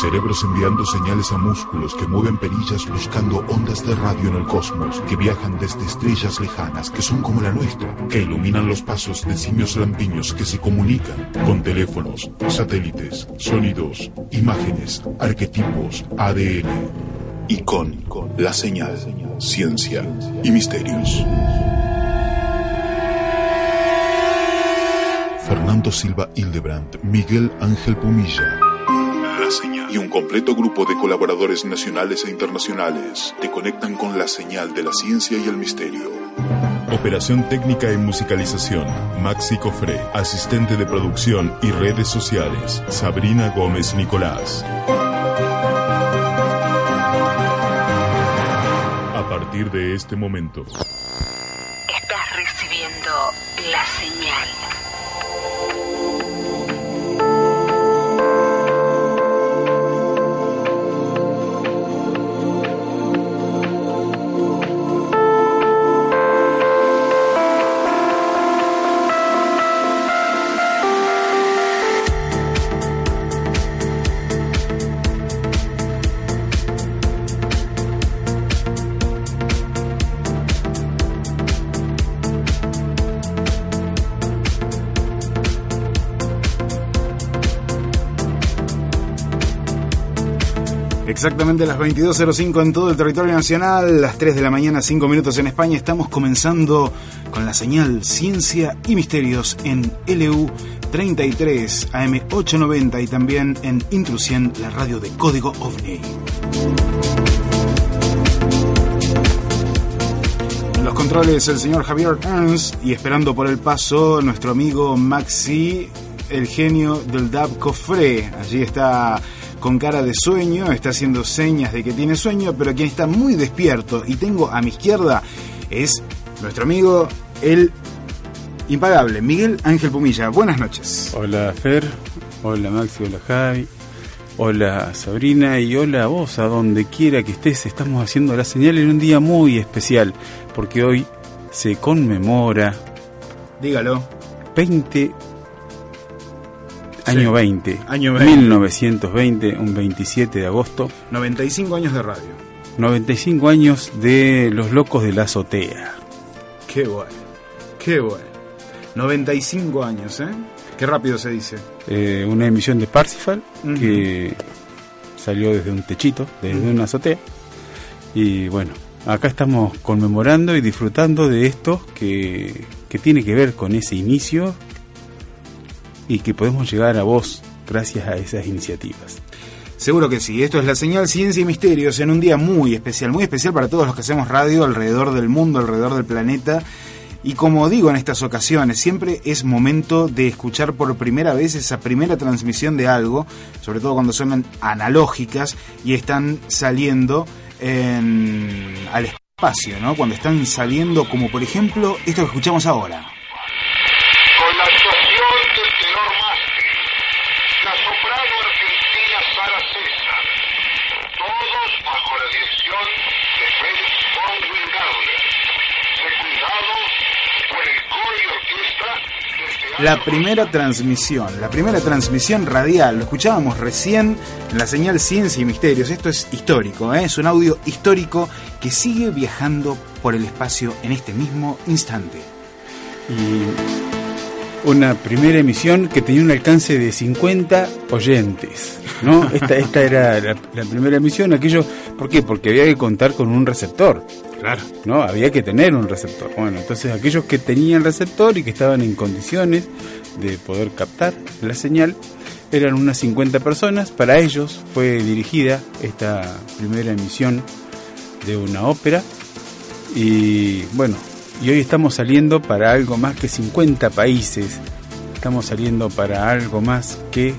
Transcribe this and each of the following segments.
Cerebros enviando señales a músculos que mueven perillas buscando ondas de radio en el cosmos que viajan desde estrellas lejanas que son como la nuestra, que iluminan los pasos de simios lampiños que se comunican con teléfonos, satélites, sonidos, imágenes, arquetipos, ADN y con la señal, ciencia y misterios. Fernando Silva Hildebrand, Miguel Ángel Pumilla. Y un completo grupo de colaboradores nacionales e internacionales te conectan con la señal de la ciencia y el misterio. Operación técnica y musicalización, Maxi Cofré. Asistente de producción y redes sociales, Sabrina Gómez Nicolás. A partir de este momento, Estás recibiendo la señal. Exactamente las 22.05 en todo el territorio nacional, las 3 de la mañana, 5 minutos en España. Estamos comenzando con la señal Ciencia y Misterios en LU 33 AM 890 y también en Intrusión, la radio de Código OVNI. Los controles el señor Javier Ernst y esperando por el paso nuestro amigo Maxi, el genio del Dab Cofré. Allí está con cara de sueño, está haciendo señas de que tiene sueño, pero quien está muy despierto y tengo a mi izquierda es nuestro amigo el impagable Miguel Ángel Pumilla. Buenas noches. Hola Fer, hola Maxi, hola Javi, hola Sabrina y hola a vos, a donde quiera que estés. Estamos haciendo la señal en un día muy especial, porque hoy se conmemora Dígalo. 20 Año 20. Año 20. 1920, un 27 de agosto. 95 años de radio. 95 años de Los Locos de la Azotea. Qué bueno. Qué bueno. 95 años, ¿eh? Qué rápido se dice. Eh, una emisión de Parsifal Ujú. que salió desde un techito, desde una azotea. Y bueno, acá estamos conmemorando y disfrutando de esto que, que tiene que ver con ese inicio y que podemos llegar a vos gracias a esas iniciativas. Seguro que sí. Esto es la señal Ciencia y Misterios en un día muy especial, muy especial para todos los que hacemos radio alrededor del mundo, alrededor del planeta. Y como digo en estas ocasiones, siempre es momento de escuchar por primera vez esa primera transmisión de algo, sobre todo cuando son analógicas y están saliendo en- al espacio, ¿no? Cuando están saliendo, como por ejemplo esto que escuchamos ahora. La primera transmisión, la primera transmisión radial, lo escuchábamos recién en la señal Ciencia y Misterios. Esto es histórico, ¿eh? es un audio histórico que sigue viajando por el espacio en este mismo instante. y una primera emisión que tenía un alcance de 50 oyentes, ¿no? Esta, esta era la, la primera emisión, aquello, ¿por qué? Porque había que contar con un receptor, Claro. ¿no? Había que tener un receptor. Bueno, entonces aquellos que tenían receptor y que estaban en condiciones de poder captar la señal, eran unas 50 personas, para ellos fue dirigida esta primera emisión de una ópera y bueno, y hoy estamos saliendo para algo más que 50 países. Estamos saliendo para algo más que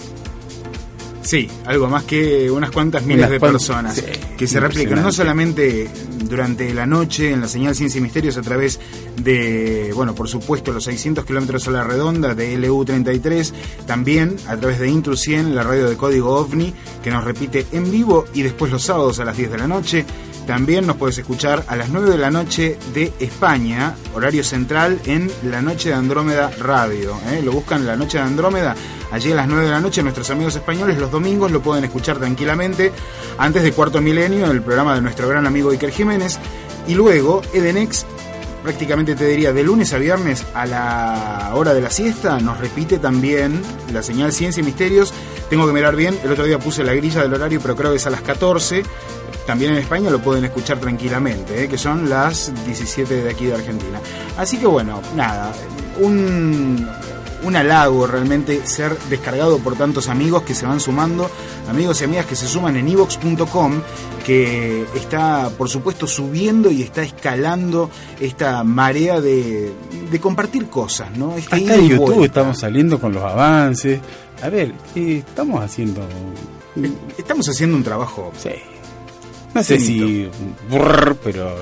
Sí, algo más que unas cuantas miles Unas de cuantas- personas sí, que se replican no solamente durante la noche en la señal Ciencia y Misterios a través de, bueno, por supuesto, los 600 kilómetros a la redonda de LU33, también a través de Intru 100, la radio de código OVNI, que nos repite en vivo y después los sábados a las 10 de la noche. También nos puedes escuchar a las 9 de la noche de España, horario central, en La Noche de Andrómeda Radio. ¿eh? Lo buscan La Noche de Andrómeda, allí a las 9 de la noche. Nuestros amigos españoles los domingos lo pueden escuchar tranquilamente antes de Cuarto Milenio, el programa de nuestro gran amigo Iker Jiménez. Y luego Edenex prácticamente te diría de lunes a viernes a la hora de la siesta, nos repite también la señal Ciencia y Misterios. Tengo que mirar bien, el otro día puse la grilla del horario, pero creo que es a las 14. También en España lo pueden escuchar tranquilamente, ¿eh? que son las 17 de aquí de Argentina. Así que bueno, nada, un, un halago realmente ser descargado por tantos amigos que se van sumando, amigos y amigas que se suman en evox.com, que está por supuesto subiendo y está escalando esta marea de, de compartir cosas, ¿no? Este y en YouTube vuelta. estamos saliendo con los avances. A ver, ¿qué estamos haciendo? Estamos haciendo un trabajo. Sí. No sé si... brr, pero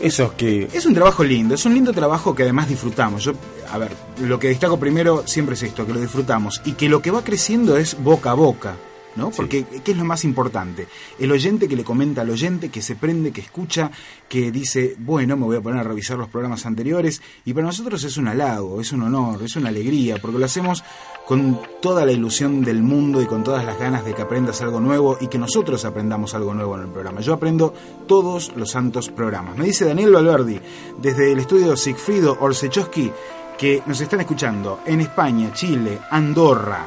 esos que... Es un trabajo lindo, es un lindo trabajo que además disfrutamos. Yo, a ver, lo que destaco primero siempre es esto, que lo disfrutamos y que lo que va creciendo es boca a boca. ¿No? Porque, ¿qué es lo más importante? El oyente que le comenta al oyente, que se prende, que escucha, que dice, bueno, me voy a poner a revisar los programas anteriores. Y para nosotros es un halago, es un honor, es una alegría, porque lo hacemos con toda la ilusión del mundo y con todas las ganas de que aprendas algo nuevo y que nosotros aprendamos algo nuevo en el programa. Yo aprendo todos los santos programas. Me dice Daniel Valverdi, desde el estudio Sigfrido Orsechowski, que nos están escuchando en España, Chile, Andorra.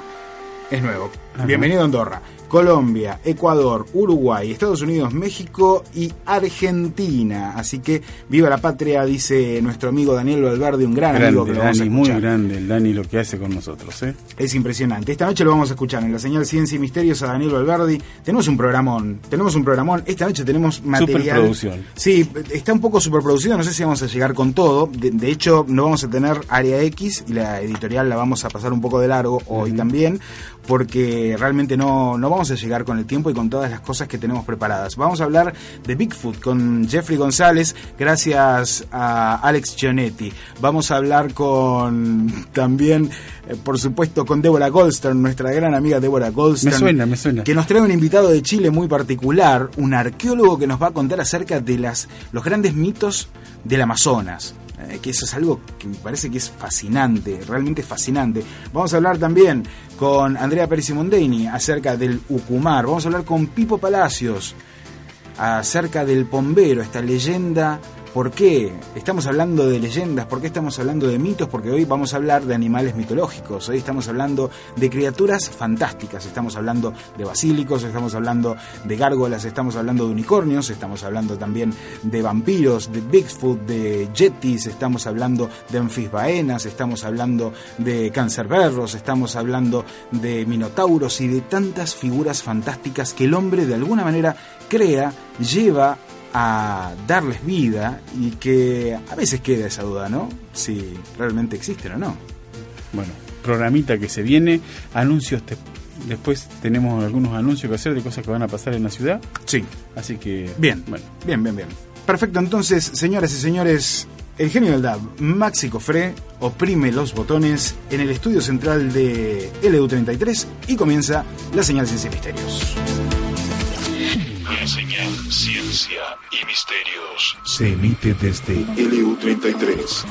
Es nuevo. Bienvenido a Andorra. Colombia, Ecuador, Uruguay, Estados Unidos, México y Argentina. Así que viva la patria, dice nuestro amigo Daniel Valverde, un gran amigo que lo vamos a Dani, muy escuchar. grande el Dani lo que hace con nosotros, ¿eh? Es impresionante. Esta noche lo vamos a escuchar en la señal Ciencia y Misterios a Daniel Valverdi. Tenemos un programón, tenemos un programón. Esta noche tenemos material. Superproducción. Sí, está un poco superproducido, no sé si vamos a llegar con todo. De, de hecho, no vamos a tener área X y la editorial la vamos a pasar un poco de largo hoy también, porque realmente no, no vamos a llegar con el tiempo y con todas las cosas que tenemos preparadas. Vamos a hablar de Bigfoot con Jeffrey González, gracias a Alex Gionetti. Vamos a hablar con también, eh, por supuesto, con Débora Goldstern, nuestra gran amiga Débora Goldstern. Me suena, me suena. Que nos trae un invitado de Chile muy particular, un arqueólogo que nos va a contar acerca de las, los grandes mitos del Amazonas. Eh, que eso es algo que me parece que es fascinante, realmente fascinante. Vamos a hablar también con Andrea Pérez Mondeni acerca del Ucumar. Vamos a hablar con Pipo Palacios acerca del Pombero, esta leyenda. ¿Por qué? Estamos hablando de leyendas, ¿por qué estamos hablando de mitos? Porque hoy vamos a hablar de animales mitológicos, hoy estamos hablando de criaturas fantásticas, estamos hablando de basílicos, estamos hablando de gárgolas, estamos hablando de unicornios, estamos hablando también de vampiros, de Bigfoot, de yetis, estamos hablando de anfisbaenas, estamos hablando de cancerberros, estamos hablando de minotauros y de tantas figuras fantásticas que el hombre de alguna manera crea, lleva a darles vida y que a veces queda esa duda, ¿no? Si realmente existen o no. Bueno, programita que se viene, anuncios, te- después tenemos algunos anuncios que hacer de cosas que van a pasar en la ciudad, Sí, así que... bien, Bueno, bien, bien, bien. Perfecto, entonces, señoras y señores, el genio del DAB, Maxi Cofré, oprime los botones en el estudio central de LU33 y comienza la señal Ciencia y Misterios. La señal Ciencia y Misterios se emite desde LU33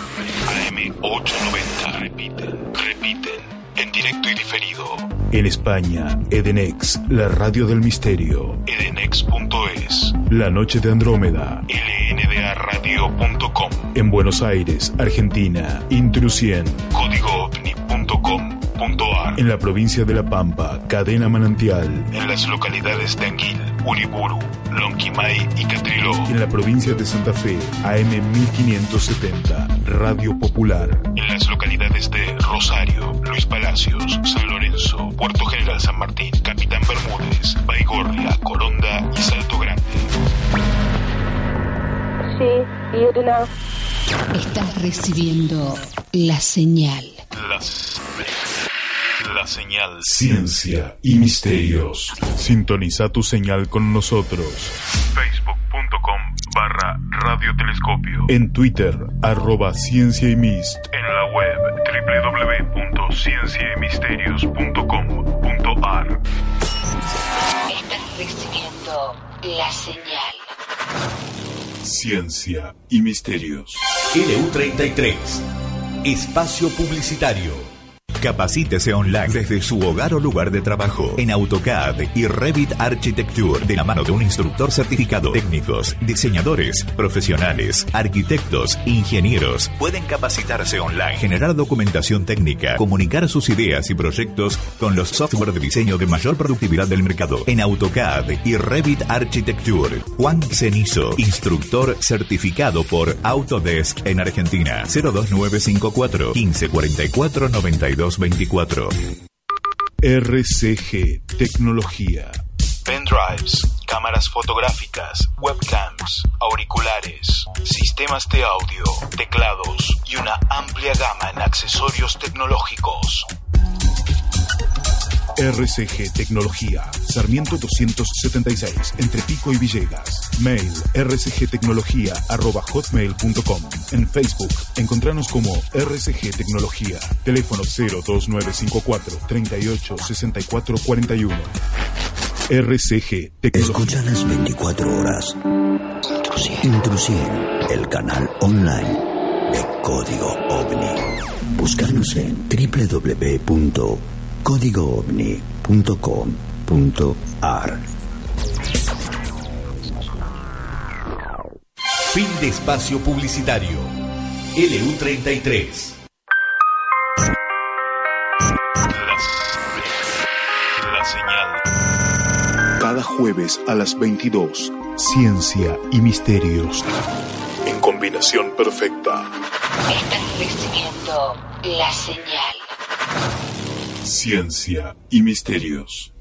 AM890. Repiten, repiten, en directo y diferido. En España, Edenex, la radio del misterio. Edenex.es. La noche de Andrómeda. LNDAradio.com. En Buenos Aires, Argentina, Intrusión. Códigoovni.com.ar. En la provincia de La Pampa, Cadena Manantial. En las localidades de Anguil, Uriburu, Lonquimay y Catriló. En la provincia de Santa Fe, AM 1570, Radio Popular. En las localidades de Rosario, Luis Palacios, San Lorenzo, Puerto General San Martín, Capitán Bermúdez, Baigorria, Coronda y Salto Grande. Sí, you do know. Estás recibiendo la señal. Las... La señal Ciencia y Misterios. Sintoniza tu señal con nosotros. Facebook.com barra radiotelescopio. En Twitter, arroba ciencia y mist. En la web www.cienciaymisterios.com.ar Estás recibiendo la señal. Ciencia y misterios. LU33. Espacio Publicitario. Capacítese online desde su hogar o lugar de trabajo en AutoCAD y Revit Architecture de la mano de un instructor certificado. Técnicos, diseñadores, profesionales, arquitectos, ingenieros pueden capacitarse online, generar documentación técnica, comunicar sus ideas y proyectos con los software de diseño de mayor productividad del mercado en AutoCAD y Revit Architecture. Juan Cenizo, instructor certificado por Autodesk en Argentina. 02954 1544 92 24. RCG Tecnología. Pendrives, cámaras fotográficas, webcams, auriculares, sistemas de audio, teclados y una amplia gama en accesorios tecnológicos. RCG Tecnología, Sarmiento 276, entre Pico y Villegas. Mail rcgtecnología.hotmail.com. En Facebook, encontranos como RCG Tecnología. Teléfono 02954 38 64 41. RCG Tecnología. Escucha las 24 horas. Intrusión. el canal online de Código OVNI. Búscanos en www.códigoovni.com.ar. Fin de espacio publicitario. LU33. La señal. Cada jueves a las 22. Ciencia y misterios. En combinación perfecta. Estás recibiendo la señal. Ciencia y misterios.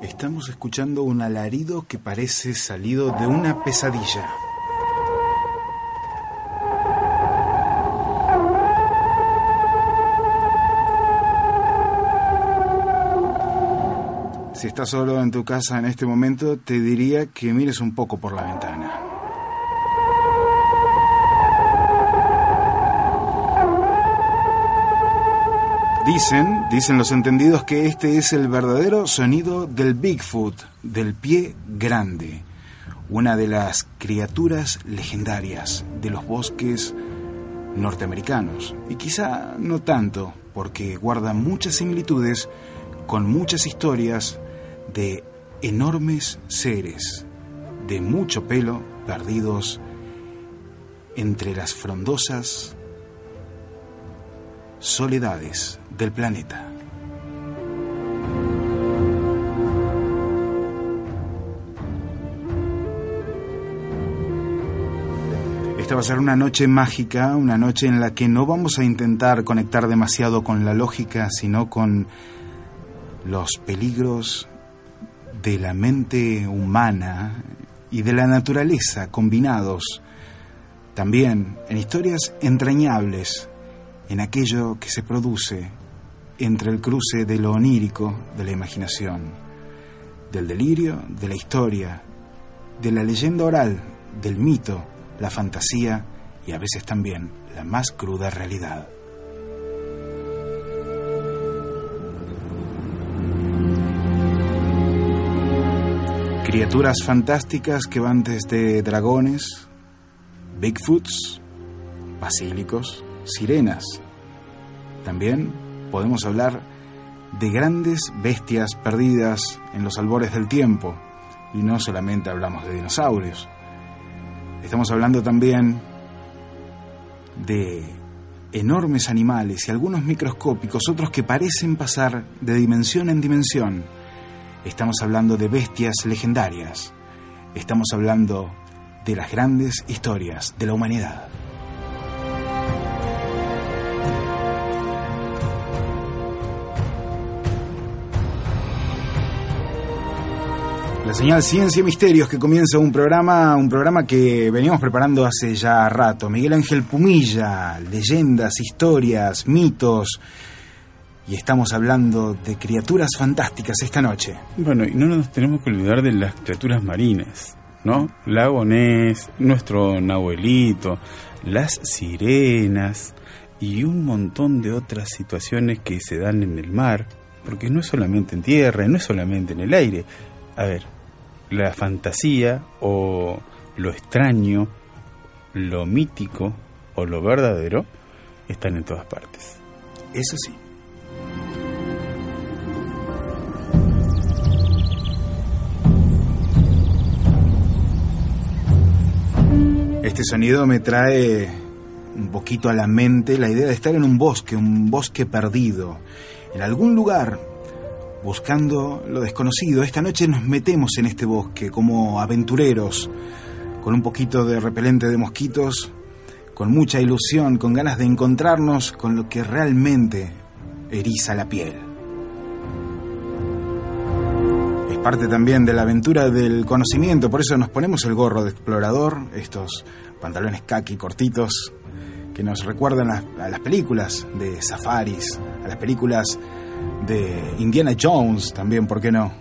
Estamos escuchando un alarido que parece salido de una pesadilla. Estás solo en tu casa en este momento, te diría que mires un poco por la ventana. Dicen, dicen los entendidos que este es el verdadero sonido del Bigfoot, del pie grande, una de las criaturas legendarias de los bosques norteamericanos. Y quizá no tanto, porque guarda muchas similitudes con muchas historias de enormes seres de mucho pelo perdidos entre las frondosas soledades del planeta. Esta va a ser una noche mágica, una noche en la que no vamos a intentar conectar demasiado con la lógica, sino con los peligros de la mente humana y de la naturaleza combinados, también en historias entrañables, en aquello que se produce entre el cruce de lo onírico, de la imaginación, del delirio, de la historia, de la leyenda oral, del mito, la fantasía y a veces también la más cruda realidad. Criaturas fantásticas que van desde dragones, Bigfoots, basílicos, sirenas. También podemos hablar de grandes bestias perdidas en los albores del tiempo. Y no solamente hablamos de dinosaurios. Estamos hablando también de enormes animales y algunos microscópicos, otros que parecen pasar de dimensión en dimensión. Estamos hablando de bestias legendarias. Estamos hablando de las grandes historias de la humanidad. La señal Ciencia y Misterios que comienza un programa, un programa que veníamos preparando hace ya rato. Miguel Ángel Pumilla, leyendas, historias, mitos. Y estamos hablando de criaturas fantásticas esta noche. Bueno, y no nos tenemos que olvidar de las criaturas marinas, ¿no? Lago Ness, nuestro Nahuelito, las sirenas, y un montón de otras situaciones que se dan en el mar, porque no es solamente en tierra, no es solamente en el aire. A ver, la fantasía o lo extraño, lo mítico o lo verdadero están en todas partes. Eso sí. Sonido me trae un poquito a la mente la idea de estar en un bosque, un bosque perdido, en algún lugar, buscando lo desconocido. Esta noche nos metemos en este bosque como aventureros, con un poquito de repelente de mosquitos, con mucha ilusión, con ganas de encontrarnos con lo que realmente eriza la piel. Es parte también de la aventura del conocimiento, por eso nos ponemos el gorro de explorador, estos pantalones kaki cortitos que nos recuerdan a, a las películas de safaris, a las películas de Indiana Jones también, ¿por qué no?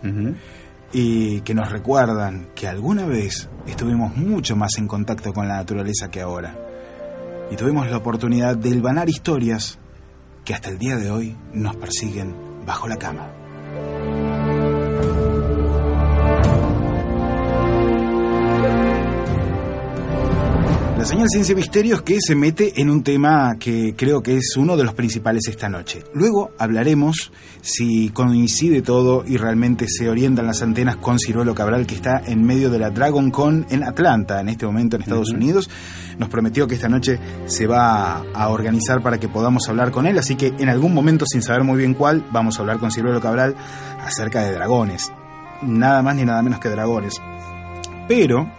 Y que nos recuerdan que alguna vez estuvimos mucho más en contacto con la naturaleza que ahora. Y tuvimos la oportunidad de hilvanar historias que hasta el día de hoy nos persiguen bajo la cama. La señal Ciencia Misterios que se mete en un tema que creo que es uno de los principales esta noche. Luego hablaremos si coincide todo y realmente se orientan las antenas con Ciruelo Cabral que está en medio de la Dragon Con en Atlanta en este momento en Estados Unidos. Nos prometió que esta noche se va a organizar para que podamos hablar con él, así que en algún momento sin saber muy bien cuál vamos a hablar con Ciruelo Cabral acerca de dragones. Nada más ni nada menos que dragones. Pero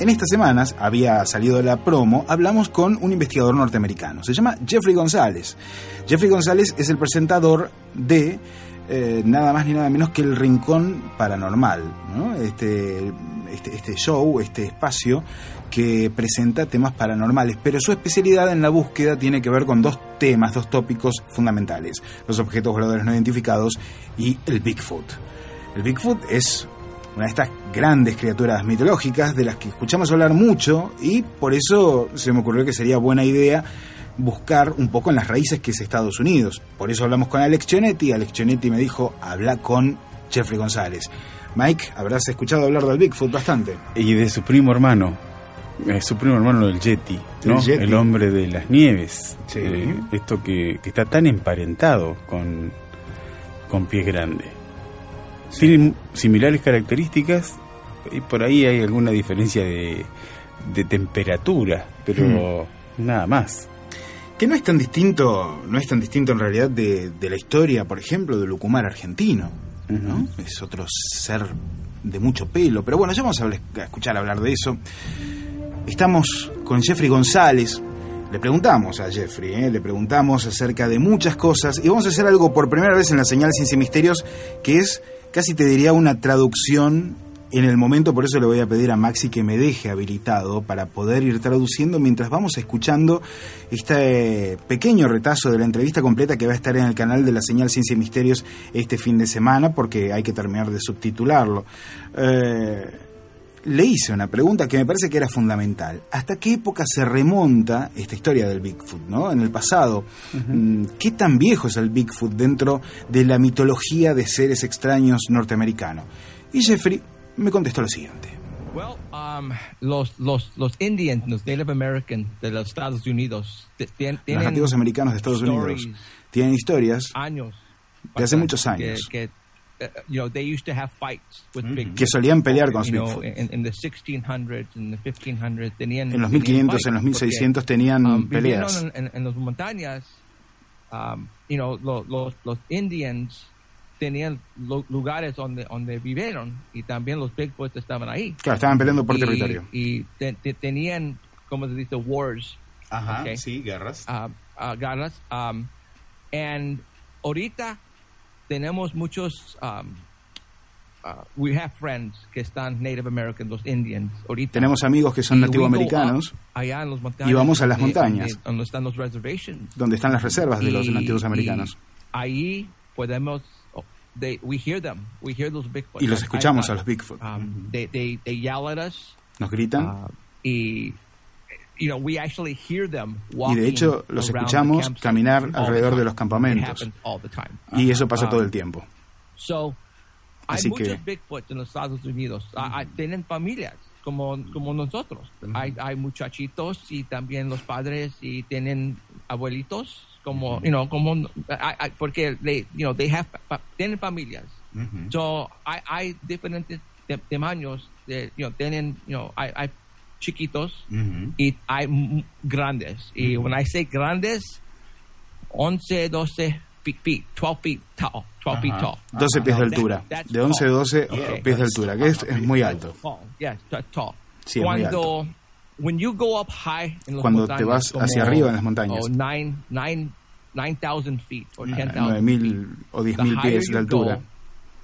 en estas semanas había salido la promo, hablamos con un investigador norteamericano. Se llama Jeffrey González. Jeffrey González es el presentador de eh, nada más ni nada menos que el Rincón Paranormal, ¿no? este, este, este show, este espacio que presenta temas paranormales, pero su especialidad en la búsqueda tiene que ver con dos temas, dos tópicos fundamentales, los objetos voladores no identificados y el Bigfoot. El Bigfoot es una de estas grandes criaturas mitológicas de las que escuchamos hablar mucho y por eso se me ocurrió que sería buena idea buscar un poco en las raíces que es Estados Unidos. Por eso hablamos con Alex Chionetti. Alex Chionetti me dijo, habla con Jeffrey González. Mike, habrás escuchado hablar del Bigfoot bastante. Y de su primo hermano, eh, su primo hermano el Yeti, ¿no? El Yeti. El hombre de las nieves. Sí. Eh, esto que, que está tan emparentado con, con Pie Grande. Tienen similares características y por ahí hay alguna diferencia de, de temperatura, pero nada más. Que no es tan distinto, no es tan distinto en realidad de, de la historia, por ejemplo, del Lucumar argentino, ¿no? Es otro ser de mucho pelo, pero bueno, ya vamos a escuchar hablar de eso. Estamos con Jeffrey González. Le preguntamos a Jeffrey, ¿eh? le preguntamos acerca de muchas cosas y vamos a hacer algo por primera vez en la señal Ciencia y Misterios, que es casi te diría una traducción en el momento, por eso le voy a pedir a Maxi que me deje habilitado para poder ir traduciendo mientras vamos escuchando este pequeño retazo de la entrevista completa que va a estar en el canal de la señal Ciencia y Misterios este fin de semana, porque hay que terminar de subtitularlo. Eh, le hice una pregunta que me parece que era fundamental. ¿Hasta qué época se remonta esta historia del Bigfoot, ¿no? En el pasado, mm, ¿qué tan viejo es el Bigfoot dentro de la mitología de seres extraños norteamericano? Y Jeffrey me contestó lo siguiente. Well, um, los, los, los Indians, los Native Americans de los Estados Unidos, te- tien- Los tienen nativos americanos de Estados Unidos stories, tienen historias años de hace muchos años que, que, uh, you know, they used to have fights with Bigfoot. que solían pelear con los You know, Bigfoot. in, in the 1600s, in the 1500s, tenían En los tenían 1500, en los fights, 1600 porque, tenían um, peleas. En, en, en las montañas, um, you know, lo- los, los Indians tenían lo- lugares donde, donde vivieron y también los Bigfoot estaban ahí. Claro, estaban peleando por y, territorio. Y te- te- tenían, como se dice, wars, Ajá, ok. sí, guerras. uh, uh, guerras. Um, and ahorita tenemos muchos, um, uh, we have friends que están Native American, los Indians. Ahorita. Tenemos amigos que son nativoamericanos, allá en los montañas, y vamos a las donde- montañas. Donde, donde están los reservations. donde están las reservas de los Y- nativos americanos. ahí podemos, oh, they, we hear them, we hear those Bigfoot. Y los I- I- escuchamos I- a los Bigfoot. um, they, they, they yell at us. Nos gritan. Uh, y, Y de hecho los escuchamos caminar alrededor de los campamentos. happens all the time. Y eso pasa todo el tiempo. So, hay Así muchos que- Bigfoot en los Estados Unidos. Tienen familias como, como nosotros. hay, hay muchachitos y también los padres y tienen abuelitos como, you know, como, I- I- porque they, you know, they have, tienen familias. So, hay, hay diferentes te- tamaños de, you know, tienen, you know, hay, hay chiquitos y hay grandes. Y when I say grandes, 11, 12 feet, feet 12 feet tall, 12 feet tall. 12 pies de altura. De 11 a tall. 12 Okay. pies de altura, que es, es muy alto. Tall, yes, that's tall. Sí, es muy Cuando, when you go up high in las Cuando te vas hacia arriba en las montañas. oh, nine, nine, 9,000 feet or 10,000 9.000 o the 10.000 higher pies de altura. go,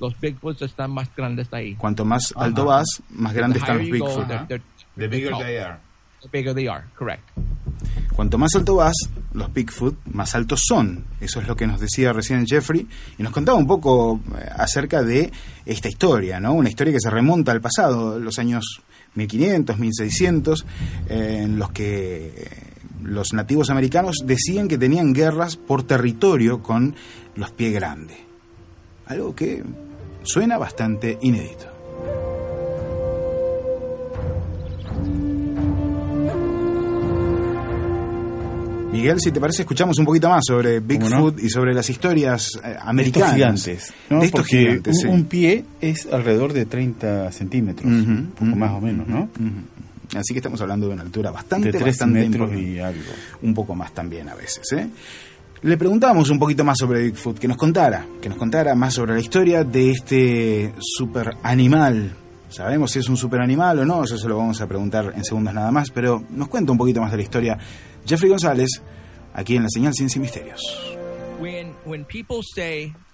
los Bigfoots están más grandes ahí. Cuanto más alto vas, más grandes están los go, Bigfoot. they're- they're- The bigger they are. The bigger they are, correct. Cuanto más alto vas, los Bigfoot más altos son. Eso es lo que nos decía recién Jeffrey y nos contaba un poco eh, acerca de esta historia, ¿no? Una historia que se remonta al pasado, los años 1500, 1600, eh, en los que eh, los nativos americanos decían que tenían guerras por territorio con los pie grandes. Algo que suena bastante inédito. Miguel, si te parece, escuchamos un poquito más sobre Bigfoot y sobre las historias eh, De estos americanas. gigantes. ¿no? De estos Porque gigantes, un, sí. un pie es alrededor de 30 centímetros, un poco más o menos, ¿no? Así que estamos hablando de una altura bastante, De 3 bastante metros y algo. un poco más también a veces. ¿eh? Le preguntábamos un poquito más sobre Bigfoot, que nos contara, que nos contara más sobre la historia de este super animal. Sabemos si es un super animal o no, eso se lo vamos a preguntar en segundos nada más, pero nos cuenta un poquito más de la historia. Jeffrey González, aquí en la señal Ciencia y Misterios.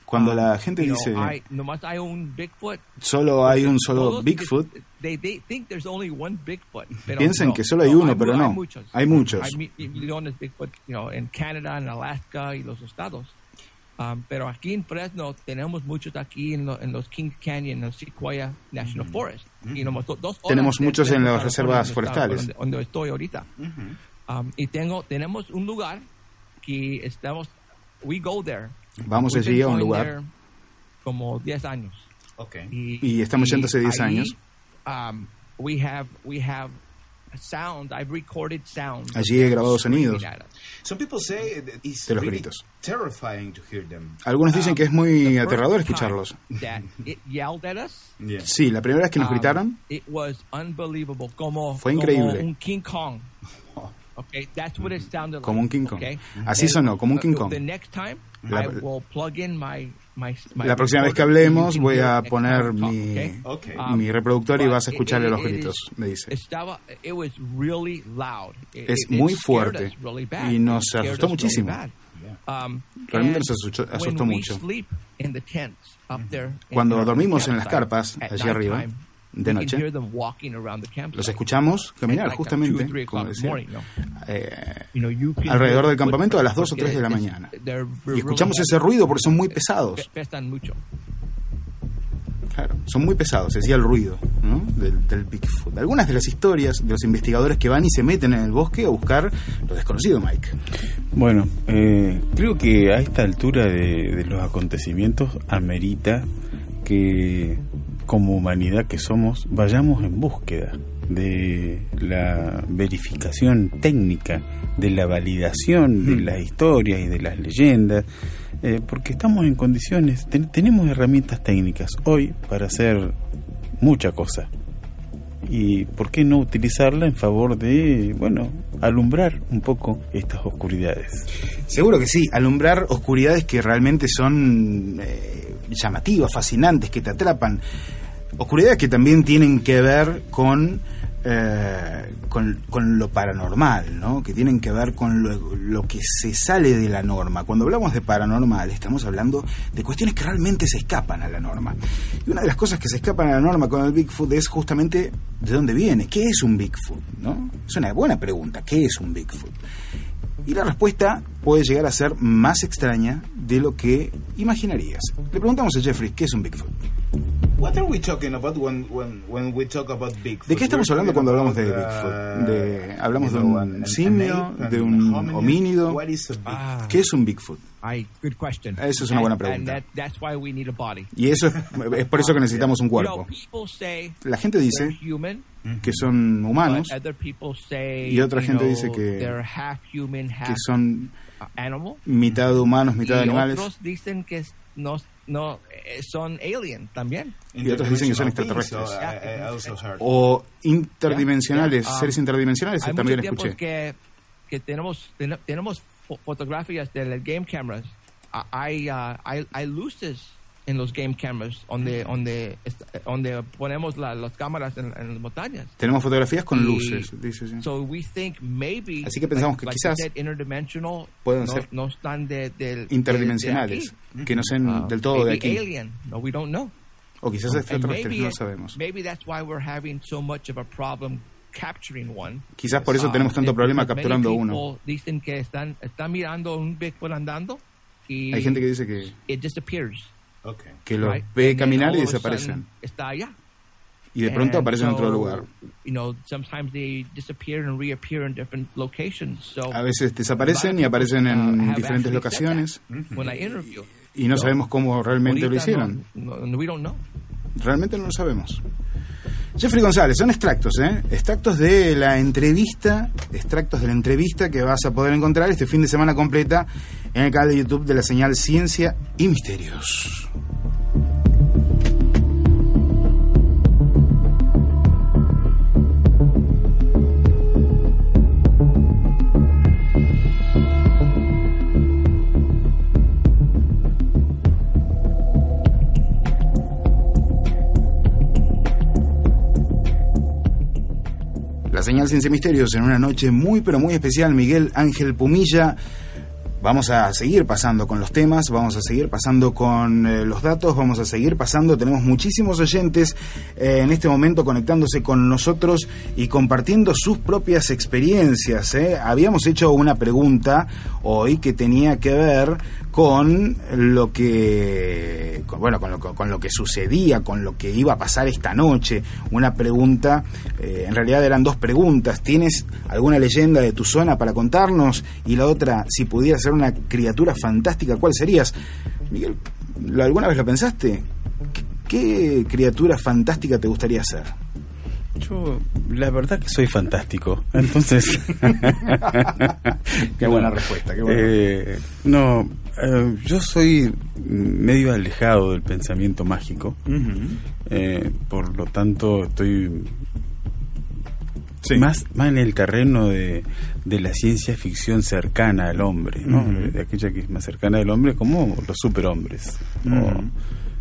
Cuando um, la gente dice solo hay un solo Bigfoot, Piensan que solo hay no, uno, pero no. Hay muchos. En Canadá, en Alaska y los estados. Um, pero aquí en Fresno tenemos muchos aquí en, lo- en los King Canyon, en los Sequoia National Forest. Y nomás do- dos Tenemos muchos en las reservas forestales. Donde, donde estoy ahorita. Um, y tengo, tenemos un lugar que estamos, we go there. Vamos allí a un lugar. Como 10 años. Okay. Y estamos yendo hace 10 ahí, años. um, we have we have sound. I've recorded sounds. Allí he grabado sonidos. at us. Some people say it's De los really gritos. terrifying to hear them. Algunos dicen que es muy aterrador escucharlos. That it yelled at us. Yeah. Sí, la primera vez que nos um, gritaron, It was unbelievable. Como Fue increíble. Como un King Kong. Como un King Kong. okay? Así sonó, como un King Kong. The next time, La- I will plug in my my. my la próxima vez que hablemos voy a poner mi. Um, mi reproductor y vas a escucharle it- los it gritos, me dice. Estaba, it was really loud. It- Es muy fuerte us really bad. y nos asustó muchísimo. bad. Um, Realmente nos asustó- asustó mucho. Cuando dormimos en las carpas, allí arriba, de we noche, can hear them walking around the campsite. Los escuchamos caminar justamente, como o'clock in the decía, eh, alrededor del campamento a las 2 o porque 3 de la mañana. they're Y escuchamos heavy. ese ruido porque son muy pesados. Claro, son muy pesados, decía el ruido ¿no? del, del Bigfoot. Algunas de las historias de los investigadores que van y se meten en el bosque a buscar lo desconocido, Mike. Bueno, eh, creo que a esta altura de, de los acontecimientos amerita que como humanidad que somos vayamos en búsqueda de la verificación técnica, de la validación de las historias y de las leyendas, eh, porque estamos en condiciones, ten- tenemos herramientas técnicas hoy para hacer mucha cosa. Y por qué no utilizarla en favor de, bueno, alumbrar un poco estas oscuridades. Seguro que sí, alumbrar oscuridades que realmente son eh, llamativas, fascinantes, que te atrapan. Oscuridades que también tienen que ver con, eh, con, con lo paranormal, ¿no? que tienen que ver con lo, que se sale de la norma. Cuando hablamos de paranormal estamos hablando de cuestiones que realmente se escapan a la norma. Y una de las cosas que se escapan a la norma con el Bigfoot es justamente de dónde viene, qué es un Bigfoot. Es una buena pregunta, ¿qué es un Bigfoot? Y la respuesta puede llegar a ser más extraña de lo que imaginarías. Le preguntamos a Jeffrey, ¿qué es un Bigfoot? What are we talking about when when when we talk about Bigfoot? ¿De qué estamos We're hablando cuando hablamos de Bigfoot? De, hablamos de un simio, de un homínido. What is a Bigfoot? Ah, ¿Qué es un Bigfoot? Esa es una buena And- pregunta. And that, that's why we need a body. Y eso es, es por eso que necesitamos un cuerpo. La gente dice que son humanos, Y otra gente dice que- que son uh, mitad humanos, mitad y animales. otros dicen que no, no eh, son alien también. Y otros dicen que son extraterrestres. so. O interdimensionales, Yeah, um, seres interdimensionales, Hay también escuché. que, que tenemos ten- tenemos fo- fotografías de las game cameras. Ah, Hay, ah, hay, hay luces en los game cameras donde donde est- donde ponemos la- las cámaras en, en las montañas. Tenemos fotografías con Y- luces, dice. sí. So we think maybe Así que pensamos que like quizás pueden no, ser no están de, de- Interdimensionales, de que no sean Ah, del todo de aquí. alien. No, we don't know. O quizás extraterrestres, no lo sabemos. maybe that's why we're having so much of a problem capturing one. Quizás por eso Ah, tenemos tanto problema capturando uno. Dicen que están, están mirando un Bigfoot andando y Hay gente que dice que, it disappears. Okay. que los right? ve And caminar y desaparecen. sudden Está allá. Y de pronto And aparecen en otro lugar. You know, sometimes they disappear and reappear in different locations. So A veces desaparecen y aparecen en diferentes locaciones y no sabemos cómo realmente lo hicieron. no- no- we don't know. Realmente no lo sabemos. Jeffrey González, son extractos, ¿eh? Extractos de la entrevista, extractos de la entrevista que vas a poder encontrar este fin de semana completa en el canal de YouTube de la señal Ciencia y Misterios. Señal Ciencia Misterios en una noche muy pero muy especial. Miguel Ángel Pumilla. Vamos a seguir pasando con los temas, vamos a seguir pasando con eh, los datos, vamos a seguir pasando. Tenemos muchísimos oyentes eh, en este momento conectándose con nosotros y compartiendo sus propias experiencias. ¿eh? Habíamos hecho una pregunta hoy que tenía que ver con lo que con- bueno con lo, con lo que sucedía con lo que iba a pasar esta noche. Una pregunta eh, en realidad eran dos preguntas. Tienes alguna leyenda de tu zona para contarnos y la otra si pudieras ser una criatura fantástica cuál serías Miguel ¿lo- alguna vez lo pensaste ¿Qué, qué criatura fantástica te gustaría ser Yo, la verdad que soy fantástico. Entonces. Qué buena respuesta, qué buena Eh, no, eh, yo soy medio alejado del pensamiento mágico. Eh, por lo tanto, estoy más, más en el terreno de, de la ciencia ficción cercana al hombre, ¿no? Ujú. De aquella que es más cercana al hombre, como los superhombres. O Ujú.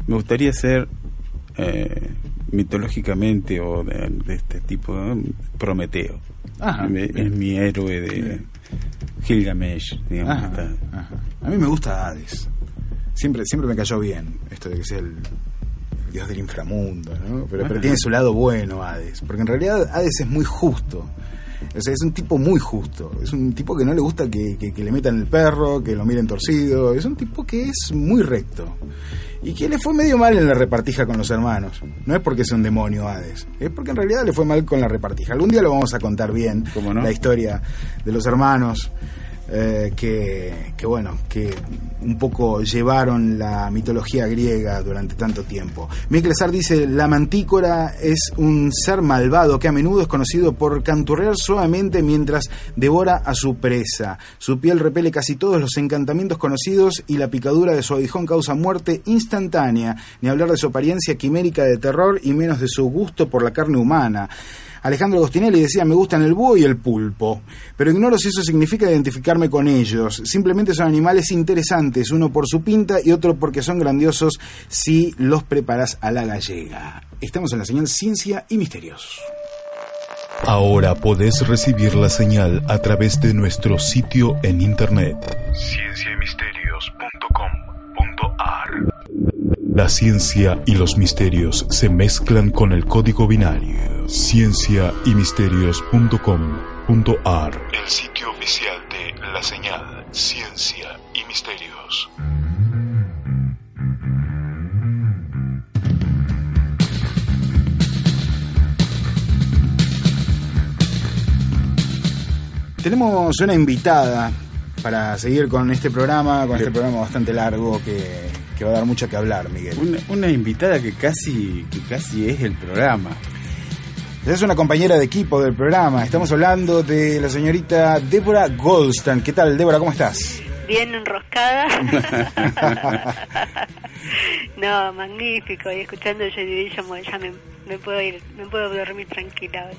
me gustaría ser eh, mitológicamente o de, de este tipo, ¿no? Prometeo. Ajá. Me- es mi héroe de Gilgamesh, digamos. Ajá, está- ajá. A mí me gusta Hades. Siempre, siempre me cayó bien esto de que sea el, el dios del inframundo, ¿no? Pero, pero Ajá. tiene su lado bueno Hades, porque en realidad Hades es muy justo. O sea, es un tipo muy justo. Es un tipo que no le gusta que, que- que le metan el perro, que lo miren torcido. Es un tipo que es muy recto. Y que le fue medio mal en la repartija con los hermanos. No es porque sea un demonio Hades, es porque en realidad le fue mal con la repartija. Algún día lo vamos a contar bien, ¿Cómo no? la historia de los hermanos. Eh, que, que bueno, que un poco llevaron la mitología griega durante tanto tiempo. Mikel Sar dice, la mantícora es un ser malvado que a menudo es conocido por canturrear suavemente mientras devora a su presa. Su piel repele casi todos los encantamientos conocidos y la picadura de su aguijón causa muerte instantánea, ni hablar de su apariencia quimérica de terror y menos de su gusto por la carne humana. Alejandro Agostinelli decía, me gustan el búho y el pulpo, pero ignoro si eso significa identificarme con ellos. Simplemente son animales interesantes, uno por su pinta y otro porque son grandiosos si los preparas a la gallega. Estamos en la señal Ciencia y Misterios. Ahora podés recibir la señal a través de nuestro sitio en internet. cienciaymisterios.com.ar La ciencia y los misterios se mezclan con el código binario ciencia y misterios.com.ar, el sitio oficial de la señal Ciencia y Misterios. Tenemos una invitada para seguir con este programa, con este programa bastante largo que, que va a dar mucho que hablar, Miguel. Una, una invitada que casi, que casi es el programa. Es una compañera de equipo del programa. Estamos hablando de la señorita Débora Goldstein. ¿Qué tal, Débora? ¿Cómo estás? Bien enroscada. no, magnífico. Y escuchando Joy Division, bueno, ya me, me puedo ir, me puedo dormir tranquila hoy.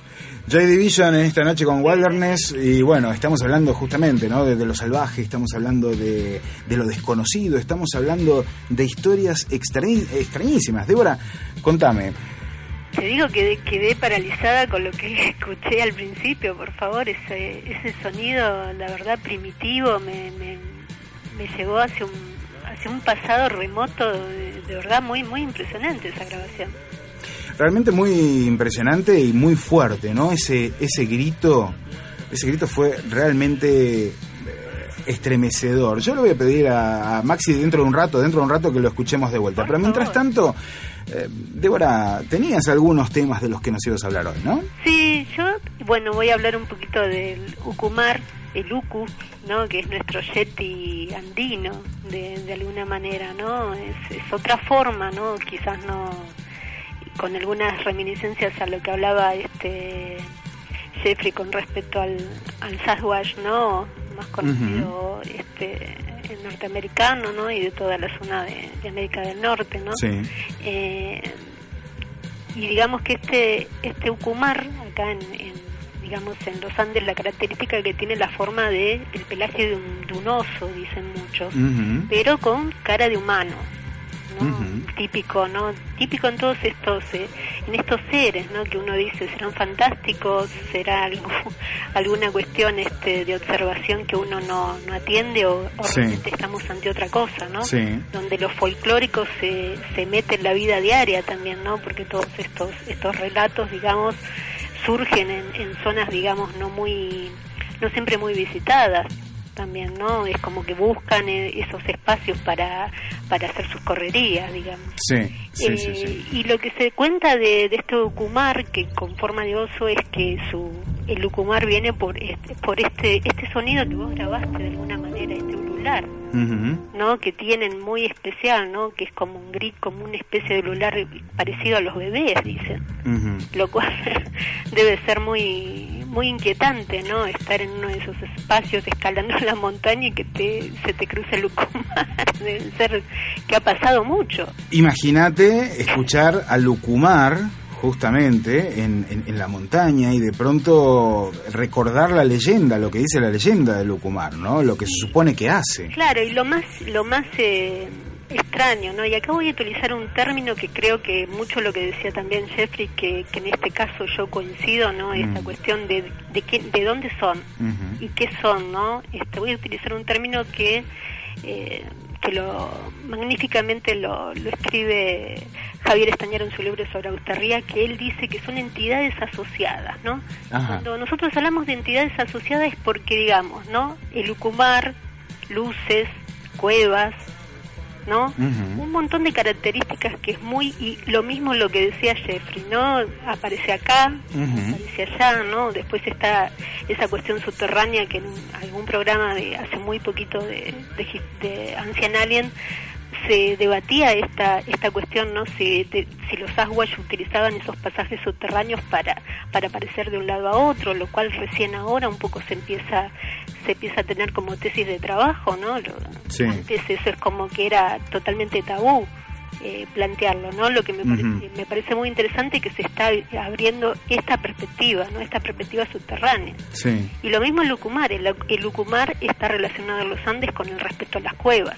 Joy Division en esta noche con Wilderness y bueno, estamos hablando justamente ¿no? de, de lo salvaje, estamos hablando de, de lo desconocido, estamos hablando de historias extrañísimas. Débora, contame, Te digo que quedé paralizada con lo que escuché al principio, por favor, ese, ese sonido, la verdad, primitivo, me, me, me llevó hacia un, hacia un pasado remoto, de, de verdad, muy, muy impresionante esa grabación. realmente muy impresionante y muy fuerte, ¿no? Ese, ese grito, ese grito fue realmente eh, estremecedor. Yo le voy a pedir a, a Maxi dentro de un rato, dentro de un rato que lo escuchemos de vuelta. Pero mientras tanto, eh, Débora, tenías algunos temas de los que nos ibas a hablar hoy, ¿no? Sí, yo, bueno, voy a hablar un poquito del Ucumar, el Ucu, ¿no? Que es nuestro yeti andino, de, de alguna manera, ¿no? Es, es otra forma, ¿no? Quizás no, con algunas reminiscencias a lo que hablaba este Jeffrey con respecto al, al Sasquatch, ¿no? Más conocido, este norteamericano, ¿no? Y de toda la zona de, de América del Norte, ¿no? Sí. Eh, y digamos que este este ucumar acá en, en, digamos en los Andes la característica que tiene la forma de el pelaje de un, de un oso dicen muchos pero con cara de humano ¿no? Típico no típico en todos estos eh, en estos seres no que uno dice serán fantásticos será algo alguna cuestión este de observación que uno no, no atiende o, o Sí. realmente estamos ante otra cosa no Sí. donde lo folclórico se, se mete en la vida diaria también, ¿no? Porque todos estos estos relatos, digamos, surgen en, en zonas, digamos, no muy, no siempre muy visitadas también, ¿no? Es como que buscan eh, esos espacios para, para hacer sus correrías, digamos. Sí, sí, Eh, sí, sí. Y lo que se cuenta de, de este ucumar, que con forma de oso, es que su el ucumar viene por este, por este este sonido que vos grabaste de alguna manera, este ulular. ¿no? que tienen muy especial, ¿no? que es como un grit, como una especie de lular parecido a los bebés, dicen. Lo cual debe ser muy muy inquietante, ¿no? Estar en uno de esos espacios escalando la montaña y que te, se te cruce el lucumar. Debe ser que ha pasado mucho. Imagínate escuchar a Lucumar justamente en, en- en la montaña y de pronto recordar la leyenda, lo que dice la leyenda de Lucumar, ¿no? Lo que se supone que hace. Claro, y lo más, lo más eh, extraño, ¿no? Y acá voy a utilizar un término que creo que mucho lo que decía también Jeffrey, que, que en este caso yo coincido, ¿no? Esa Mm. cuestión de, de, qué- de dónde son y qué son, ¿no? Este, voy a utilizar un término que, eh, que lo magníficamente lo, lo escribe Javier Estañaro en su libro sobre Austerría, que él dice que son entidades asociadas, ¿no? Ajá. Cuando nosotros hablamos de entidades asociadas es porque, digamos, ¿no? El Ucumar, luces, cuevas, ¿no? Un montón de características que es muy, y lo mismo lo que decía Jeffrey, ¿no? Aparece acá, aparece allá, ¿no? Después está esa cuestión subterránea que en un- algún programa de hace muy poquito de, de, de Ancient Alien se debatía esta esta cuestión, ¿no? Si, si los Sasquatch utilizaban esos pasajes subterráneos para para aparecer de un lado a otro, lo cual recién ahora un poco se empieza se empieza a tener como tesis de trabajo, ¿no? Lo- Sí. antes eso es como que era totalmente tabú eh, plantearlo, ¿no? Lo que me parece, me parece muy interesante que se está abriendo esta perspectiva, ¿no? Esta perspectiva subterránea. Sí. Y lo mismo el Lucumar, el, el Lucumar está relacionado en los Andes con el respecto a las cuevas.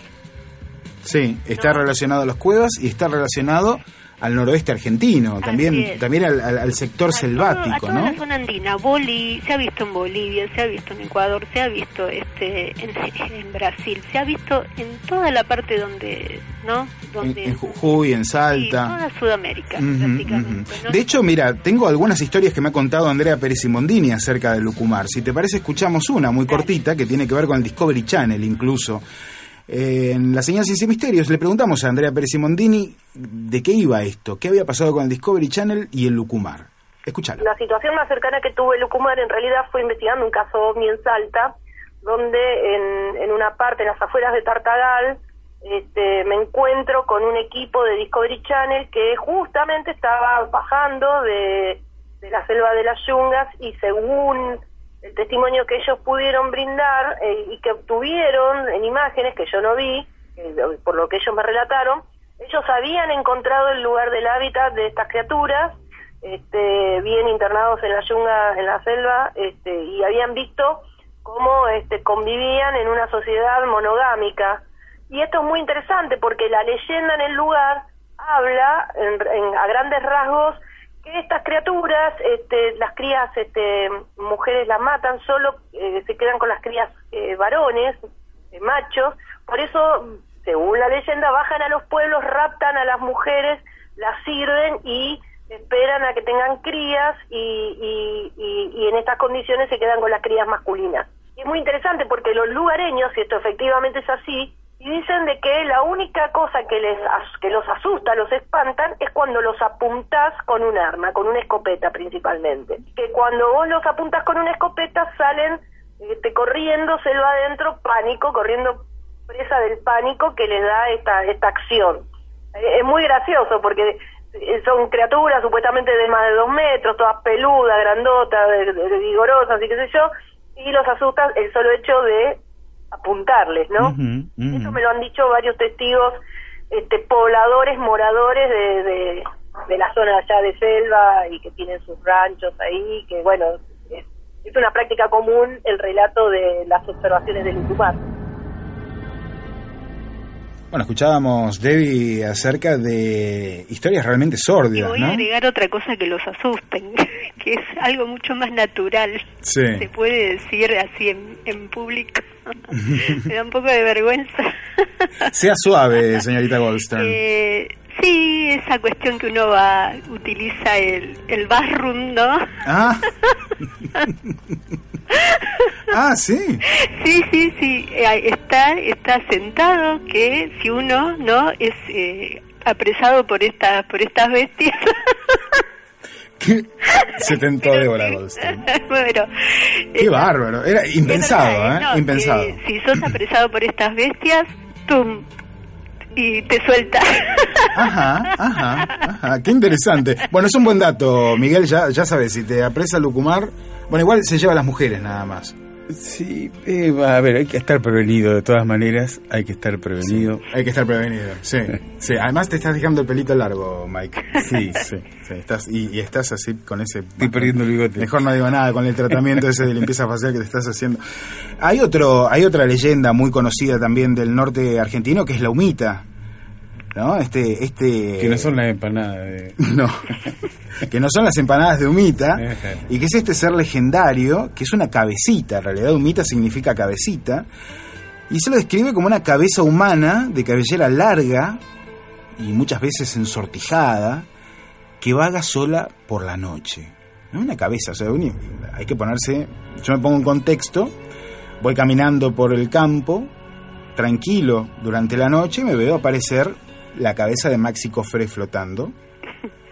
Sí, está relacionado a las cuevas y está relacionado al noroeste argentino, también es. también al, al- al sector a selvático, toda ¿no? la zona andina, Boli, se ha visto en Bolivia, se ha visto en Ecuador, se ha visto este en, en Brasil, se ha visto en toda la parte donde, ¿no? En, Donde en Jujuy, en sí, Salta. toda Sudamérica, prácticamente. ¿no? De hecho, mira, tengo algunas historias que me ha contado Andrea Pérez Simondini acerca de Lucumar. Si te parece, escuchamos una muy cortita que tiene que ver con el Discovery Channel incluso. En la señal Ciencia y Misterios le preguntamos a Andrea Pérez Simondini de qué iba esto, qué había pasado con el Discovery Channel y el Lucumar. Escúchalo. La situación más cercana que tuve Lucumar en realidad fue investigando un caso ovni en Salta, donde en, en una parte, en las afueras de Tartagal, este, me encuentro con un equipo de Discovery Channel que justamente estaba bajando de, de la selva de las yungas y según el testimonio que ellos pudieron brindar eh, y que obtuvieron en imágenes que yo no vi, eh, por lo que ellos me relataron, ellos habían encontrado el lugar del hábitat de estas criaturas, este, bien internados en la yunga, en la selva, este, y habían visto cómo este, convivían en una sociedad monogámica. Y esto es muy interesante porque la leyenda en el lugar habla en- en- a grandes rasgos que estas criaturas, este, las crías este, mujeres las matan, solo eh, se quedan con las crías eh, varones, eh, machos, por eso, según la leyenda, bajan a los pueblos, raptan a las mujeres, las sirven y esperan a que tengan crías y, y, en estas condiciones se quedan con las crías masculinas. Y es muy interesante porque los lugareños, si esto efectivamente es así, y dicen de que la única cosa que les que los asusta, los espantan, es cuando los apuntás con un arma, con una escopeta principalmente. Que cuando vos los apuntas con una escopeta salen este, corriendo selva adentro, pánico, corriendo presa del pánico que les da esta, esta acción. Eh, Es muy gracioso porque eh, son criaturas supuestamente de más de dos metros, todas peludas, grandotas, vigorosas y qué sé yo, y los asusta el solo hecho de apuntarles, ¿no? Eso me lo han dicho varios testigos, este, pobladores, moradores de, de, de la zona allá de selva y que tienen sus ranchos ahí, que bueno, es, es una práctica común el relato de las observaciones del Utumar. Bueno, escuchábamos, Debbie, acerca de historias realmente Y sórdidas, voy ¿no? a agregar otra cosa que los asusten, que es algo mucho más natural. Sí. Se puede decir así en, en público. Me da un poco de vergüenza. Sea suave, señorita Goldstern. Eh, sí, esa cuestión que uno va, utiliza el, el bathroom, ¿no? Ah. ah, sí. Sí, sí, sí. Eh, Está, está sentado que si uno no es eh, apresado por estas, por estas bestias. Se tentó Débora Goldstein. bueno, Qué bárbaro. Era impensado, ¿eh? no, impensado. si sos apresado por estas bestias, tum, y te suelta. Ajá, ajá, ajá. Qué interesante. Bueno, es un buen dato, Miguel. Ya, ya sabes, si te apresa Lucumar. Bueno, igual se lleva a las mujeres nada más. Sí, eh, va, a ver, hay que estar prevenido de todas maneras, hay que estar prevenido. Hay que estar prevenido, sí. sí. Además te estás dejando el pelito largo, Mike. Sí, sí. sí, estás, y, y estás así con ese... Estoy perdiendo el bigote. Mejor no digo nada con el tratamiento ese de limpieza facial que te estás haciendo. Hay otro, hay otra leyenda muy conocida también del norte argentino que es la humita. ¿No? Este, este. Que no son las empanadas de... No. que no son las empanadas de humita. Y que es este ser legendario, que es una cabecita. En realidad, humita significa cabecita. Y se lo describe como una cabeza humana de cabellera larga y muchas veces ensortijada que vaga sola por la noche. No es una cabeza, o sea, hay que ponerse. Yo me pongo en contexto, voy caminando por el campo, tranquilo durante la noche, y me veo aparecer la cabeza de Maxi Cofre flotando,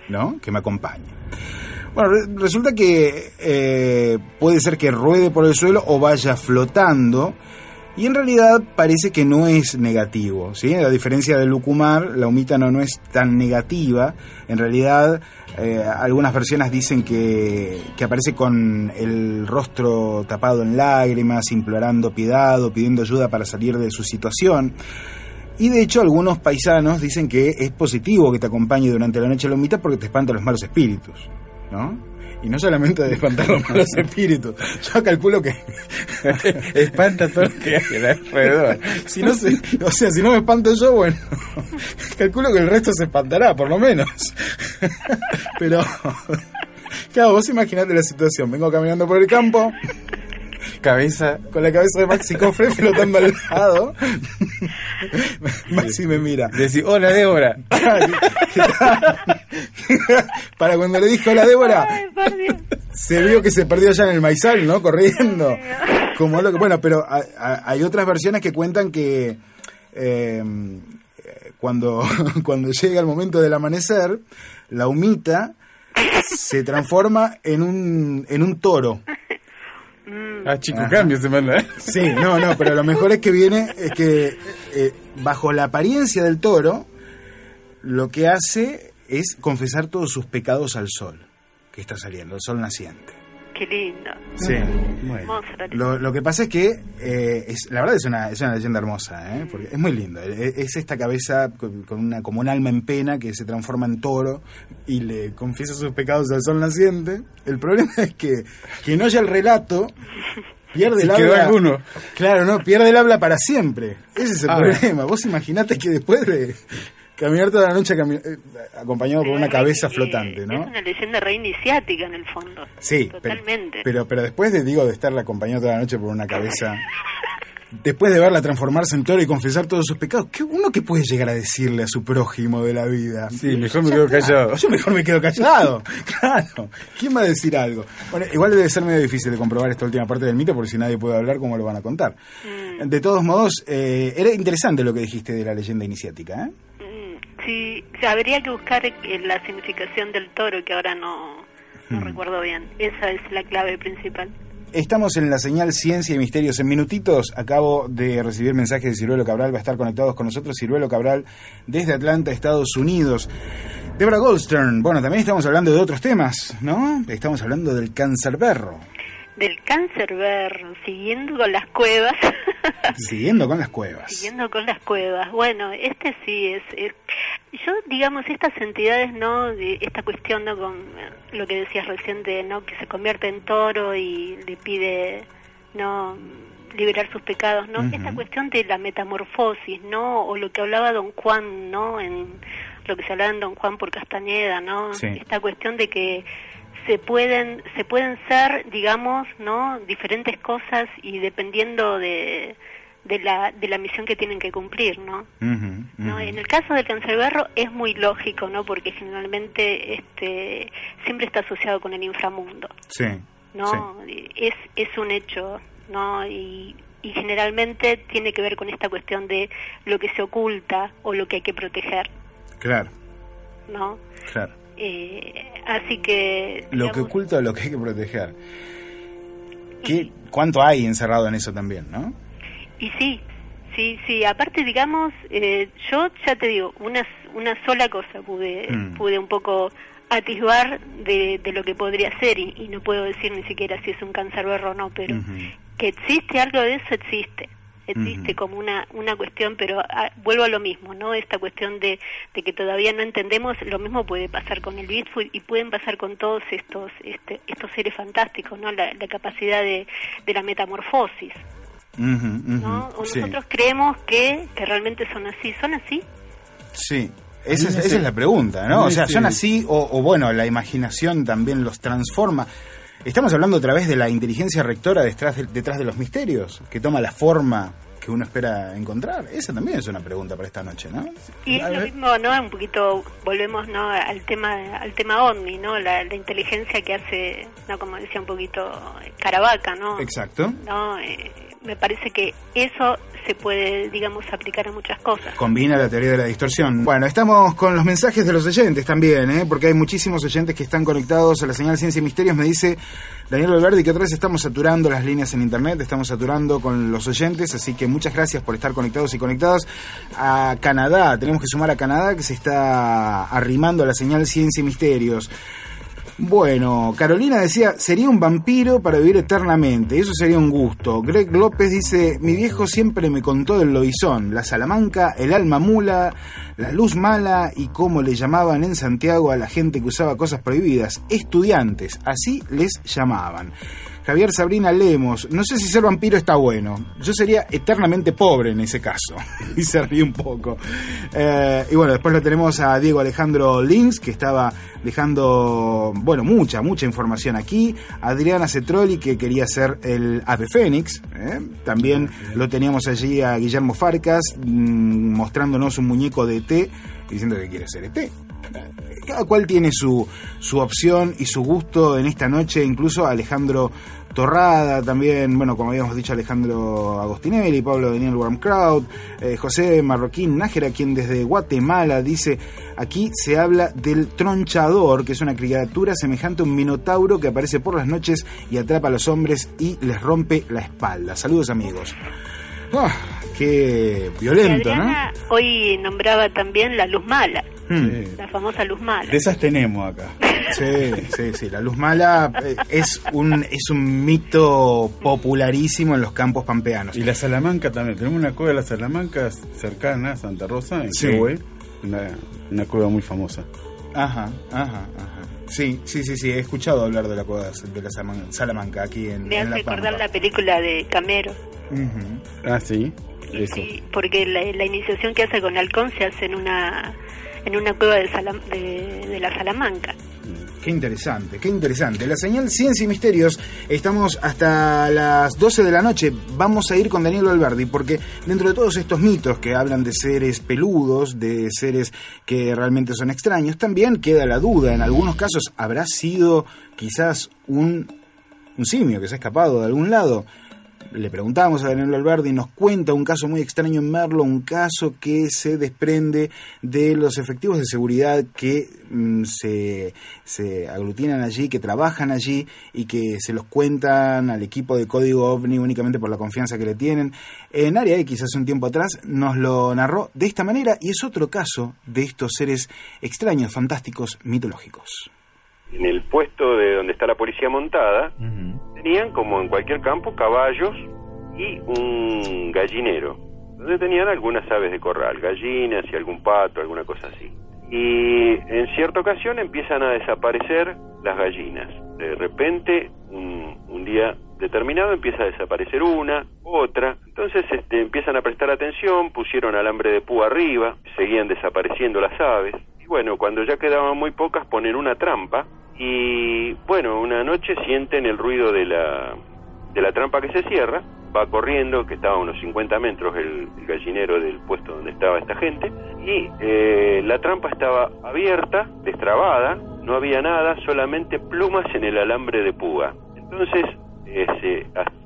¿no? Que me acompaña. Bueno, re- resulta que eh, puede ser que ruede por el suelo o vaya flotando. Y en realidad parece que no es negativo, ¿sí? A diferencia del lucumar, la humita no, no es tan negativa. En realidad, eh, algunas versiones dicen que, que aparece con el rostro tapado en lágrimas, implorando piedad o pidiendo ayuda para salir de su situación. Y de hecho algunos paisanos dicen que es positivo que te acompañe durante la noche la humita porque te espanta los malos espíritus, ¿no? Y no solamente de espantar los malos espíritus. Yo calculo que espanta todo lo que hay alrededor. si no se, o sea, si no me espanto yo, bueno, calculo que el resto se espantará, por lo menos. Pero, claro, vos imaginate la situación. Vengo caminando por el campo, Cabeza. con la cabeza de Maxi Cofre flotando al lado. Maxi me mira. Decir, hola Débora. Para cuando le dijo a la Débora, se vio que se perdió allá en el maizal, ¿no? Corriendo. Como loco. Bueno, pero a- a- hay otras versiones que cuentan que eh, cuando, cuando llega el momento del amanecer, la humita se transforma en un, en un toro. Ah, chico, cambio se manda. ¿eh? Sí, no, no, pero lo mejor es que viene, es que eh, bajo la apariencia del toro, lo que hace es confesar todos sus pecados al sol, que está saliendo, el sol naciente. Qué lindo. Sí. La Lo, lo que pasa es que, eh, es, la verdad es una, es una leyenda hermosa, ¿eh? porque es muy lindo. Es, es esta cabeza con, con una, como un alma en pena que se transforma en toro y le confiesa sus pecados al sol naciente. El problema es que quien oye el relato pierde Si el habla. alguno. Claro, no, pierde el habla para siempre. Ese es el Ah. problema. Vos imaginate que después de caminar toda la noche cami- eh, acompañado por una cabeza flotante, ¿no? Es una leyenda re iniciática en el fondo. Sí, Totalmente. pero, pero después de, digo, de estar acompañado toda la noche por una cabeza, después de verla transformarse en toro y confesar todos sus pecados, ¿qué, ¿uno que puede llegar a decirle a su prójimo de la vida? Sí, mejor me quedo callado. Yo mejor me quedo callado, claro. ¿Quién va a decir algo? Bueno, igual debe ser medio difícil de comprobar esta última parte del mito, porque si nadie puede hablar, ¿cómo lo van a contar? Mm. De todos modos, eh, era interesante lo que dijiste de la leyenda iniciática, ¿eh? Sí, habría que buscar eh, la significación del toro, que ahora no, no Hmm. recuerdo bien. Esa es la clave principal. Estamos en la señal Ciencia y Misterios en minutitos. Acabo de recibir mensajes de Ciruelo Cabral. Va a estar conectados con nosotros Ciruelo Cabral desde Atlanta, Estados Unidos. Debra Goldstern. Bueno, también estamos hablando de otros temas, ¿no? Estamos hablando del cáncer berro. Del cáncer ver, siguiendo con las cuevas. Siguiendo con las cuevas. Siguiendo con las cuevas. Bueno, este sí es, es- yo digamos estas entidades no, de esta cuestión no con eh, lo que decías recién de no que se convierte en toro y le pide no liberar sus pecados, no, esta cuestión de la metamorfosis, no, o lo que hablaba Don Juan, no, en lo que se hablaba en Don Juan por Castañeda, no, Sí. esta cuestión de que se pueden se pueden ser digamos no diferentes cosas y dependiendo de de la de la misión que tienen que cumplir no no en el caso del cancerberro es muy lógico no porque generalmente este siempre está asociado con el inframundo Sí. no es es un hecho no y y generalmente tiene que ver con esta cuestión de lo que se oculta o lo que hay que proteger Claro, no claro. Eh, así que Lo que oculta lo que hay que proteger. ¿Qué, ¿Cuánto hay encerrado en eso también, no? Y sí, sí, sí. Aparte, digamos, eh, yo ya te digo, una, una sola cosa pude, Mm. pude un poco atisbar de, de lo que podría ser y, y no puedo decir ni siquiera si es un cáncer o no, pero que existe algo de eso existe. Existe como una, una cuestión, pero ah, vuelvo a lo mismo, ¿no? Esta cuestión de, de que todavía no entendemos, lo mismo puede pasar con el Bigfoot y pueden pasar con todos estos este, estos seres fantásticos, ¿no? La, la capacidad de, de la metamorfosis. ¿no? O sí. nosotros creemos que, que realmente son así. ¿Son así? Sí, esa es, esa es la pregunta, ¿no? O sea, son así, o, o bueno, la imaginación también los transforma. Estamos hablando otra vez de la inteligencia rectora detrás de, detrás de los misterios, que toma la forma que uno espera encontrar. Esa también es una pregunta para esta noche, ¿no? Y es lo mismo, ¿no? Un poquito, volvemos, ¿no? Al tema, al tema OVNI, ¿no? La, la inteligencia que hace, ¿no? Como decía un poquito Caravaca, ¿no? Exacto. ¿No? Eh, me parece que eso se puede, digamos, aplicar a muchas cosas. Combina la teoría de la distorsión. Bueno, estamos con los mensajes de los oyentes también, ¿eh? porque hay muchísimos oyentes que están conectados a la señal Ciencia y Misterios. Me dice Daniel Valverde que otra vez estamos saturando las líneas en internet, estamos saturando con los oyentes, así que muchas gracias por estar conectados y conectadas a Canadá. Tenemos que sumar a Canadá que se está arrimando a la señal Ciencia y Misterios. Bueno, Carolina decía, sería un vampiro para vivir eternamente, eso sería un gusto. Greg López dice, mi viejo siempre me contó del lobizón, la salamanca, el alma mula, la luz mala y cómo le llamaban en Santiago a la gente que usaba cosas prohibidas, estudiantes, así les llamaban. Javier Sabrina Lemos, no sé si ser vampiro está bueno, yo sería eternamente pobre en ese caso, y se ríe un poco. Eh, y bueno, después lo tenemos a Diego Alejandro Links, que estaba dejando, bueno, mucha, mucha información aquí. Adriana Cetroli, que quería ser el ave fénix. ¿eh? También lo teníamos allí a Guillermo Farcas, mm, mostrándonos un muñeco de ET, diciendo que quiere ser ET. Cada cual tiene su, su opción y su gusto en esta noche, incluso Alejandro Torrada, también, bueno, como habíamos dicho, Alejandro Agostinelli, Pablo Daniel Warmkraut, eh, José Marroquín Nájera, quien desde Guatemala dice, aquí se habla del tronchador, que es una criatura semejante a un minotauro que aparece por las noches y atrapa a los hombres y les rompe la espalda. Saludos amigos. Ah, qué violento, ¿no? Hoy nombraba también la luz mala, Hmm. la famosa luz mala. De esas tenemos acá. Sí, sí, sí. La luz mala eh, es un, es un mito popularísimo en los campos pampeanos. Y la Salamanca también. Tenemos una cueva de la Salamanca cercana a Santa Rosa, en Sí. Quehue. Una, una cueva muy famosa. Ajá, ajá, ajá. Sí, sí, sí, sí. He escuchado hablar de la cueva de la Salaman- Salamanca aquí en, Me en hace La recordar Pampa. la película de Camero, Ujú. Ah, sí. Eso. sí, porque la, la iniciación que hace con Halcón se hace en una en una cueva de, de la Salamanca. Qué interesante, qué interesante. La señal Ciencia y Misterios, estamos hasta las 12 de la noche. Vamos a ir con Daniel Alberdi, porque dentro de todos estos mitos que hablan de seres peludos, de seres que realmente son extraños, también queda la duda. En algunos casos habrá sido quizás un, un simio que se ha escapado de algún lado. Le preguntamos a Daniel Alberdi y nos cuenta un caso muy extraño en Merlo, un caso que se desprende de los efectivos de seguridad que mm, se, se aglutinan allí, que trabajan allí y que se los cuentan al equipo de Código OVNI únicamente por la confianza que le tienen. En Área X hace un tiempo atrás nos lo narró de esta manera y es otro caso de estos seres extraños, fantásticos, mitológicos. En el puesto de donde está la policía montada, tenían, como en cualquier campo, caballos y un gallinero, donde tenían algunas aves de corral, gallinas y algún pato, alguna cosa así. Y en cierta ocasión empiezan a desaparecer las gallinas. De repente, un, día determinado empieza a desaparecer una, otra. Entonces este, empiezan a prestar atención, pusieron alambre de púa arriba, seguían desapareciendo las aves. Y bueno, cuando ya quedaban muy pocas, ponen una trampa. Y bueno, una noche sienten el ruido de la, de la trampa que se cierra. Va corriendo, que estaba a unos 50 metros el, gallinero del puesto donde estaba esta gente. Y eh, la trampa estaba abierta, destrabada, no había nada, solamente plumas en el alambre de púa. Entonces,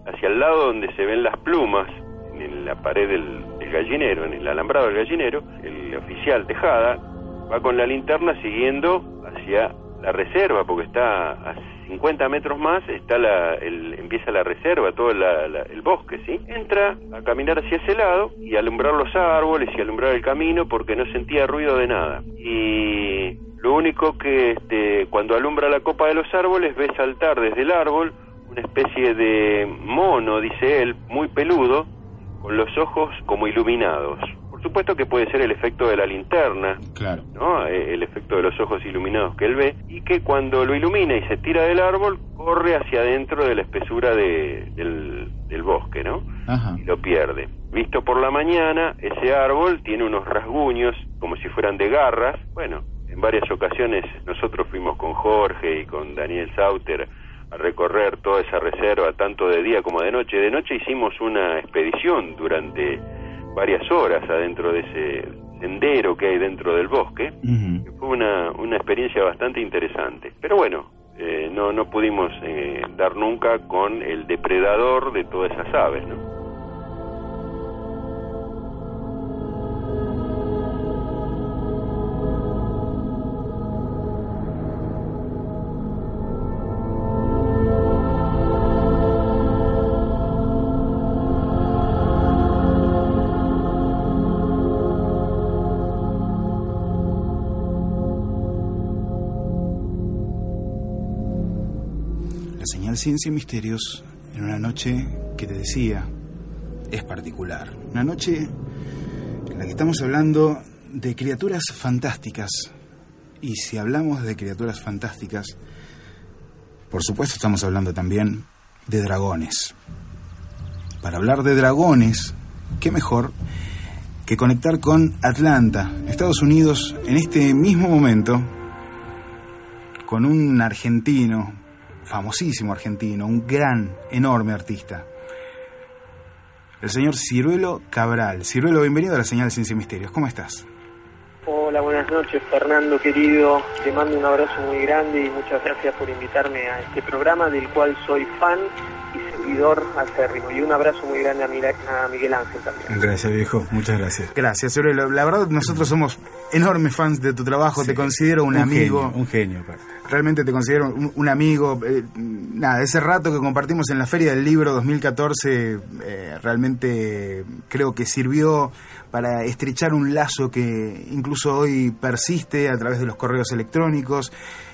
hacia el lado donde se ven las plumas, en la pared del, del gallinero, en el alambrado del gallinero, el oficial Tejada va con la linterna siguiendo hacia la reserva, porque está a 50 metros más, está la, el, empieza la reserva, todo la- la- el bosque, ¿sí? Entra a caminar hacia ese lado y alumbrar los árboles y alumbrar el camino porque no sentía ruido de nada. Y lo único que este, cuando alumbra la copa de los árboles ve saltar desde el árbol una especie de mono, dice él, muy peludo, con los ojos como iluminados. Supuesto que puede ser el efecto de la linterna, Claro. ¿no? Eh, el efecto de los ojos iluminados que él ve, y que cuando lo ilumina y se tira del árbol, corre hacia adentro de la espesura de- del, del bosque, ¿no? Ajá. y lo pierde. Visto por la mañana, ese árbol tiene unos rasguños como si fueran de garras. Bueno, en varias ocasiones nosotros fuimos con Jorge y con Daniel Sauter a recorrer toda esa reserva, tanto de día como de noche. De noche hicimos una expedición durante varias horas adentro de ese sendero que hay dentro del bosque. que Fue una, una experiencia bastante interesante. Pero bueno, eh, no, no pudimos eh, dar nunca con el depredador de todas esas aves, ¿no? Ciencia y Misterios en una noche que te decía es particular. Una noche en la que estamos hablando de criaturas fantásticas. Y si hablamos de criaturas fantásticas, por supuesto estamos hablando también de dragones. Para hablar de dragones, qué mejor que conectar con Atlanta, Estados Unidos, en este mismo momento, con un argentino, famosísimo argentino, un gran, enorme artista. El señor Ciruelo Cabral. Ciruelo, bienvenido a la señal de Ciencia y Misterios. ¿Cómo estás? Hola, buenas noches, Fernando querido. Te mando un abrazo muy grande y muchas gracias por invitarme a este programa del cual soy fan y seguidor acérrimo. Y un abrazo muy grande a, Mira- a Miguel Ángel también. Gracias, viejo. Muchas gracias. Gracias, Aurelio. La verdad, nosotros somos enormes fans de tu trabajo. Te considero un, amigo. genio, un genio, aparte. Realmente te considero un, un amigo. Eh, nada, ese rato que compartimos en la Feria del Libro 2014 eh, realmente creo que sirvió para estrechar un lazo que incluso hoy persiste a través de los correos electrónicos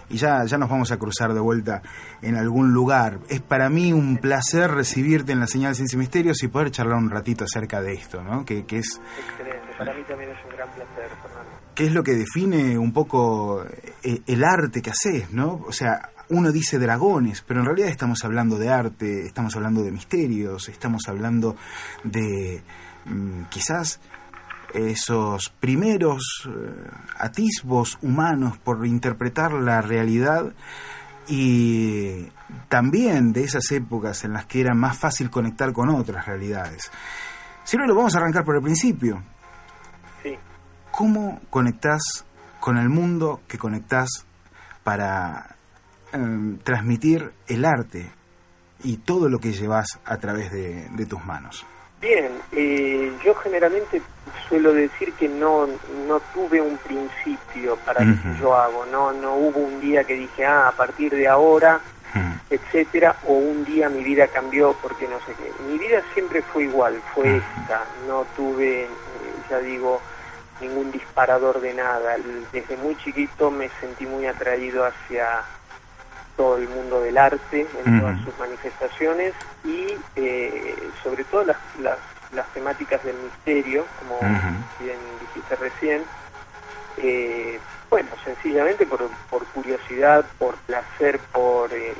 y ya, ya nos vamos a cruzar de vuelta en algún lugar. Es para mí un placer recibirte en la señal Ciencia y Misterios y poder charlar un ratito acerca de esto, ¿no? Que, que es Excelente, para mí también es un gran placer, Fernando. ¿Qué es lo que define un poco eh, el arte que haces, no? O sea, uno dice dragones, pero en realidad estamos hablando de arte, estamos hablando de misterios, estamos hablando de mm, quizás esos primeros eh, atisbos humanos por interpretar la realidad y también de esas épocas en las que era más fácil conectar con otras realidades. Si no, lo vamos a arrancar por el principio. Sí. ¿Cómo conectás con el mundo que conectás para em, transmitir el arte y todo lo que llevas a través de, de tus manos? Bien, eh, yo generalmente suelo decir que no, no tuve un principio para lo que yo hago, no, no hubo un día que dije, ah, a partir de ahora, etcétera, o un día mi vida cambió porque no sé qué. Mi vida siempre fue igual, fue esta, no tuve, eh, ya digo, ningún disparador de nada. Desde muy chiquito me sentí muy atraído hacia todo el mundo del arte en todas sus manifestaciones y eh, sobre todo las, las, las temáticas del misterio, como bien dijiste recién. Eh, bueno, sencillamente por, por curiosidad, por placer, por, eh,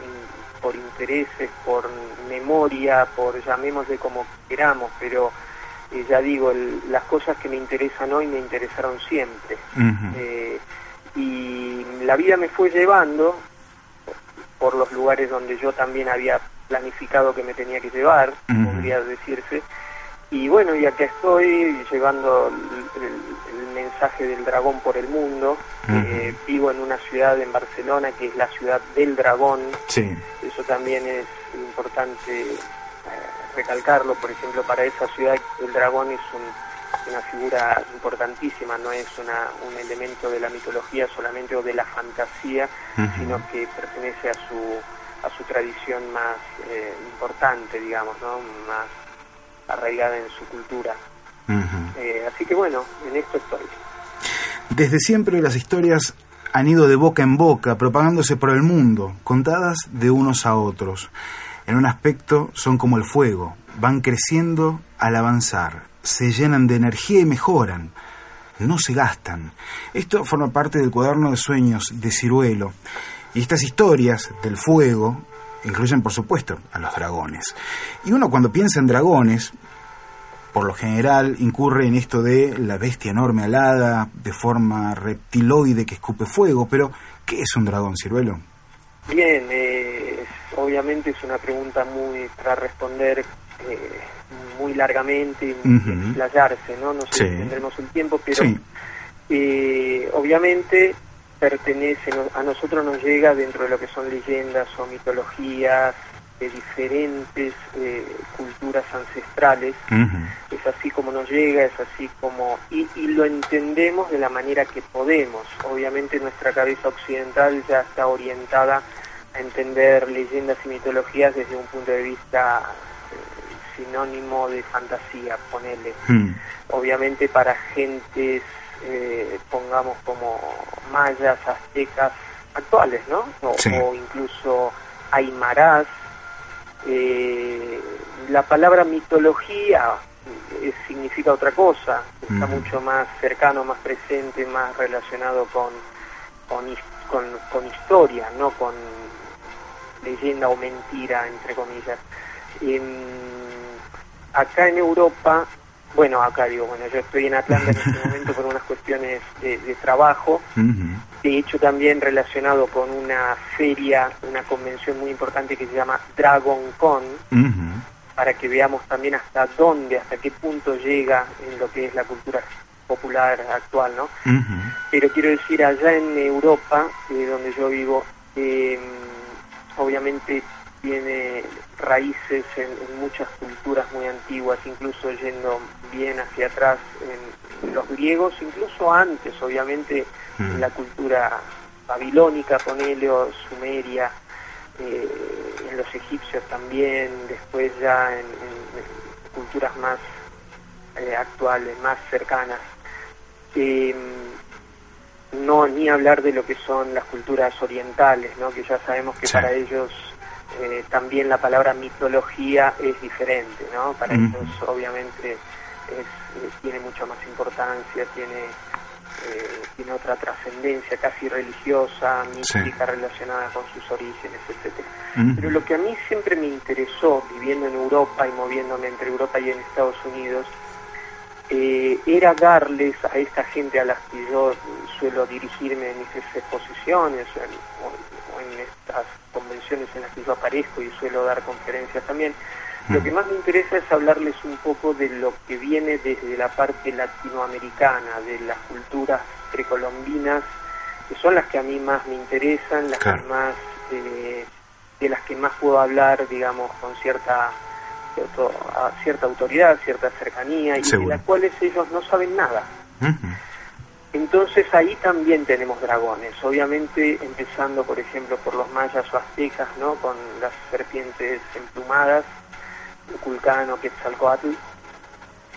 por intereses, por memoria, por llamémosle como queramos, pero ya digo, el- las cosas que me interesan hoy me interesaron siempre. Y la vida me fue llevando por los lugares donde yo también había planificado que me tenía que llevar, podría decirse. Y bueno, y acá estoy llevando el, el- el mensaje del dragón por el mundo. Eh, vivo en una ciudad en Barcelona que es la ciudad del dragón. Sí. Eso también es importante eh, recalcarlo. Por ejemplo, para esa ciudad el dragón es un- una figura importantísima, no es una, un elemento de la mitología solamente o de la fantasía, sino que pertenece a su, a su tradición más eh, importante, digamos, ¿no? más arraigada en su cultura. Eh, así que bueno, en esto estoy. Desde siempre las historias han ido de boca en boca, propagándose por el mundo, contadas de unos a otros. En un aspecto son como el fuego, van creciendo al avanzar, se llenan de energía y mejoran, no se gastan. Esto forma parte del cuaderno de sueños de Ciruelo. Y estas historias del fuego incluyen, por supuesto, a los dragones. Y uno cuando piensa en dragones, por lo general incurre en esto de la bestia enorme alada, de forma reptiloide que escupe fuego, pero ¿qué es un dragón, Ciruelo? Bien, eh, obviamente es una pregunta muy para responder eh, muy largamente y Ujú. explayarse, ¿no? No sé Sí. si tendremos el tiempo, pero Sí. eh, obviamente pertenece, a nosotros nos llega dentro de lo que son leyendas o mitologías de diferentes eh, culturas ancestrales. Es así como nos llega, es así como... Y, y lo entendemos de la manera que podemos. Obviamente nuestra cabeza occidental ya está orientada a entender leyendas y mitologías desde un punto de vista sinónimo de fantasía, ponele. Obviamente para gentes, eh, pongamos como mayas, aztecas actuales, ¿no? O, Sí. o incluso aymarás. Eh, la palabra mitología eh, significa otra cosa, está mucho más cercano, más presente, más relacionado con, con, his- con, con historia, no con leyenda o mentira, entre comillas. Em, acá en Europa, bueno, acá digo, bueno, yo estoy en Atlanta en este momento por unas cuestiones de, de trabajo, de hecho también relacionado con una feria, una convención muy importante que se llama Dragon Con, para que veamos también hasta dónde, hasta qué punto llega en lo que es la cultura popular actual, ¿no? Pero quiero decir, allá en Europa, eh, donde yo vivo, eh, obviamente tiene raíces en, en muchas culturas muy antiguas, incluso yendo bien hacia atrás en los griegos, incluso antes, obviamente, en la cultura babilónica, ponele, o sumeria, eh, en los egipcios también, después ya en, en- en culturas más eh, actuales, más cercanas. Eh, no ni hablar de lo que son las culturas orientales, ¿no? que ya sabemos que Sí. para ellos eh, también la palabra mitología es diferente, ¿no? Para Ujú. ellos obviamente es, eh, tiene mucha más importancia, tiene eh, tiene otra trascendencia casi religiosa, mística relacionada con sus orígenes. Ujú. Pero lo que a mí siempre me interesó, viviendo en Europa y moviéndome entre Europa y en Estados Unidos, eh, era darles a esta gente a las que yo suelo dirigirme en mis exposiciones o en, o- o en estas convenciones en las que yo aparezco y suelo dar conferencias también, lo que más me interesa es hablarles un poco de lo que viene desde la parte latinoamericana, de las culturas precolombinas, que son las que a mí más me interesan, las Claro. que más, eh, de las que más puedo hablar, digamos, con cierta cierto- a cierta autoridad, cierta cercanía, y Seguro. de las cuales ellos no saben nada. Entonces ahí también tenemos dragones, obviamente empezando por ejemplo por los mayas o aztecas, ¿no? Con las serpientes emplumadas, Culcano, Quetzalcoatl.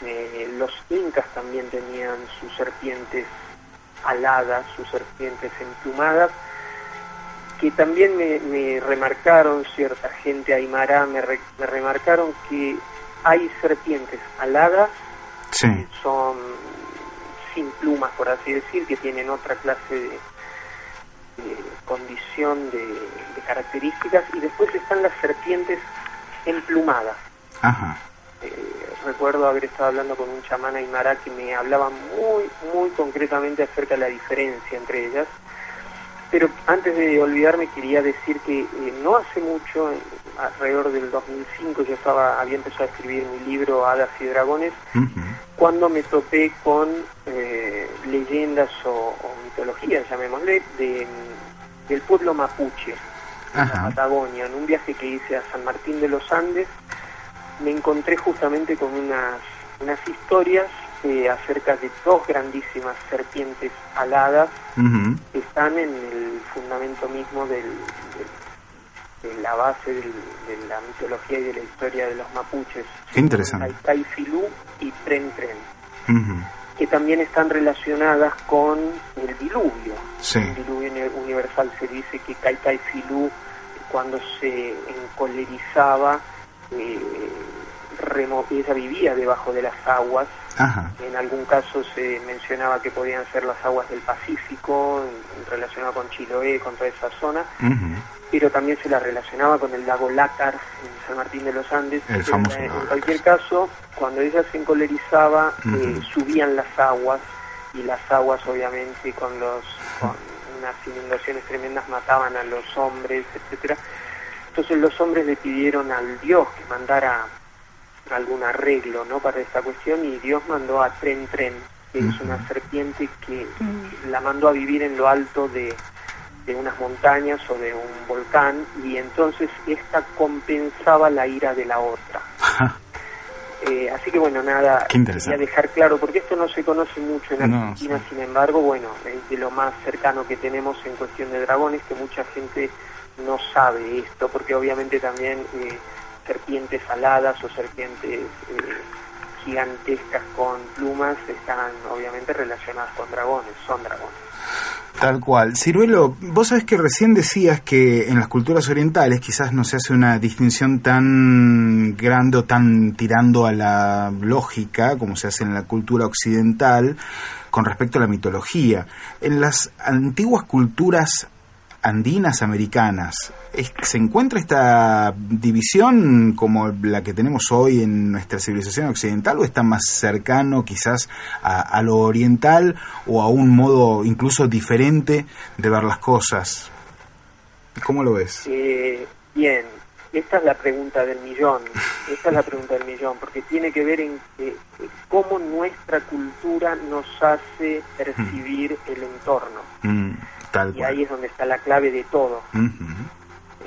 Eh, los incas también tenían sus serpientes aladas, sus serpientes emplumadas, que también me, me remarcaron cierta gente aymara, me, re- me remarcaron que hay serpientes aladas Sí. son sin plumas, por así decir, que tienen otra clase de, de condición de, de características, y después están las serpientes emplumadas. Ajá. Eh, recuerdo haber estado hablando con un chamán aymara que me hablaba muy, muy concretamente acerca de la diferencia entre ellas. Pero antes de olvidarme quería decir que eh, no hace mucho, alrededor del 2005, yo estaba, había empezado a escribir mi libro Hadas y Dragones, cuando me topé con eh, leyendas o, o mitologías, llamémosle, de, del pueblo mapuche, en la Ajá. Patagonia. En un viaje que hice a San Martín de los Andes, me encontré justamente con unas, unas historias eh, acerca de dos grandísimas serpientes aladas que están en el fundamento mismo del, del- la base del- de la mitología y de la historia de los mapuches. Qué interesante. Kai Filú y Tren Tren, que también están relacionadas con el diluvio. Sí. El diluvio uni- universal se dice que Kai Filú, cuando se encolerizaba, eh, ella vivía debajo de las aguas Ajá. en algún caso se mencionaba que podían ser las aguas del Pacífico, relacionado con Chiloé, con toda esa zona, pero también se la relacionaba con el lago Lácar en San Martín de los Andes. El Pero, famoso eh, en cualquier caso, cuando ella se encolerizaba, eh, subían las aguas y las aguas obviamente con los con unas inundaciones tremendas mataban a los hombres, etcétera. Entonces los hombres le pidieron al dios que mandara algún arreglo ¿no? para esta cuestión y Dios mandó a Tren Tren, que es una serpiente que la mandó a vivir en lo alto de, de unas montañas o de un volcán y entonces esta compensaba la ira de la otra. Eh, así que bueno, nada, quería dejar claro, porque esto no se conoce mucho en No, Argentina, sin embargo, bueno, es de lo más cercano que tenemos en cuestión de dragones, que mucha gente no sabe esto, porque obviamente también eh, serpientes aladas o serpientes eh, gigantescas con plumas están obviamente relacionadas con dragones, son dragones. Tal cual. Ciruelo, vos sabés que recién decías que en las culturas orientales quizás no se hace una distinción tan grande o tan tirando a la lógica como se hace en la cultura occidental con respecto a la mitología. En las antiguas culturas andinas americanas, ¿es- ¿se encuentra esta división como la que tenemos hoy en nuestra civilización occidental o está más cercano quizás a, a lo oriental o a un modo incluso diferente de ver las cosas? ¿Cómo lo ves? Eh, bien, esta es la pregunta del millón. esa es la pregunta del millón, porque tiene que ver en que, eh, cómo nuestra cultura nos hace percibir el entorno. Mm, tal Y cual. ahí es donde está la clave de todo.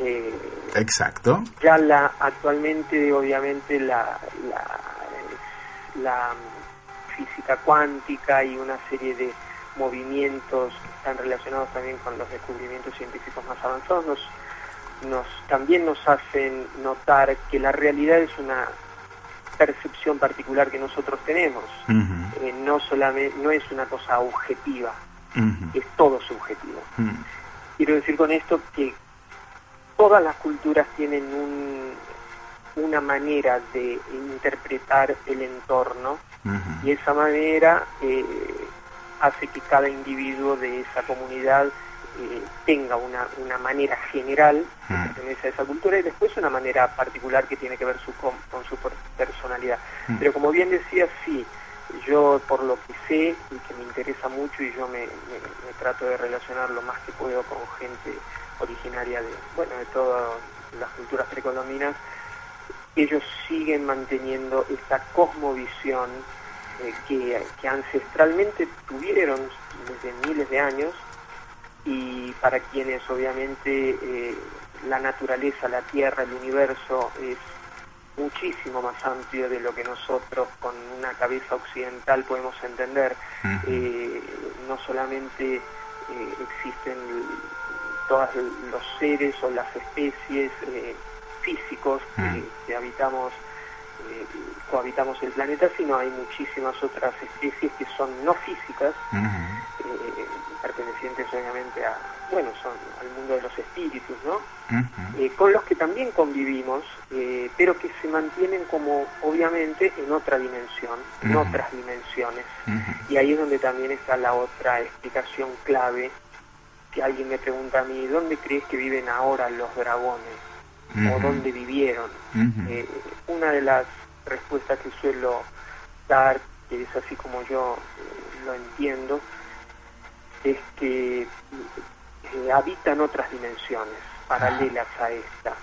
Eh, Exacto. ya la actualmente obviamente la, la, la física cuántica y una serie de movimientos que están relacionados también con los descubrimientos científicos más avanzados nos, nos también nos hacen notar que la realidad es una percepción particular que nosotros tenemos. Eh, no solamente no es una cosa objetiva es todo subjetivo. Quiero decir con esto que todas las culturas tienen un- una manera de interpretar el entorno y esa manera eh, hace que cada individuo de esa comunidad eh, tenga una, una manera general que Mm. pertenece a esa cultura y después una manera particular que tiene que ver su, con, con su per- personalidad. Mm. Pero como bien decía, sí, yo por lo que sé y que me interesa mucho y yo me, me- me trato de relacionar lo más que puedo con gente originaria de, bueno, de todas las culturas precolombinas, ellos siguen manteniendo esta cosmovisión eh, que, que ancestralmente tuvieron desde miles de años y para quienes obviamente eh, la naturaleza, la tierra, el universo es muchísimo más amplio de lo que nosotros con una cabeza occidental podemos entender. Eh, no solamente eh, existen todos los seres o las especies físicos que, que habitamos cohabitamos el planeta, sino hay muchísimas otras especies que son no físicas, eh, pertenecientes obviamente a, bueno, son al mundo de los espíritus, ¿no? Eh, con los que también convivimos, eh, pero que se mantienen como obviamente en otra dimensión, en otras dimensiones. Y ahí es donde también está la otra explicación clave, que alguien me pregunta a mí, ¿dónde crees que viven ahora los dragones? ¿O dónde vivieron? Una de las respuestas que suelo dar, que es así como yo eh, lo entiendo, es que eh, habitan otras dimensiones paralelas a esta.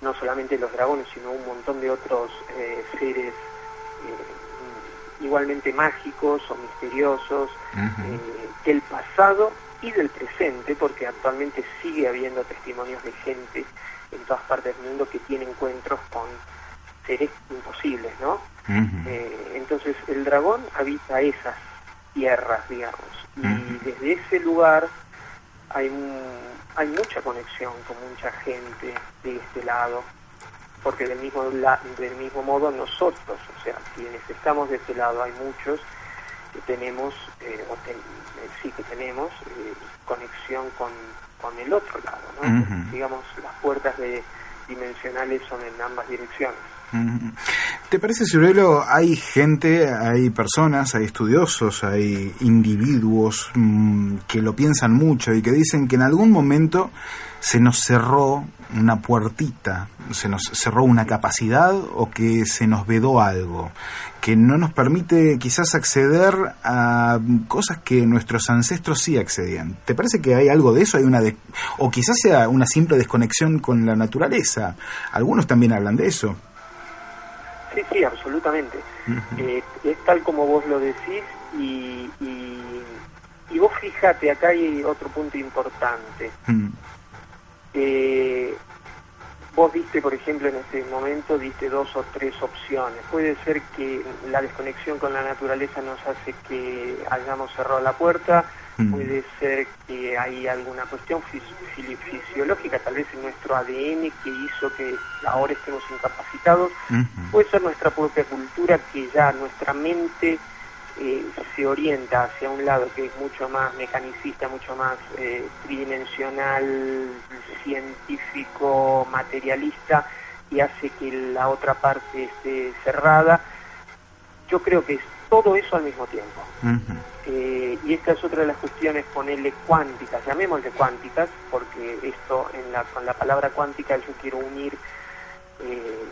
No solamente los dragones, sino un montón de otros eh, seres eh, igualmente mágicos o misteriosos del pasado y del presente, porque actualmente sigue habiendo testimonios de gente en todas partes del mundo que tiene encuentros con seres imposibles, ¿no? Eh, entonces el dragón habita esas tierras, digamos, y desde ese lugar hay, hay mucha conexión con mucha gente de este lado, porque del mismo, la- del mismo modo nosotros, o sea, quienes estamos de este lado, hay muchos que tenemos, eh, o ten- eh, sí que tenemos, eh, conexión con, con el otro lado, ¿no? Digamos, las puertas de, dimensionales son en ambas direcciones. ¿Te parece, Ciruelo, hay gente, hay personas, hay estudiosos, hay individuos mm, que lo piensan mucho y que dicen que en algún momento se nos cerró una puertita, se nos cerró una capacidad o que se nos vedó algo, que no nos permite quizás acceder a cosas que nuestros ancestros sí accedían. ¿Te parece que hay algo de eso? Hay una de- o quizás sea una simple desconexión con la naturaleza. Algunos también hablan de eso. Sí, sí, absolutamente. Eh, es tal como vos lo decís y, y, y vos fíjate, acá hay otro punto importante. Mm. Eh, vos diste, por ejemplo, en este momento, diste dos o tres opciones. Puede ser que la desconexión con la naturaleza nos hace que hayamos cerrado la puerta, puede ser que hay alguna cuestión fisiológica, tal vez en nuestro ADN, que hizo que ahora estemos incapacitados. Puede ser nuestra propia cultura, que ya nuestra mente eh, se orienta hacia un lado que es mucho más mecanicista, mucho más eh, tridimensional, científico, materialista, y hace que la otra parte esté cerrada. Yo creo que es todo eso al mismo tiempo. Eh, y esta es otra de las cuestiones, ponerle cuánticas, llamémosle cuánticas, porque esto, en la, con la palabra cuántica yo quiero unir eh,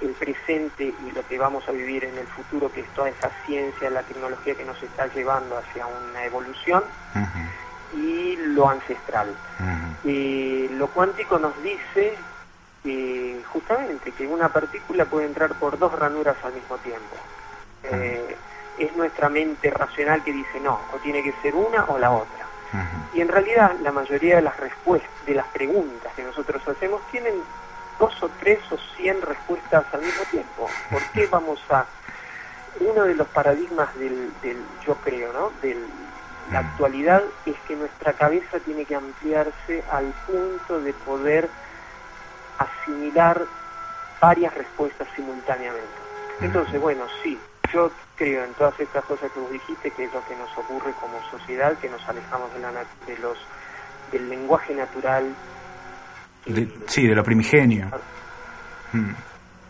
el presente y lo que vamos a vivir en el futuro, que es toda esa ciencia, la tecnología que nos está llevando hacia una evolución, y lo ancestral. Eh, lo cuántico nos dice justamente que una partícula puede entrar por dos ranuras al mismo tiempo. Es nuestra mente racional que dice no, o tiene que ser una o la otra. Y en realidad la mayoría de las respuestas, de las preguntas que nosotros hacemos tienen dos o tres o cien respuestas al mismo tiempo. ¿Por qué vamos a uno de los paradigmas del, del yo creo, ¿no? Del, la actualidad es que nuestra cabeza tiene que ampliarse al punto de poder asimilar varias respuestas simultáneamente. Entonces, bueno, sí, yo creo en todas estas cosas que vos dijiste, que es lo que nos ocurre como sociedad, que nos alejamos de, la, de los del lenguaje natural. De- sí, de lo primigenio. Mm.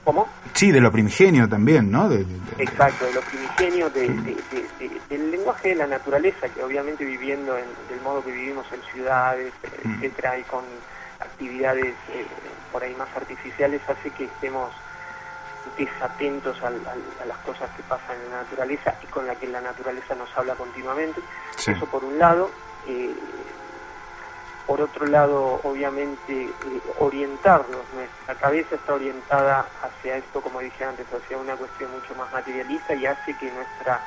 ¿Cómo? Sí, de lo primigenio también, ¿no? De- Exacto, de lo primigenio, de, de- de- de- del lenguaje de la naturaleza, que obviamente viviendo en, del modo que vivimos en ciudades, eh, etcétera, y con actividades eh, por ahí más artificiales, hace que estemos desatentos al- al- a las cosas que pasan en la naturaleza y con la que la naturaleza nos habla continuamente. Sí. Eso por un lado. eh, por otro lado, obviamente, eh, orientarnos. Nuestra cabeza está orientada hacia esto, como dije antes, hacia una cuestión mucho más materialista y hace que nuestra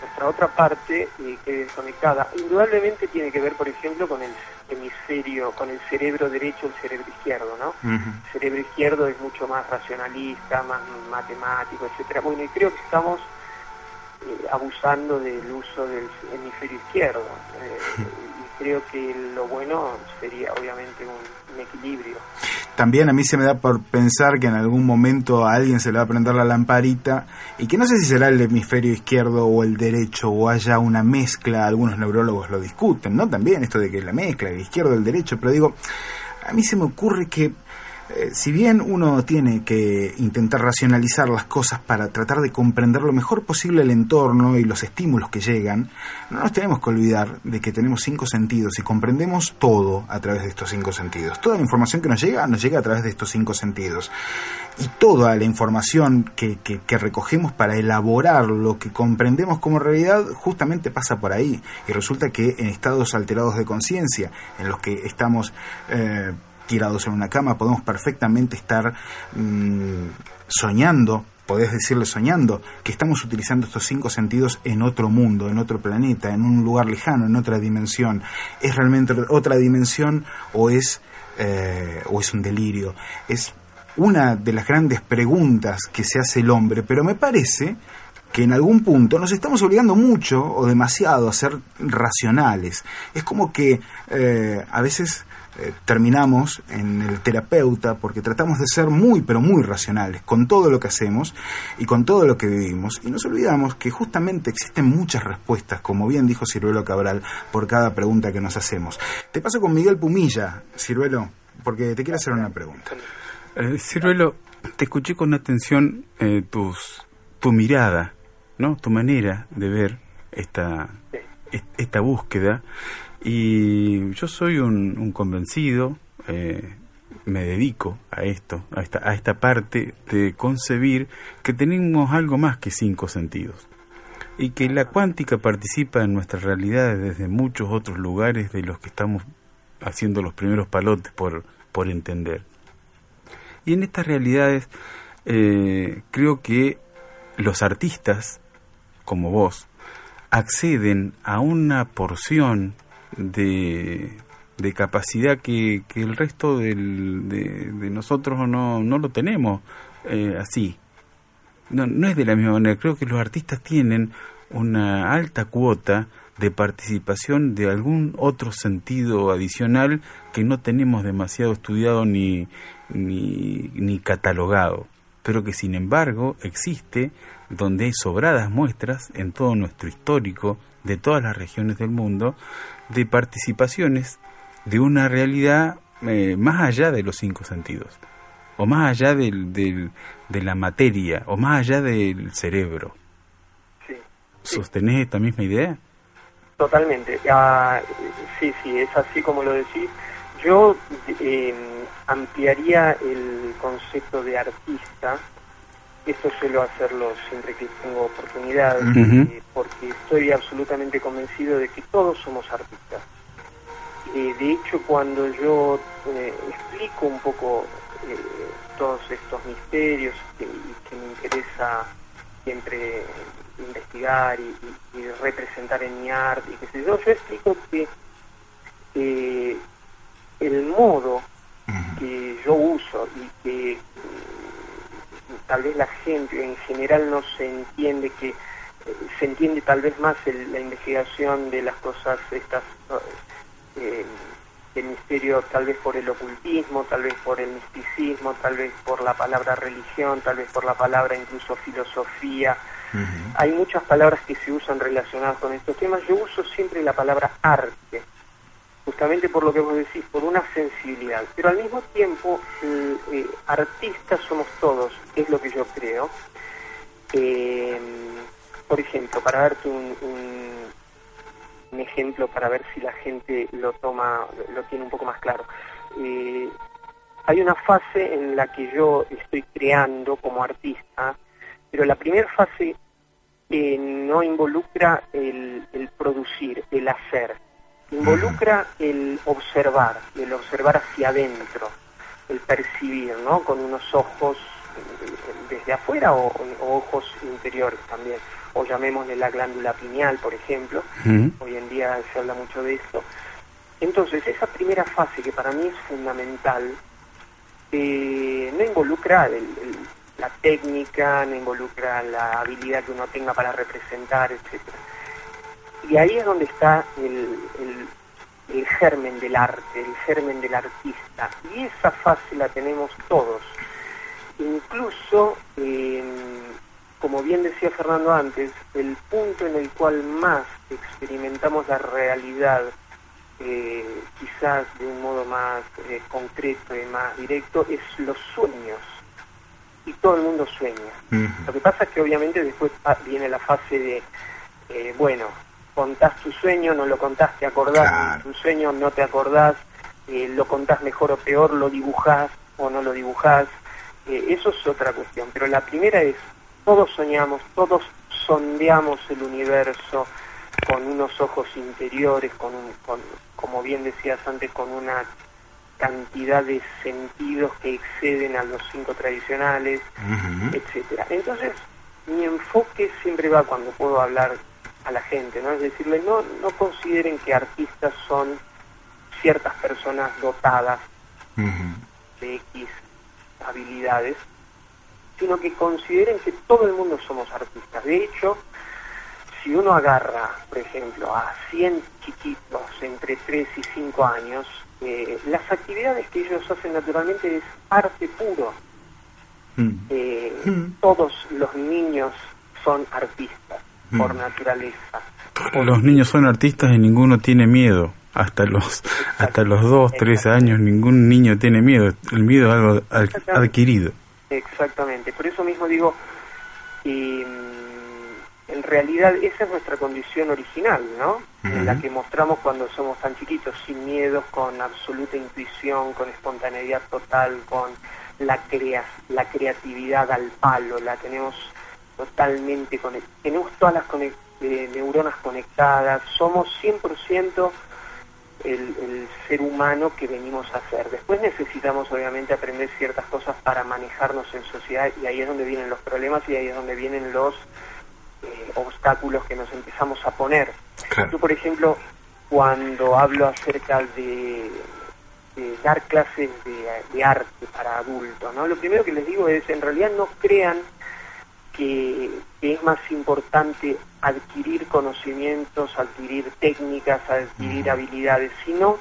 nuestra otra parte eh, quede desconectada. Indudablemente tiene que ver, por ejemplo, con el hemisferio, con el cerebro derecho, el cerebro izquierdo, ¿no? El cerebro izquierdo es mucho más racionalista, más matemático, etcétera. Bueno, y creo que estamos eh, abusando del uso del hemisferio izquierdo. Eh, creo que lo bueno sería, obviamente, un, equilibrio. También a mí se me da por pensar que en algún momento a alguien se le va a prender la lamparita y que no sé si será el hemisferio izquierdo o el derecho o haya una mezcla, algunos neurólogos lo discuten, ¿no? También esto de que la mezcla, el izquierdo, el derecho, pero digo, a mí se me ocurre que eh, si bien uno tiene que intentar racionalizar las cosas para tratar de comprender lo mejor posible el entorno y los estímulos que llegan, no nos tenemos que olvidar de que tenemos cinco sentidos y comprendemos todo a través de estos cinco sentidos. Toda la información que nos llega nos llega a través de estos cinco sentidos. Y toda la información que, recogemos para elaborar lo que comprendemos como realidad justamente pasa por ahí. Y resulta que en estados alterados de conciencia, en los que estamos... eh, tirados en una cama, podemos perfectamente estar mm, soñando, podés decirle soñando, que estamos utilizando estos cinco sentidos en otro mundo, en otro planeta, en un lugar lejano, en otra dimensión. ¿Es realmente otra dimensión o es, eh, o es un delirio? Es una de las grandes preguntas que se hace el hombre, pero me parece que en algún punto nos estamos obligando mucho o demasiado a ser racionales. Es como que eh, a veces eh, terminamos en el terapeuta porque tratamos de ser muy pero muy racionales con todo lo que hacemos y con todo lo que vivimos y nos olvidamos que justamente existen muchas respuestas, como bien dijo Ciruelo Cabral, por cada pregunta que nos hacemos. Te paso con Miguel Pumilla, Ciruelo, porque te quiero hacer una pregunta. Eh, Ciruelo, te escuché con atención eh, tus, tu mirada, ¿no? Tu manera de ver esta, est- esta búsqueda. Y yo soy un, un convencido, eh, me dedico a esto, a esta, a esta parte de concebir que tenemos algo más que cinco sentidos. Y que la cuántica participa en nuestras realidades desde muchos otros lugares de los que estamos haciendo los primeros palotes por, por entender. Y en estas realidades eh, creo que los artistas, como vos, acceden a una porción de, de capacidad que, que el resto del- de, nosotros no, no lo tenemos eh, así. No, no es de la misma manera. Creo que los artistas tienen una alta cuota de participación de algún otro sentido adicional que no tenemos demasiado estudiado ni, ni catalogado, pero que sin embargo existe donde hay sobradas muestras en todo nuestro histórico de todas las regiones del mundo de participaciones de una realidad eh, más allá de los cinco sentidos, o más allá del, del- de la materia, o más allá del cerebro. ¿Sostenés esta misma idea? Totalmente. Ah, sí, sí, es así como lo decís. Yo eh, ampliaría el concepto de artista. Esto suelo hacerlo siempre que tengo oportunidad, Ujú. eh, porque estoy absolutamente convencido de que todos somos artistas. Eh, de hecho, cuando yo eh, explico un poco eh, todos estos misterios que, y que me interesa siempre investigar y, y- y representar en mi arte y qué sé yo, yo explico que eh, el modo que yo uso y que tal vez la gente en general no se entiende que eh, se entiende tal vez más el- la investigación de las cosas estas eh, del misterio tal vez por el ocultismo, tal vez por el misticismo, tal vez por la palabra religión, tal vez por la palabra incluso filosofía. Hay muchas palabras que se usan relacionadas con estos temas. Yo uso siempre la palabra arte, justamente por lo que vos decís, por una sensibilidad. Pero al mismo tiempo, el, eh, artistas somos todos, es lo que yo creo. Eh, por ejemplo, para darte un, ejemplo, para ver si la gente lo toma, lo tiene un poco más claro. Eh, hay una fase en la que yo estoy creando como artista, pero la primera fase eh, no involucra el producir, el hacer, involucra el observar, el observar hacia adentro, el percibir, ¿no? Con unos ojos eh, desde afuera o, o ojos interiores también, o llamémosle la glándula pineal, por ejemplo. Hoy en día se habla mucho de esto. Entonces, esa primera fase que para mí es fundamental, eh, no involucra el- el- la técnica, no involucra la habilidad que uno tenga para representar, etcétera. Y ahí es donde está el, el- el germen del arte, el germen del artista. Y esa fase la tenemos todos. Incluso, eh, como bien decía Fernando antes, el punto en el cual más experimentamos la realidad, eh, quizás de un modo más eh, concreto y más directo, es los sueños. Y todo el mundo sueña. Lo que pasa es que obviamente después viene la fase de, eh, bueno, contás tu sueño, no lo contás, te acordás tu sueño, no te acordás, eh, lo contás mejor o peor, lo dibujás o no lo dibujás. Eh, eso es otra cuestión. Pero la primera es, todos soñamos, todos sondeamos el universo con unos ojos interiores, con, un, con como bien decías antes, con una cantidad de sentidos que exceden a los cinco tradicionales, etcétera. Entonces, mi enfoque siempre va cuando puedo hablar a la gente, ¿no? Es decirle, no, no consideren que artistas son ciertas personas dotadas de X habilidades, sino que consideren que todo el mundo somos artistas. De hecho, si uno agarra, por ejemplo, a 100 chiquitos entre 3 y 5 años, eh, las actividades que ellos hacen naturalmente es arte puro. Eh, Todos los niños son artistas por naturaleza. Los niños son artistas y ninguno tiene miedo. Hasta los hasta los dos, tres años ningún niño tiene miedo. El miedo es algo al- adquirido. Exactamente, por eso mismo digo, que mm, en realidad esa es nuestra condición original, ¿no? En la que mostramos cuando somos tan chiquitos, sin miedos, con absoluta intuición, con espontaneidad total, con la, crea la creatividad al palo, la tenemos totalmente conectada, tenemos todas las eh, neuronas conectadas, somos 100% el, el ser humano que venimos a ser. Después necesitamos obviamente aprender ciertas cosas para manejarnos en sociedad y ahí es donde vienen los problemas y ahí es donde vienen los eh, obstáculos que nos empezamos a poner. Yo, por ejemplo, cuando hablo acerca de, de dar clases de, de arte para adultos, ¿no? lo primero que les digo es, en realidad no crean que, es más importante adquirir conocimientos, adquirir técnicas, adquirir habilidades, sino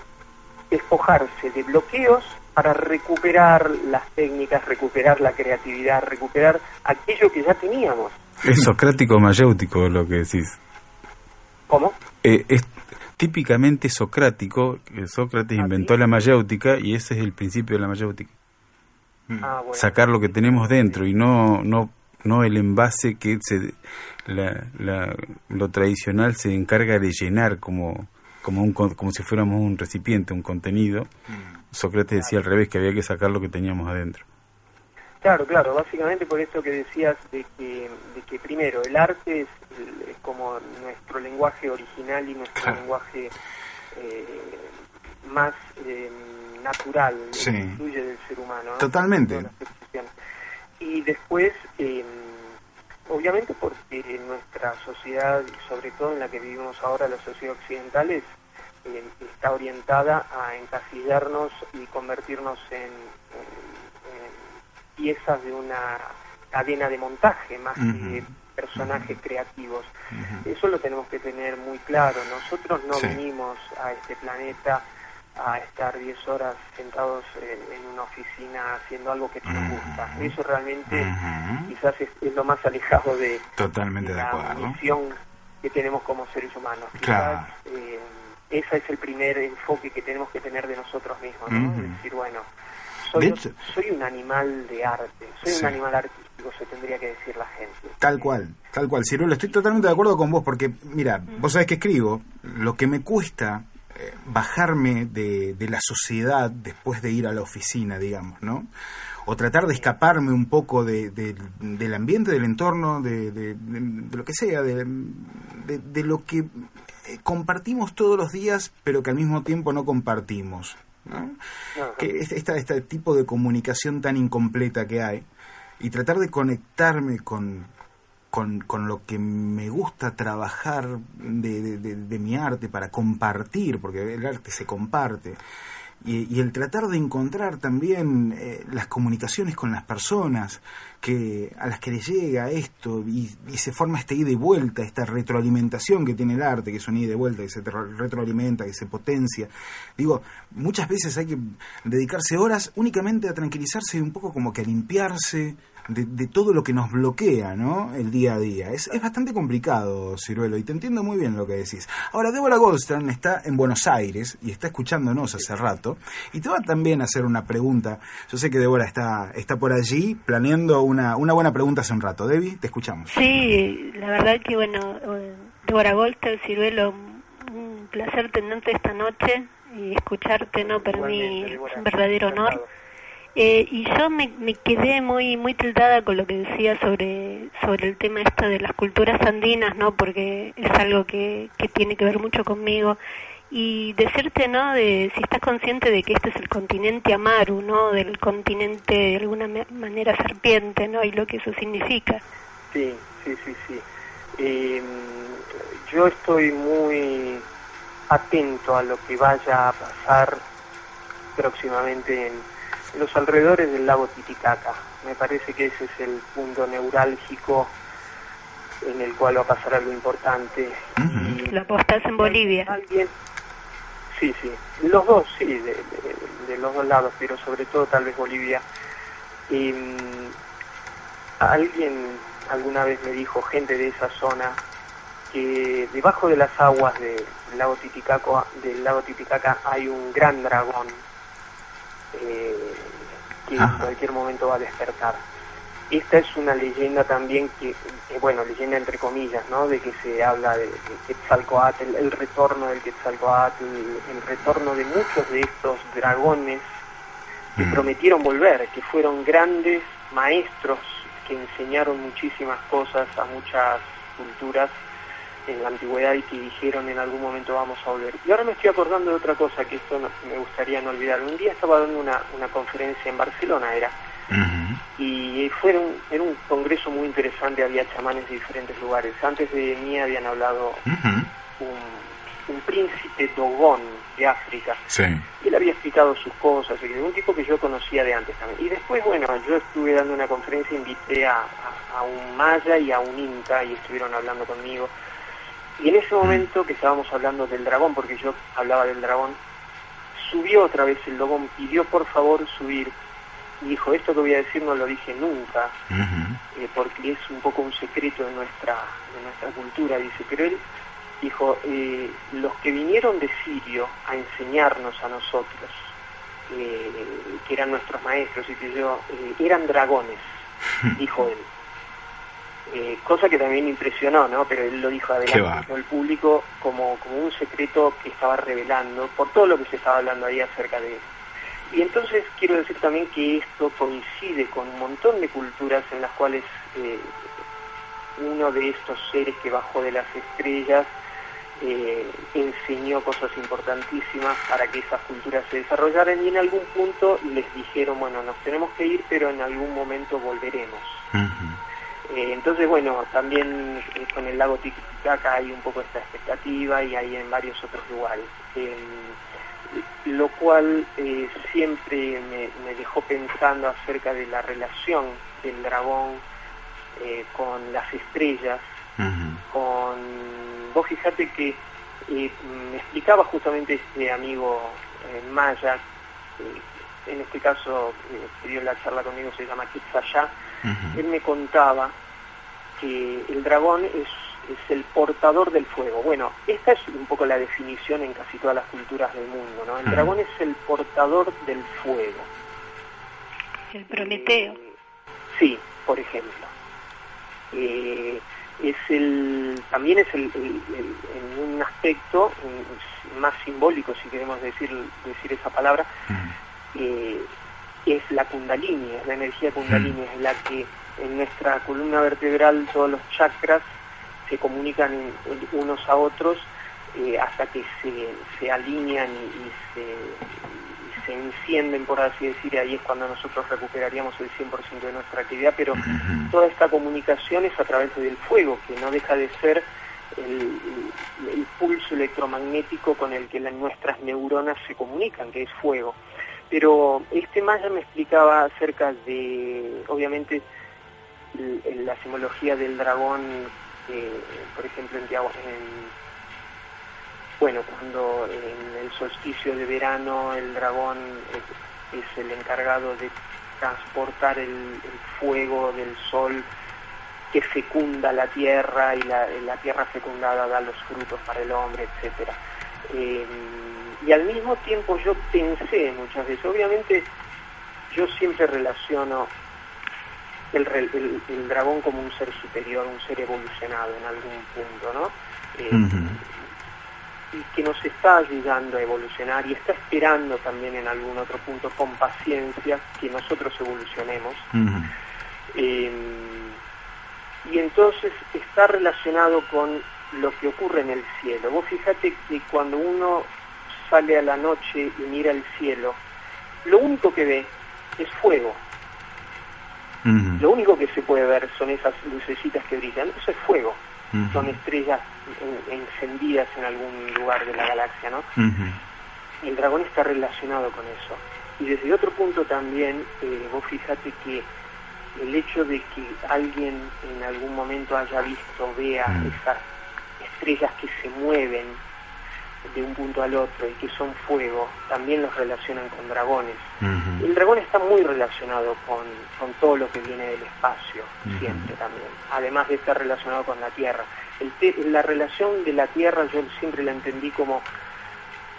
despojarse de bloqueos para recuperar las técnicas, recuperar la creatividad, recuperar aquello que ya teníamos. Es socrático mayéutico lo que decís. ¿Cómo? Eh, es típicamente socrático. Sócrates inventó la mayéutica y ese es el principio de la mayéutica. Ah, bueno. Sacar lo que tenemos dentro y no no no el envase que se la, la- lo tradicional se encarga de llenar como como un como si fuéramos un recipiente, un contenido. Sócrates decía al revés que había que sacar lo que teníamos adentro. Claro, claro, básicamente por esto que decías de que, de que primero el arte es, el- es como nuestro lenguaje original y nuestro lenguaje eh, más eh, natural, Sí. que fluye del ser humano. ¿no? Totalmente. Y después, eh, obviamente porque nuestra sociedad, y sobre todo en la que vivimos ahora, la sociedad occidental, es, eh, está orientada a encasillarnos y convertirnos en, en- en piezas de una cadena de montaje más que personajes creativos. Eso lo tenemos que tener muy claro. Nosotros no Sí. venimos a este planeta a estar 10 horas sentados en, una oficina haciendo algo que nos gusta. Eso realmente quizás es, es lo más alejado de Totalmente de la acuerdo. misión que tenemos como seres humanos. Quizás, Claro. eh, ese es el primer enfoque que tenemos que tener de nosotros mismos, ¿no? Es decir, bueno, De soy, soy un animal de arte, soy Sí. un animal artístico, se tendría que decir la gente. Tal cual, tal cual. Ciruelo, estoy totalmente de acuerdo con vos porque, mira, vos sabés que escribo, lo que me cuesta bajarme de, de la sociedad después de ir a la oficina, digamos, ¿no? O tratar de escaparme un poco de, de- del ambiente, del entorno, de, lo que sea, de, lo que eh, compartimos todos los días, pero que al mismo tiempo no compartimos. ¿no? que es- esta, este tipo de comunicación tan incompleta que hay y tratar de conectarme con, con, lo que me gusta trabajar de, mi arte para compartir, porque el arte se comparte. Y, el tratar de encontrar también eh, las comunicaciones con las personas que a las que les llega esto y, se forma esta ida y vuelta, esta retroalimentación que tiene el arte, que es una ida y vuelta, que se tro- retroalimenta, que se potencia. Digo, muchas veces hay que dedicarse horas únicamente a tranquilizarse un poco como que a limpiarse de, de todo lo que nos bloquea, ¿no? El día a día. Es, es bastante complicado, Ciruelo, y te entiendo muy bien lo que decís. Ahora, Débora Goldstern está en Buenos Aires y está escuchándonos hace rato, y te va también a hacer una pregunta. Yo sé que Débora está, está por allí planeando una, una buena pregunta hace un rato. Debbie, te escuchamos. Sí, la verdad que bueno, eh, Débora Golter, Ciruelo, un placer tenerte esta noche y escucharte, ¿no? Para mí es un verdadero honor. Eh, y yo me, me quedé muy muy tildada con lo que decía sobre sobre el tema esto de las culturas andinas, ¿no? Porque es algo que, que tiene que ver mucho conmigo. Y decirte, ¿no? De si estás consciente de que este es el continente Amaru, ¿no? Del continente de alguna ma- manera serpiente, ¿no? Y lo que eso significa. Sí, sí, sí, sí. Eh, yo estoy muy atento a lo que vaya a pasar próximamente en, en los alrededores del lago Titicaca. Me parece que ese es el punto neurálgico en el cual va a pasar algo importante. Lo apostás en Bolivia. Alguien, sí, sí, los dos, sí, de, de- de los dos lados, pero sobre todo tal vez Bolivia. Y, mm, alguien alguna vez me dijo, gente de esa zona, que debajo de las aguas de- del lago Titicaca, del lago Titicaca hay un gran dragón eh, que en cualquier momento va a despertar. Esta es una leyenda también que, eh, bueno, leyenda entre comillas, ¿no? De que se habla de, de Quetzalcoatl, el retorno del Quetzalcoatl, el retorno de muchos de estos dragones que prometieron volver, que fueron grandes maestros que enseñaron muchísimas cosas a muchas culturas en la antigüedad y que dijeron en algún momento vamos a volver. Y ahora me estoy acordando de otra cosa que esto no- me gustaría no olvidar. Un día estaba dando una, una conferencia en Barcelona, era, y fue un, era un congreso muy interesante, había chamanes de diferentes lugares. Antes de mí habían hablado un, un príncipe Dogón de África. Sí. Y él había explicado sus cosas, un tipo que yo conocía de antes también. Y después, bueno, yo estuve dando una conferencia, invité a, a- a un maya y a un inca y estuvieron hablando conmigo. Y en ese momento que estábamos hablando del dragón, porque yo hablaba del dragón, subió otra vez el dragón, pidió por favor subir. Y dijo, esto que voy a decir no lo dije nunca, eh, porque es un poco un secreto de nuestra, de nuestra cultura, dice, pero él dijo, eh, los que vinieron de Sirio a enseñarnos a nosotros, eh, que eran nuestros maestros y que yo, eran dragones, dijo él. Eh, cosa que también impresionó, ¿no? Pero él lo dijo adelante el público como, como un secreto que estaba revelando por todo lo que se estaba hablando ahí acerca de él. Y entonces quiero decir también que esto coincide con un montón de culturas en las cuales eh, uno de estos seres que bajó de las estrellas eh, enseñó cosas importantísimas para que esas culturas se desarrollaran y en algún punto les dijeron, bueno, nos tenemos que ir, pero en algún momento volveremos. Eh, entonces, bueno, también eh, con el lago Titicaca hay un poco esta expectativa y hay en varios otros lugares. Eh, lo cual eh, siempre me, me dejó pensando acerca de la relación del dragón con las estrellas, con... Vos fijate que me explicaba justamente este amigo Maya, en este caso que dio la charla conmigo, se llama Él me contaba que el dragón es, es el portador del fuego. Bueno, esta es un poco la definición en casi todas las culturas del mundo, ¿no? El dragón es el portador del fuego. El Prometeo. Sí, por ejemplo. Eh, es el, también es el, el- el- en un aspecto más simbólico, si queremos decir, decir esa palabra, eh, es la kundalini, es la energía kundalini, es la que en nuestra columna vertebral todos los chakras se comunican unos a otros eh, hasta que se, se alinean y, y se, y se encienden, por así decir, y ahí es cuando nosotros recuperaríamos el 100% de nuestra actividad, pero toda esta comunicación es a través del fuego, que no deja de ser el, pulso electromagnético con el que nuestras neuronas se comunican, que es fuego. Pero este Maya me explicaba acerca de, obviamente, en la simbología del dragón, eh, por ejemplo, en, en- bueno, cuando en el solsticio de verano el dragón es, el encargado de transportar el, fuego del sol que fecunda la tierra y la, la tierra fecundada da los frutos para el hombre, etcétera. Eh, y al mismo tiempo yo pensé muchas veces, obviamente yo siempre relaciono el, re- el- el dragón como un ser superior, un ser evolucionado en algún punto, ¿no? Eh, y que nos está ayudando a evolucionar y está esperando también en algún otro punto con paciencia que nosotros evolucionemos. Eh, y entonces está relacionado con lo que ocurre en el cielo. Vos fíjate que cuando uno sale a la noche y mira el cielo, lo único que ve es fuego. Lo único que se puede ver son esas lucecitas que brillan. Eso es fuego. Son estrellas en- encendidas en algún lugar de la galaxia, ¿no? El dragón está relacionado con eso. Y desde otro punto también, eh, vos fíjate que el hecho de que alguien en algún momento haya visto, vea esas estrellas que se mueven de un punto al otro y que son fuego, también los relacionan con dragones. El dragón está muy relacionado con, con todo lo que viene del espacio, siempre también, además de estar relacionado con la Tierra. El te- la relación de la Tierra yo siempre la entendí como,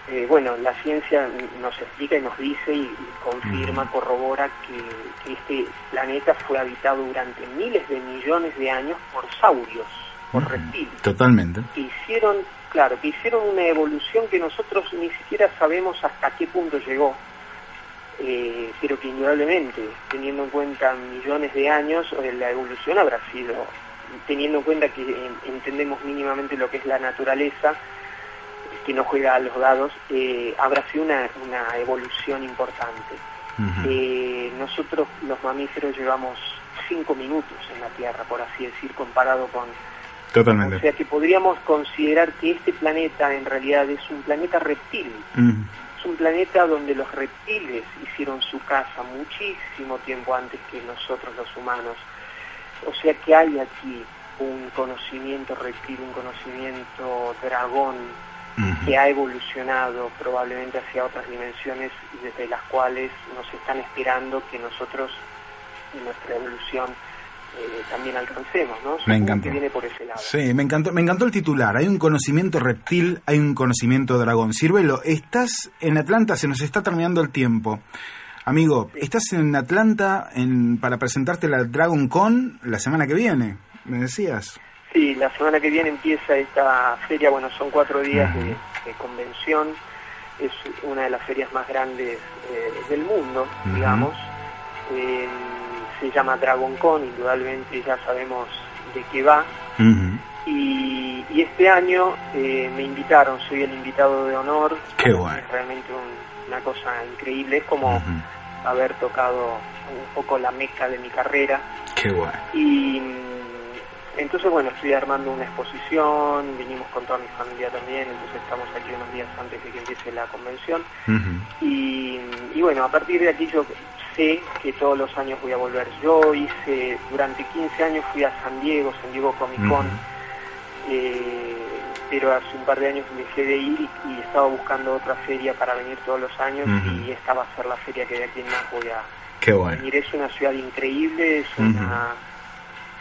eh, bueno, la ciencia nos explica y nos dice y, y confirma, corrobora que, que este planeta fue habitado durante miles de millones de años por saurios, por reptiles Totalmente. que hicieron, claro, que hicieron una evolución que nosotros ni siquiera sabemos hasta qué punto llegó, eh, pero que indudablemente, teniendo en cuenta millones de años, eh, la evolución habrá sido, teniendo en cuenta que eh, entendemos mínimamente lo que es la naturaleza, que no juega a los dados, eh, habrá sido una, una evolución importante. Eh, nosotros los mamíferos llevamos cinco minutos en la Tierra, por así decir, comparado con Totalmente. o sea que podríamos considerar que este planeta en realidad es un planeta reptil. Mm. Es un planeta donde los reptiles hicieron su casa muchísimo tiempo antes que nosotros los humanos. O sea que hay aquí un conocimiento reptil, un conocimiento dragón que ha evolucionado probablemente hacia otras dimensiones y desde las cuales nos están esperando que nosotros en nuestra evolución eh, también alcancemos, ¿no? Me encantó. que viene por ese lado. Sí, me encantó, me encantó el titular. Hay un conocimiento reptil, hay un conocimiento dragón. Sirvelo, estás en Atlanta, se nos está terminando el tiempo. Amigo, estás en Atlanta en, para presentarte la Dragon Con la semana que viene, me decías. Sí, la semana que viene empieza esta feria, bueno, son cuatro días de, de convención, es una de las ferias más grandes eh, del mundo, digamos. Eh, se llama Dragon Con, indudablemente ya sabemos de qué va. Y, y este año eh, me invitaron, soy el invitado de honor. Qué bueno. Es realmente un- una cosa increíble, es como haber tocado un poco la meca de mi carrera. Qué bueno. Y mm, entonces, bueno, estoy armando una exposición, vinimos con toda mi familia también, entonces estamos aquí unos días antes de que empiece la convención. Y, y bueno, a partir de aquí yo sé que todos los años voy a volver. Yo hice, durante 15 años fui a San Diego, San Diego Comic Con, eh, pero hace un par de años dejé de ir y, y estaba buscando otra feria para venir todos los años y esta va a ser la feria que de aquí en más voy a Qué bueno. venir. Es una ciudad increíble, es una,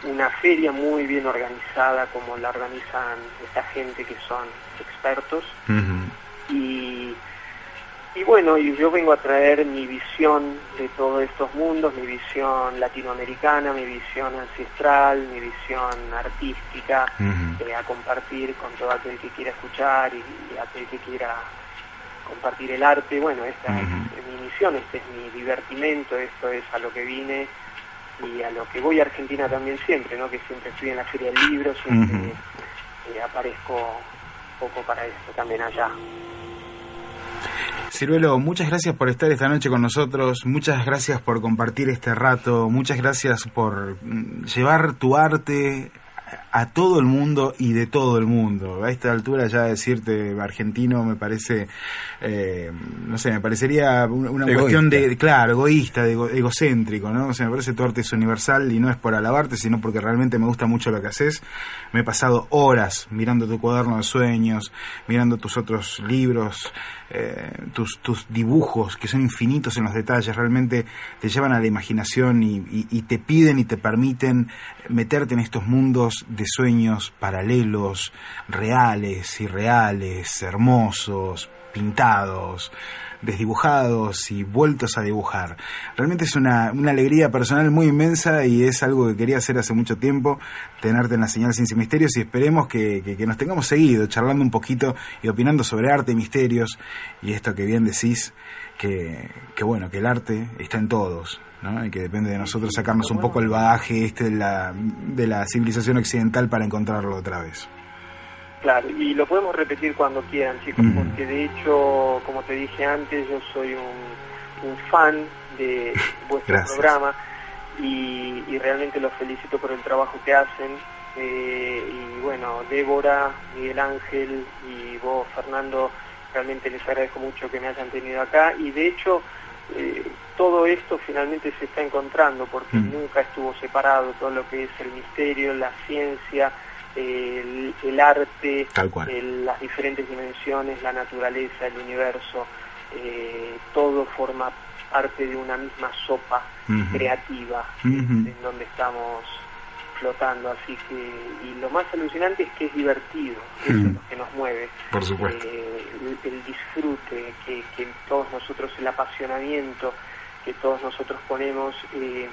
una feria muy bien organizada como la organizan esta gente que son expertos y, y bueno, y yo vengo a traer mi visión de todos estos mundos, mi visión latinoamericana, mi visión ancestral, mi visión artística, eh, a compartir con todo aquel que quiera escuchar y, y aquel que quiera compartir el arte. Bueno, esta es, es mi misión, este es mi divertimento, esto es a lo que vine y a lo que voy a Argentina también siempre, ¿no? Que siempre estoy en la Feria del Libro, siempre eh, aparezco un poco para esto también allá. Ciruelo, muchas gracias por estar esta noche con nosotros, muchas gracias por compartir este rato, muchas gracias por mm, llevar tu arte a todo el mundo y de todo el mundo. A esta altura ya decirte argentino me parece, eh, no sé, me parecería una, una cuestión de, claro, egoísta, de ego- egocéntrico, ¿no? O sea, me parece tu arte es universal y no es por alabarte, sino porque realmente me gusta mucho lo que haces. Me he pasado horas mirando tu cuaderno de sueños, mirando tus otros libros, eh, tus, tus dibujos, que son infinitos en los detalles, realmente te llevan a la imaginación y, y- y te piden y te permiten meterte en estos mundos de sueños paralelos, reales, irreales, hermosos, pintados, desdibujados y vueltos a dibujar. Realmente es una, una alegría personal muy inmensa y es algo que quería hacer hace mucho tiempo, tenerte en la señal Ciencia y Misterios y esperemos que, que- que nos tengamos seguido, charlando un poquito y opinando sobre arte y misterios y esto que bien decís, que, que bueno, que el arte está en todos. ¿No? Y que depende de nosotros sacarnos un poco el bagaje este de la, de la civilización occidental para encontrarlo otra vez. Claro, y lo podemos repetir cuando quieran, chicos, Mm. porque de hecho, como te dije antes, yo soy un, un fan de vuestro Gracias. programa y, y realmente los felicito por el trabajo que hacen. Eh, y bueno, Débora, Miguel Ángel y vos, Fernando, realmente les agradezco mucho que me hayan tenido acá y de hecho eh, todo esto finalmente se está encontrando porque nunca estuvo separado todo lo que es el misterio, la ciencia, el, el arte, Tal cual. el- las diferentes dimensiones, la naturaleza, el universo, eh, todo forma parte de una misma sopa creativa en donde estamos flotando, así que y lo más alucinante es que es divertido, eso es Mm. lo que nos mueve, Por supuesto. Eh, el, el disfrute, que, que todos nosotros, el apasionamiento que todos nosotros ponemos, eh,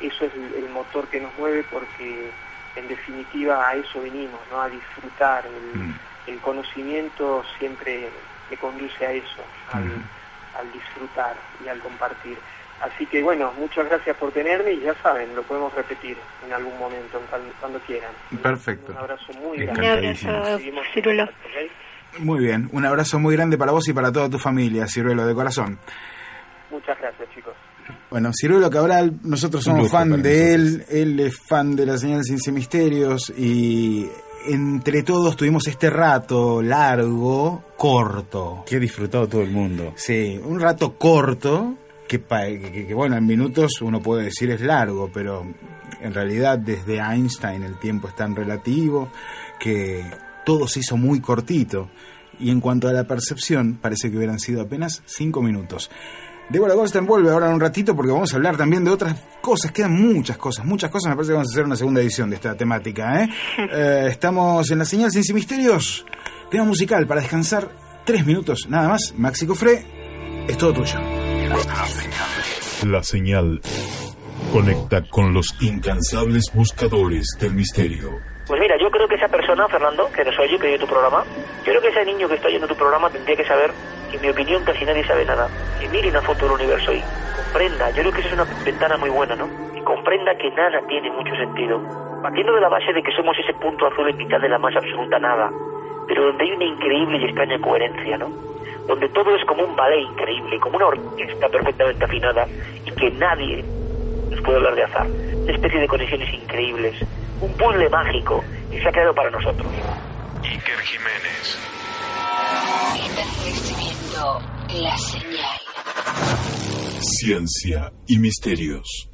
eso es el, el motor que nos mueve porque en definitiva a eso venimos, ¿no? a disfrutar, el, el conocimiento siempre me conduce a eso, al, al disfrutar y al compartir. Así que bueno, muchas gracias por tenerme y ya saben, lo podemos repetir en algún momento, en cual- cuando quieran. Perfecto. Un abrazo muy grande. Ciruelo. Muy bien, un abrazo muy grande para vos y para toda tu familia, Ciruelo, de corazón. Muchas gracias, chicos. Bueno, Ciruelo Cabral, nosotros somos fan de él, él es fan de la señal Ciencia y Misterios y entre todos tuvimos este rato largo, corto. Que ha disfrutado todo el mundo. Sí, un rato corto, que, que- que, bueno, en minutos uno puede decir es largo, pero en realidad desde Einstein el tiempo es tan relativo que todo se hizo muy cortito. Y en cuanto a la percepción, parece que hubieran sido apenas cinco minutos. Débora Goldstein vuelve ahora en un ratito porque vamos a hablar también de otras cosas. Quedan muchas cosas, muchas cosas. Me parece que vamos a hacer una segunda edición de esta temática. ¿eh? Eh, estamos en la señal Ciencia y Misterios. Tema musical para descansar tres minutos. Nada más. Maxi Cofré, es todo tuyo. La señal conecta con los incansables buscadores del misterio. Pues mira, yo creo que esa persona, Fernando, que nos oye, que oye tu programa, yo creo que ese niño que está oyendo tu programa tendría que saber en mi opinión casi nadie sabe nada. Que mire una foto del universo y comprenda, yo creo que esa es una ventana muy buena, ¿no? Y comprenda que nada tiene mucho sentido. partiendo de la base de que somos ese punto azul en mitad de la más absoluta nada, pero donde hay una increíble y extraña coherencia, ¿no? Donde todo es como un ballet increíble, como una orquesta perfectamente afinada y que nadie nos puede hablar de azar. Especie de conexiones increíbles, un puzzle mágico que se ha creado para nosotros. Iker Jiménez. Estás recibiendo la señal. Ciencia y misterios.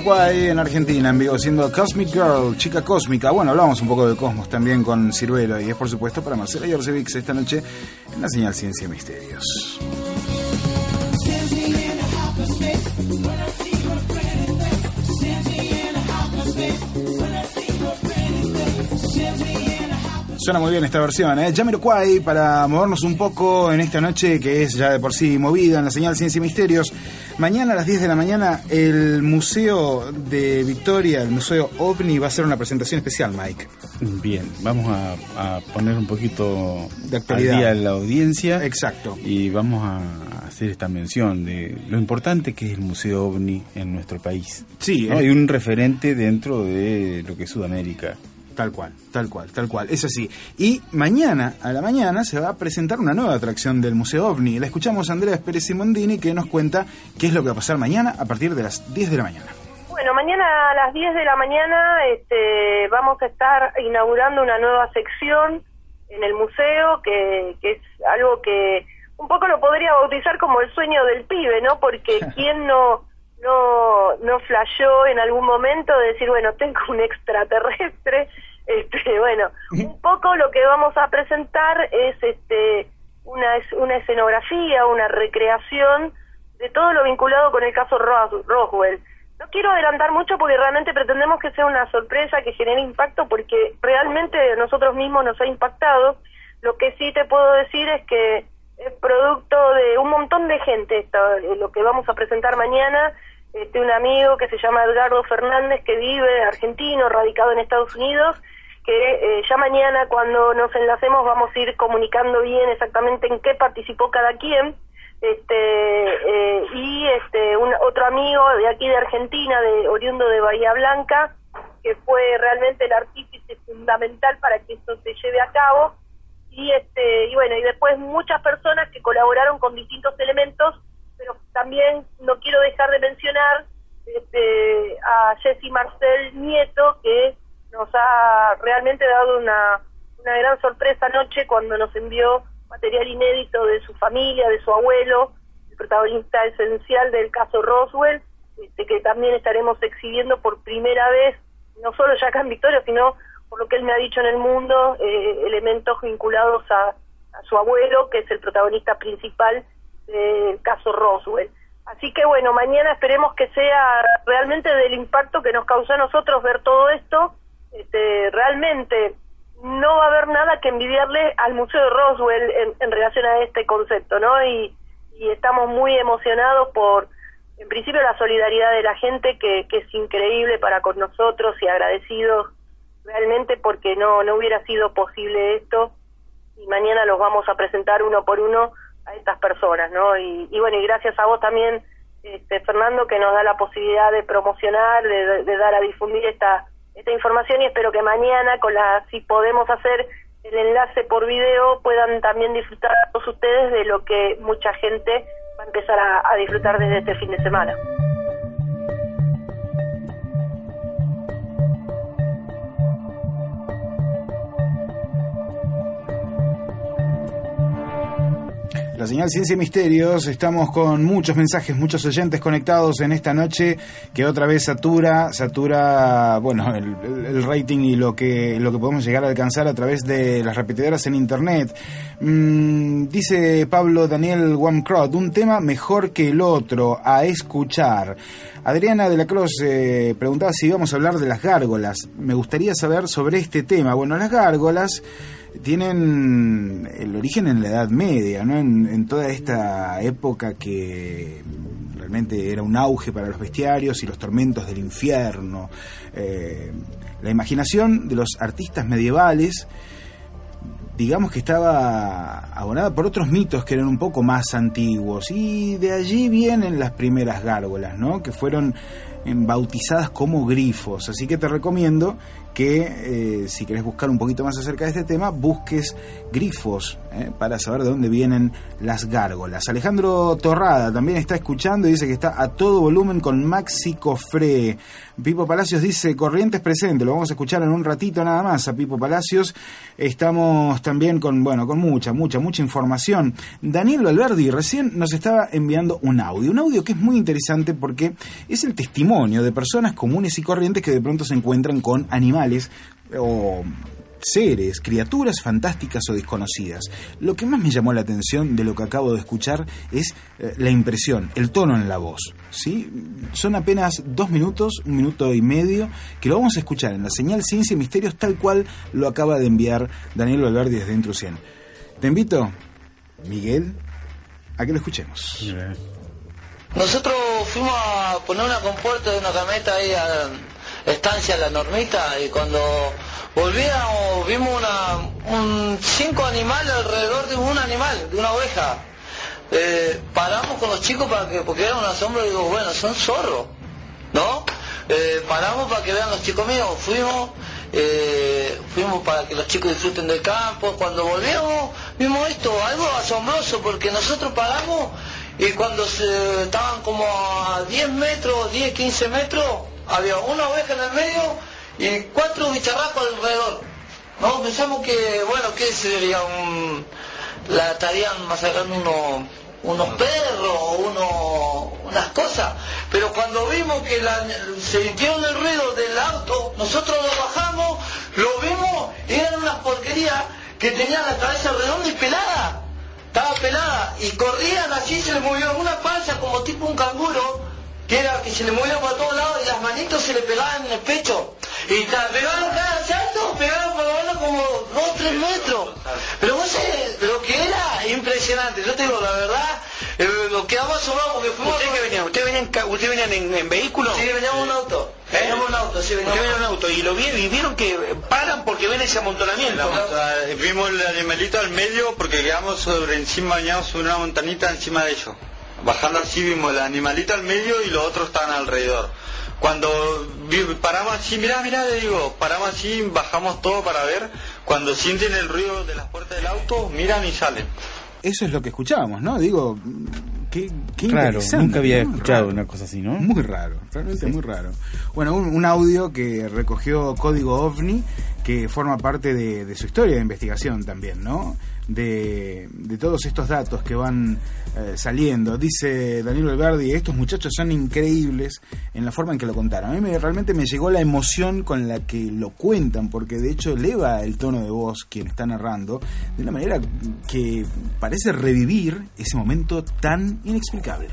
Jamiroquai en Argentina, en vivo, siendo Cosmic Girl, chica cósmica. Bueno, hablamos un poco de cosmos también con Ciruelo y es por supuesto para Marcela Yorcevics esta noche en la señal Ciencia Misterios. Suena muy bien esta versión, ¿eh? Jamiroquai para movernos un poco en esta noche que es ya de por sí movida en la señal Ciencia y Misterios. Mañana a las 10 de la mañana el Museo de Victoria, el Museo OVNI, va a hacer una presentación especial, Mike. Bien, vamos a, a poner un poquito De actualidad. al día la audiencia. Exacto. Y vamos a hacer esta mención de lo importante que es el Museo OVNI en nuestro país. Sí, ¿no? eh. Hay un referente dentro de lo que es Sudamérica. Tal cual, tal cual, tal cual. Es así. Y mañana, a la mañana, se va a presentar una nueva atracción del Museo OVNI. La escuchamos a Andrea Pérez Simondini que nos cuenta qué es lo que va a pasar mañana a partir de las 10 de la mañana. Bueno, mañana a las 10 de la mañana este, vamos a estar inaugurando una nueva sección en el museo, que, que es algo que un poco lo podría bautizar como el sueño del pibe, ¿no? Porque quién no no no flasheó en algún momento de decir, bueno, tengo un extraterrestre, este, bueno, un poco lo que vamos a presentar es este una una escenografía, una recreación de todo lo vinculado con el caso Ros- Roswell No quiero adelantar mucho porque realmente pretendemos que sea una sorpresa, que genere impacto, porque realmente nosotros mismos nos ha impactado. Lo que sí te puedo decir es que es producto de un montón de gente esto, eh, lo que vamos a presentar mañana. Este, un amigo que se llama Edgardo Fernández, que vive argentino, radicado en Estados Unidos, que eh, ya mañana cuando nos enlacemos vamos a ir comunicando bien exactamente en qué participó cada quien este eh, y este un otro amigo de aquí de Argentina de oriundo de Bahía Blanca que fue realmente el artífice fundamental para que esto se lleve a cabo. Y este y bueno y después muchas personas que colaboraron con distintos elementos pero también no quiero dejar de mencionar este, a Jessy Marcel Nieto que nos ha realmente dado una, una gran sorpresa anoche cuando nos envió material inédito de su familia, de su abuelo, el protagonista esencial del caso Roswell, este, que también estaremos exhibiendo por primera vez, no solo ya acá en Victoria, sino por lo que él me ha dicho en el mundo, eh, elementos vinculados a su abuelo, que es el protagonista principal del caso Roswell. Así que bueno, mañana esperemos que sea realmente del impacto que nos causó a nosotros ver todo esto. Este, realmente no va a haber nada que envidiarle al Museo de Roswell en, relación a este concepto, ¿no? Y, y estamos muy emocionados por, en principio, la solidaridad de la gente, que, que es increíble para con nosotros y agradecidos realmente porque no, no hubiera sido posible esto. Y mañana los vamos a presentar uno por uno a estas personas, ¿no? Y, bueno, y gracias a vos también, este, Fernando, que nos da la posibilidad de promocionar, de dar a difundir esta esta información y espero que mañana, con la si podemos hacer el enlace por video, puedan también disfrutar todos ustedes de lo que mucha gente va a empezar a, a disfrutar desde este fin de semana. La señal Ciencia y Misterios, estamos con muchos mensajes, muchos oyentes conectados en esta noche que otra vez satura, satura, bueno, el, rating y lo que, lo que podemos llegar a alcanzar a través de las repetidoras en internet. Mm, dice Pablo Daniel Wamcrot, un tema mejor que el otro, a escuchar. Adriana de la Cruz eh, preguntaba si íbamos a hablar de las gárgolas. Me gustaría saber sobre este tema. Bueno, las gárgolas tienen el origen en la Edad Media, ¿no? En, toda esta época que realmente era un auge para los bestiarios y los tormentos del infierno. Eh, la imaginación de los artistas medievales, digamos que estaba abonada por otros mitos que eran un poco más antiguos y de allí vienen las primeras gárgolas, ¿no? Que fueron eh, bautizadas como grifos. Así que te recomiendo que eh, si querés buscar un poquito más acerca de este tema, busques grifos eh, para saber de dónde vienen las gárgolas. Alejandro Torrada también está escuchando y dice que está a todo volumen con Maxi Cofré. Pipo Palacios dice Corrientes presente, lo vamos a escuchar en un ratito nada más a Pipo Palacios. Estamos también con, bueno, con mucha, mucha, mucha información. Daniel Valverdi recién nos estaba enviando un audio, un audio que es muy interesante porque es el testimonio de personas comunes y corrientes que de pronto se encuentran con animales o seres, criaturas fantásticas o desconocidas. Lo que más me llamó la atención de lo que acabo de escuchar es eh, la impresión, el tono en la voz. ¿sí? Son apenas dos minutos, un minuto y medio, que lo vamos a escuchar en la señal Ciencia y Misterios tal cual lo acaba de enviar Daniel Valverdi desde Intrusión. Te invito, Miguel, a que lo escuchemos. Nosotros fuimos a poner una compuerta de una camioneta ahí a Estancia La Normita y cuando volvíamos vimos una, un, cinco animales alrededor de un animal, de una oveja. Eh, paramos con los chicos para que, porque era un asombro digo, bueno, son zorros, ¿no? Eh, paramos para que vean los chicos míos, fuimos, eh, fuimos para que los chicos disfruten del campo, cuando volvíamos vimos esto, algo asombroso, porque nosotros paramos y cuando se, estaban como a 10 metros, 10, 15 metros, había una oveja en el medio y cuatro bicharracos alrededor. No, pensamos que, bueno, que sería un... La estarían masacrando unos, unos perros o uno, unas cosas. Pero cuando vimos que se sintieron el ruido del auto, nosotros lo bajamos, lo vimos y eran unas porquerías que tenían la cabeza redonda y pelada. Estaba pelada y corrían así, se les movió una panza como tipo un canguro que era que se le movía por todos lados y las manitos se le pegaban en el pecho. Y ta- pegaban cada salto, pegaban por lo menos como dos, tres metros. Pero vos sabés, lo que era impresionante, yo te digo la verdad, eh, nos quedamos asombrados porque fuimos... ¿Ustedes qué venían? ¿Ustedes venían, ca- ustedes venían en, en vehículo? Sí, veníamos en un auto. Veníamos en un auto, sí, veníamos en un auto y lo vieron, y vieron que paran porque ven ese amontonamiento. Vimos el animalito al medio porque quedamos sobre encima, bañados sobre una montanita encima de ellos. Bajando así vimos el animalito al medio y los otros estaban alrededor. Cuando paramos así, mirá, mirá, le digo, paramos así, bajamos todo para ver. Cuando sienten el ruido de las puertas del auto, miran y salen. Eso es lo que escuchábamos, ¿no? Digo, qué, qué Claro, interesante, nunca había escuchado Raro. una cosa así, ¿no? Muy raro, realmente Sí. muy raro. Bueno, un, un audio que recogió Código OVNI, que forma parte de, de su historia de investigación también, ¿no? De, de todos estos datos que van eh, saliendo. Dice Daniel Alberdi, estos muchachos son increíbles en la forma en que lo contaron. A mí me- realmente me llegó la emoción con la que lo cuentan, porque de hecho eleva el tono de voz quien está narrando de una manera que parece revivir ese momento tan inexplicable.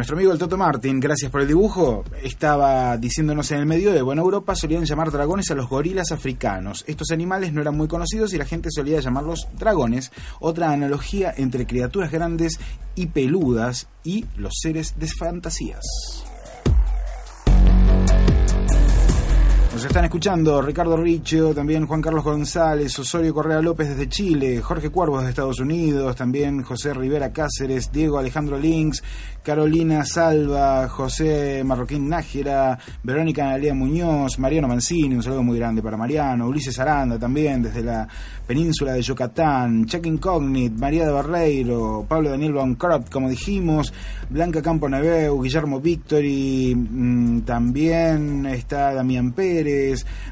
Nuestro amigo el Toto Martin, gracias por el dibujo, estaba diciéndonos en el medio de Buena Europa solían llamar dragones a los gorilas africanos. Estos animales no eran muy conocidos y la gente solía llamarlos dragones, otra analogía entre criaturas grandes y peludas y los seres de fantasías. Nos están escuchando Ricardo Richo, también Juan Carlos González, Osorio Correa López desde Chile, Jorge Cuervos de Estados Unidos, también José Rivera Cáceres, Diego Alejandro Links, Carolina Salva, José Marroquín Nájera, Verónica Analia Muñoz, Mariano Mancini, un saludo muy grande para Mariano, Ulises Aranda también desde la península de Yucatán, Check Incognit, María de Barreiro, Pablo Daniel Krop, como dijimos, Blanca Campo Neveu, Guillermo Victory, mm, también está Damián Pérez,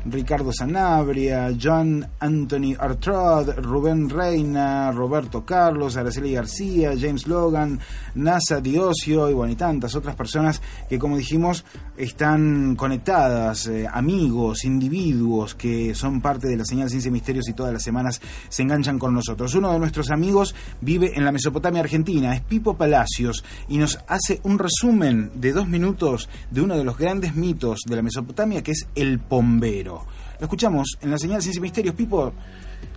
Ricardo Sanabria, John Anthony Artrod, Rubén Reina, Roberto Carlos, Araceli García, James Logan, NASA Diosio y bueno, y tantas otras personas que como dijimos están conectadas, eh, amigos, individuos que son parte de la señal Ciencia y Misterios y todas las semanas se enganchan con nosotros. Uno de nuestros amigos vive en la Mesopotamia Argentina, es Pipo Palacios y nos hace un resumen de dos minutos de uno de los grandes mitos de la Mesopotamia que es el pombero. Lo escuchamos en la señal Ciencia y Misterios. Pipo,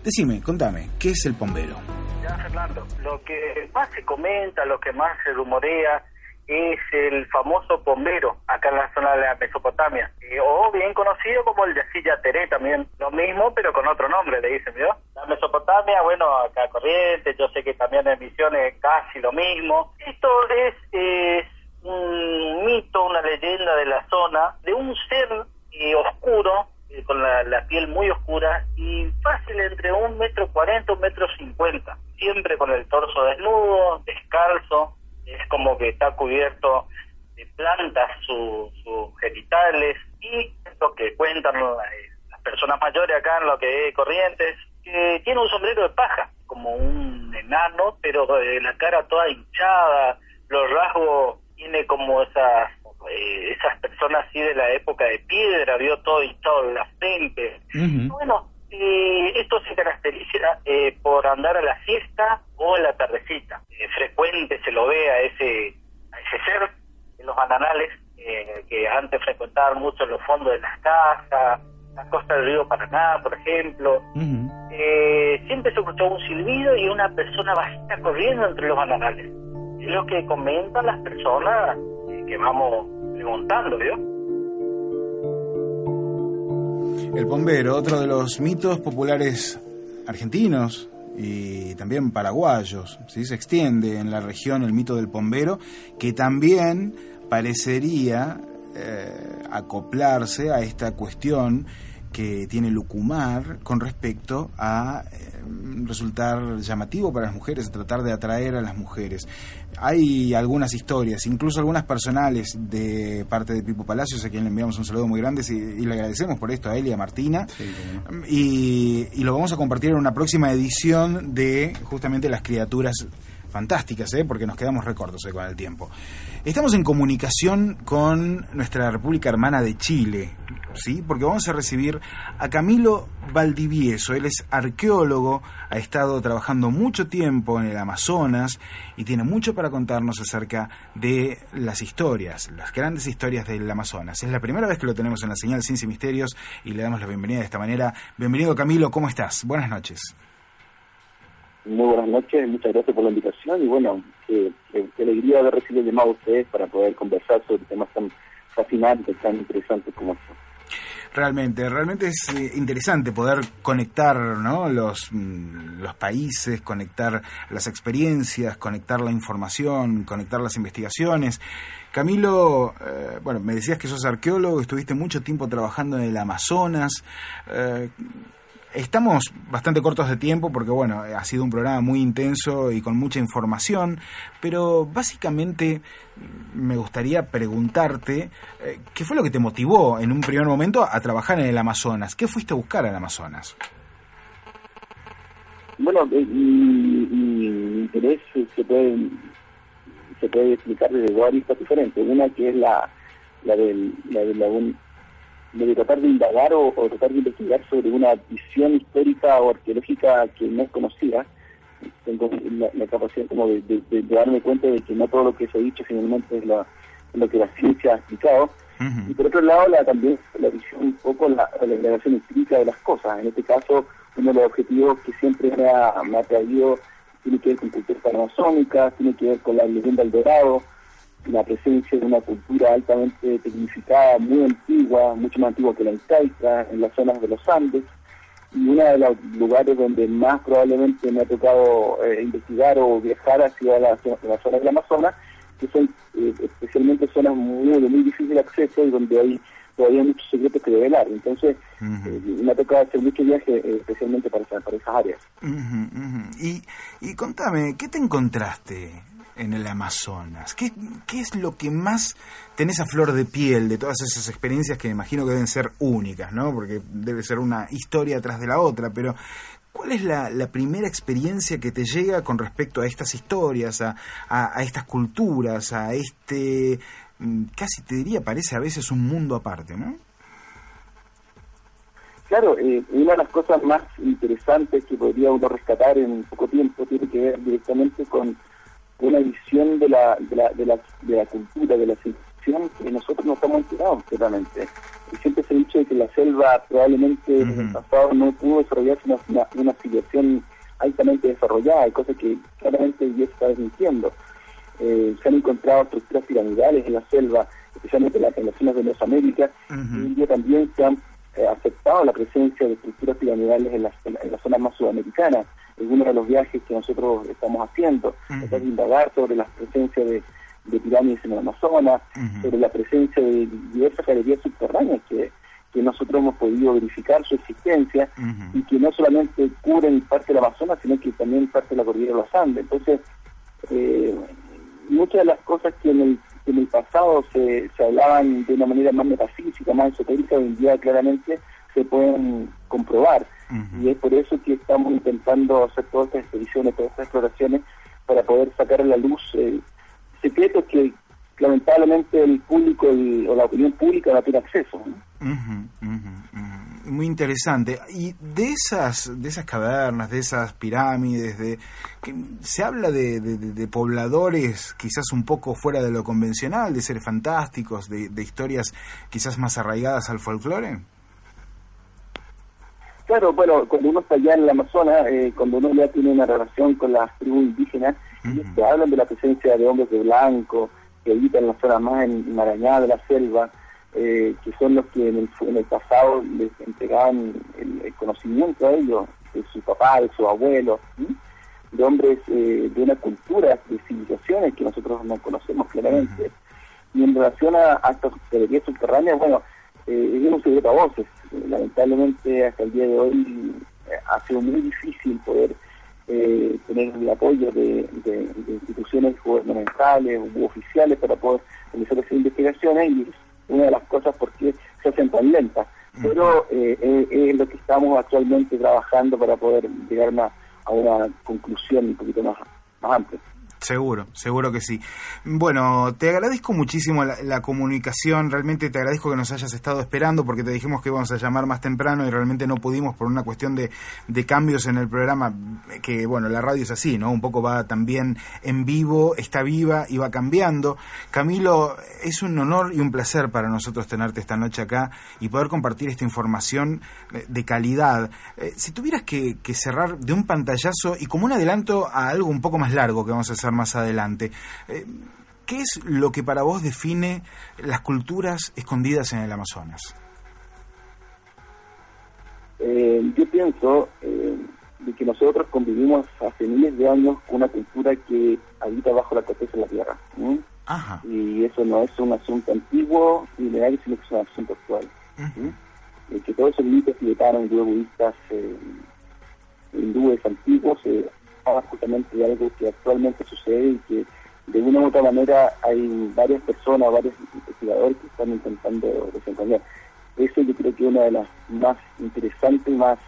decime, contame, ¿qué es el pombero? Ya, Fernando, lo que más se comenta, lo que más se rumorea es el famoso pombero acá en la zona de la Mesopotamia, eh, o bien conocido como el de Silla Teré también, lo mismo pero con otro nombre, le dicen, ¿vio? La Mesopotamia, bueno, acá Corrientes, yo sé que también en Misiones casi lo mismo. Esto es, es un mito, una leyenda de la zona, de un ser eh, oscuro, eh, con la, piel muy oscura y fácil entre un metro cuarenta, un metro cincuenta, siempre con el torso desnudo, descalzo, es como que está cubierto de plantas sus sus genitales y lo que cuentan eh, las personas mayores acá en lo que es Corrientes, que tiene un sombrero de paja, como un enano, pero eh, la cara toda hinchada, los rasgos tiene como esas eh, esas personas así de la época de piedra, vio todo hinchado en la frente. Bueno, eh, esto se caracteriza eh, por andar a la siesta o en la tardecita. Eh, frecuente se lo ve a ese, a ese ser en los bananales eh, que antes frecuentaban mucho los fondos de las casas, las costas del río Paraná, por ejemplo. Eh, siempre se escuchó un silbido y una persona bajita corriendo entre los bananales. Es lo que comentan las personas que vamos ¿vio? El pombero, otro de los mitos populares argentinos y también paraguayos. ¿sí? Se extiende en la región el mito del pombero, que también parecería eh, acoplarse a esta cuestión que tiene Lucumar con respecto a eh, resultar llamativo para las mujeres, tratar de atraer a las mujeres. Hay algunas historias, incluso algunas personales de parte de Pipo Palacios, a quien le enviamos un saludo muy grande y, y le agradecemos por esto a él y a Martina. y, y lo vamos a compartir en una próxima edición de justamente las criaturas fantásticas, ¿eh? porque nos quedamos recortos eh, con el tiempo. Estamos en comunicación con nuestra República Hermana de Chile. ¿sí? Porque vamos a recibir a Camilo Valdivieso. Él es arqueólogo, ha estado trabajando mucho tiempo en el Amazonas y tiene mucho para contarnos acerca de las historias, las grandes historias del Amazonas. Es la primera vez que lo tenemos en la señal Ciencia y Misterios y le damos la bienvenida de esta manera. Bienvenido Camilo, ¿cómo estás? Buenas noches. Muy buenas noches, muchas gracias por la invitación y bueno, qué, qué- alegría de recibir el llamado a ustedes para poder conversar sobre temas tan fascinantes, tan interesantes como estos. Realmente, realmente es eh, interesante poder conectar ¿no? los, mm, los países, conectar las experiencias, conectar la información, conectar las investigaciones. Camilo, eh, bueno, me decías que sos arqueólogo, estuviste mucho tiempo trabajando en el Amazonas. eh, Estamos bastante cortos de tiempo porque, bueno, ha sido un programa muy intenso y con mucha información, pero básicamente me gustaría preguntarte eh, qué fue lo que te motivó en un primer momento a trabajar en el Amazonas. ¿Qué fuiste a buscar al Amazonas? Bueno, eh, mi, interés eh, se puede, se puede explicar desde dos aristas diferentes. Una que es la, la, del, la de la de tratar de indagar o, o tratar de investigar sobre una visión histórica o arqueológica que no es conocida. Tengo la, la capacidad como de, de- de- de darme cuenta de que no todo lo que se ha dicho finalmente es, la- es lo que la ciencia ha explicado. Y por otro lado, la, también la visión un poco, la, la indagación empírica de las cosas. En este caso, uno de los objetivos que siempre me ha, me ha traído tiene que ver con culturas amazónicas, tiene que ver con la leyenda del dorado, la presencia de una cultura altamente tecnificada, muy antigua, mucho más antigua que la incaica, en las zonas de los Andes. Y uno de los lugares donde más probablemente me ha tocado eh, investigar o viajar ha sido la, la zona del Amazonas, que son eh, especialmente zonas muy, de muy difícil acceso y donde hay todavía muchos secretos que develar. Entonces, eh, me ha tocado hacer muchos viajes eh, especialmente para, para esas áreas. Y, y contame, ¿qué te encontraste en el Amazonas? ¿Qué, ¿Qué es lo que más tenés a flor de piel de todas esas experiencias que me imagino que deben ser únicas, ¿no? Porque debe ser una historia tras de la otra, pero ¿cuál es la, primera experiencia que te llega con respecto a estas historias, a, a- a estas culturas, a este, mm, casi te diría, parece a veces un mundo aparte, ¿no? Claro, eh, una de las cosas más interesantes que podría uno rescatar en poco tiempo tiene que ver directamente con una visión de la, de la, de la, de la cultura, de la civilización que nosotros no estamos enterados claramente. Y siempre se ha dicho que la selva probablemente en el pasado no pudo desarrollarse una, una, una civilización altamente desarrollada, hay cosas que claramente ya se está desmintiendo. Eh, se han encontrado estructuras piramidales en la selva, especialmente en, la- en las zonas de Mesoamérica, y hoy día también se han eh, aceptado la presencia de estructuras piramidales en las, en la- en las zonas más sudamericanas. Es uno de los viajes que nosotros estamos haciendo, tratar de indagar sobre la presencia de, de pirámides en el Amazonas, sobre la presencia de diversas galerías subterráneas que, que nosotros hemos podido verificar su existencia y que no solamente cubren parte del Amazonas, sino que también parte de la cordillera de los Andes. Entonces, eh, muchas de las cosas que en el, en el pasado se, se hablaban de una manera más metafísica, más esotérica, hoy en día claramente se pueden comprobar. Y es por eso que estamos intentando hacer todas estas expediciones, todas estas exploraciones, para poder sacar a la luz eh, secretos que lamentablemente el público el- o la opinión pública no tiene acceso. ¿no? Ujú, ujú, ujú. Muy interesante. Y de esas, de esas cavernas, de esas pirámides, de que se habla de, de- de- de pobladores quizás un poco fuera de lo convencional, de seres fantásticos, de, de historias quizás más arraigadas al folclore. Claro, bueno, cuando uno está allá en el Amazonas, eh, cuando uno ya tiene una relación con las tribus indígenas, ellos te hablan de la presencia de hombres de blanco que habitan las zonas más enmarañadas de la selva, eh, que son los que en el, en el pasado les entregaban el, el conocimiento a ellos, de su papá, de su abuelo, ¿sí? de hombres eh, de una cultura, de civilizaciones que nosotros no conocemos claramente. Y en relación a, a estas galerías subterráneas, bueno, eh, es un secreto a voces. Lamentablemente hasta el día de hoy ha sido muy difícil poder eh, tener el apoyo de, de- de instituciones gubernamentales u oficiales para poder realizar esas investigaciones y es una de las cosas por qué se hacen tan lentas. Pero eh, eh, es lo que estamos actualmente trabajando para poder llegar a una, a una conclusión un poquito más, más amplia. Seguro, seguro que sí. Bueno, te agradezco muchísimo la, la comunicación, realmente te agradezco que nos hayas estado esperando porque te dijimos que íbamos a llamar más temprano y realmente no pudimos por una cuestión de, de cambios en el programa, que bueno, la radio es así, ¿no? Un poco va también en vivo, está viva y va cambiando. Camilo, es un honor y un placer para nosotros tenerte esta noche acá y poder compartir esta información de calidad. Eh, si tuvieras que, que cerrar de un pantallazo y como un adelanto a algo un poco más largo que vamos a hacer más adelante, eh, ¿qué es lo que para vos define las culturas escondidas en el Amazonas? Eh, yo pienso eh, de que nosotros convivimos hace miles de años con una cultura que habita bajo la corteza de la tierra. Y eso no es un asunto antiguo ni legal, sino que es un asunto actual. ¿m? Eh, que todos esos mitos tibetanos, budistas, hindúes antiguos, justamente de algo que actualmente sucede y que de una u otra manera hay varias personas, varios investigadores que están intentando desentrañar. Eso yo creo que es una de las más interesantes y más,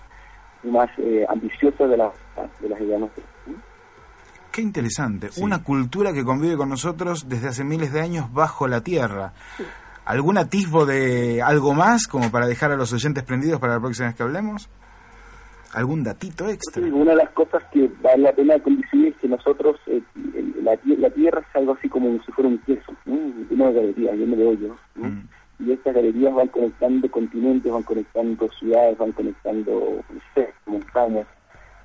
más eh, ambiciosas de, las de las ideas nuestras. Qué interesante. Una cultura que convive con nosotros desde hace miles de años bajo la tierra. ¿Algún atisbo de algo más como para dejar a los oyentes prendidos para la próxima vez que hablemos? ¿Algún datito extra? Sí, una de las cosas que vale la pena condicionar es que nosotros, eh, la, la Tierra es algo así como si fuera un queso, ¿no? una galería, lleno de hoyos. ¿no? Y estas galerías van conectando continentes, van conectando ciudades, van conectando no sé, montañas.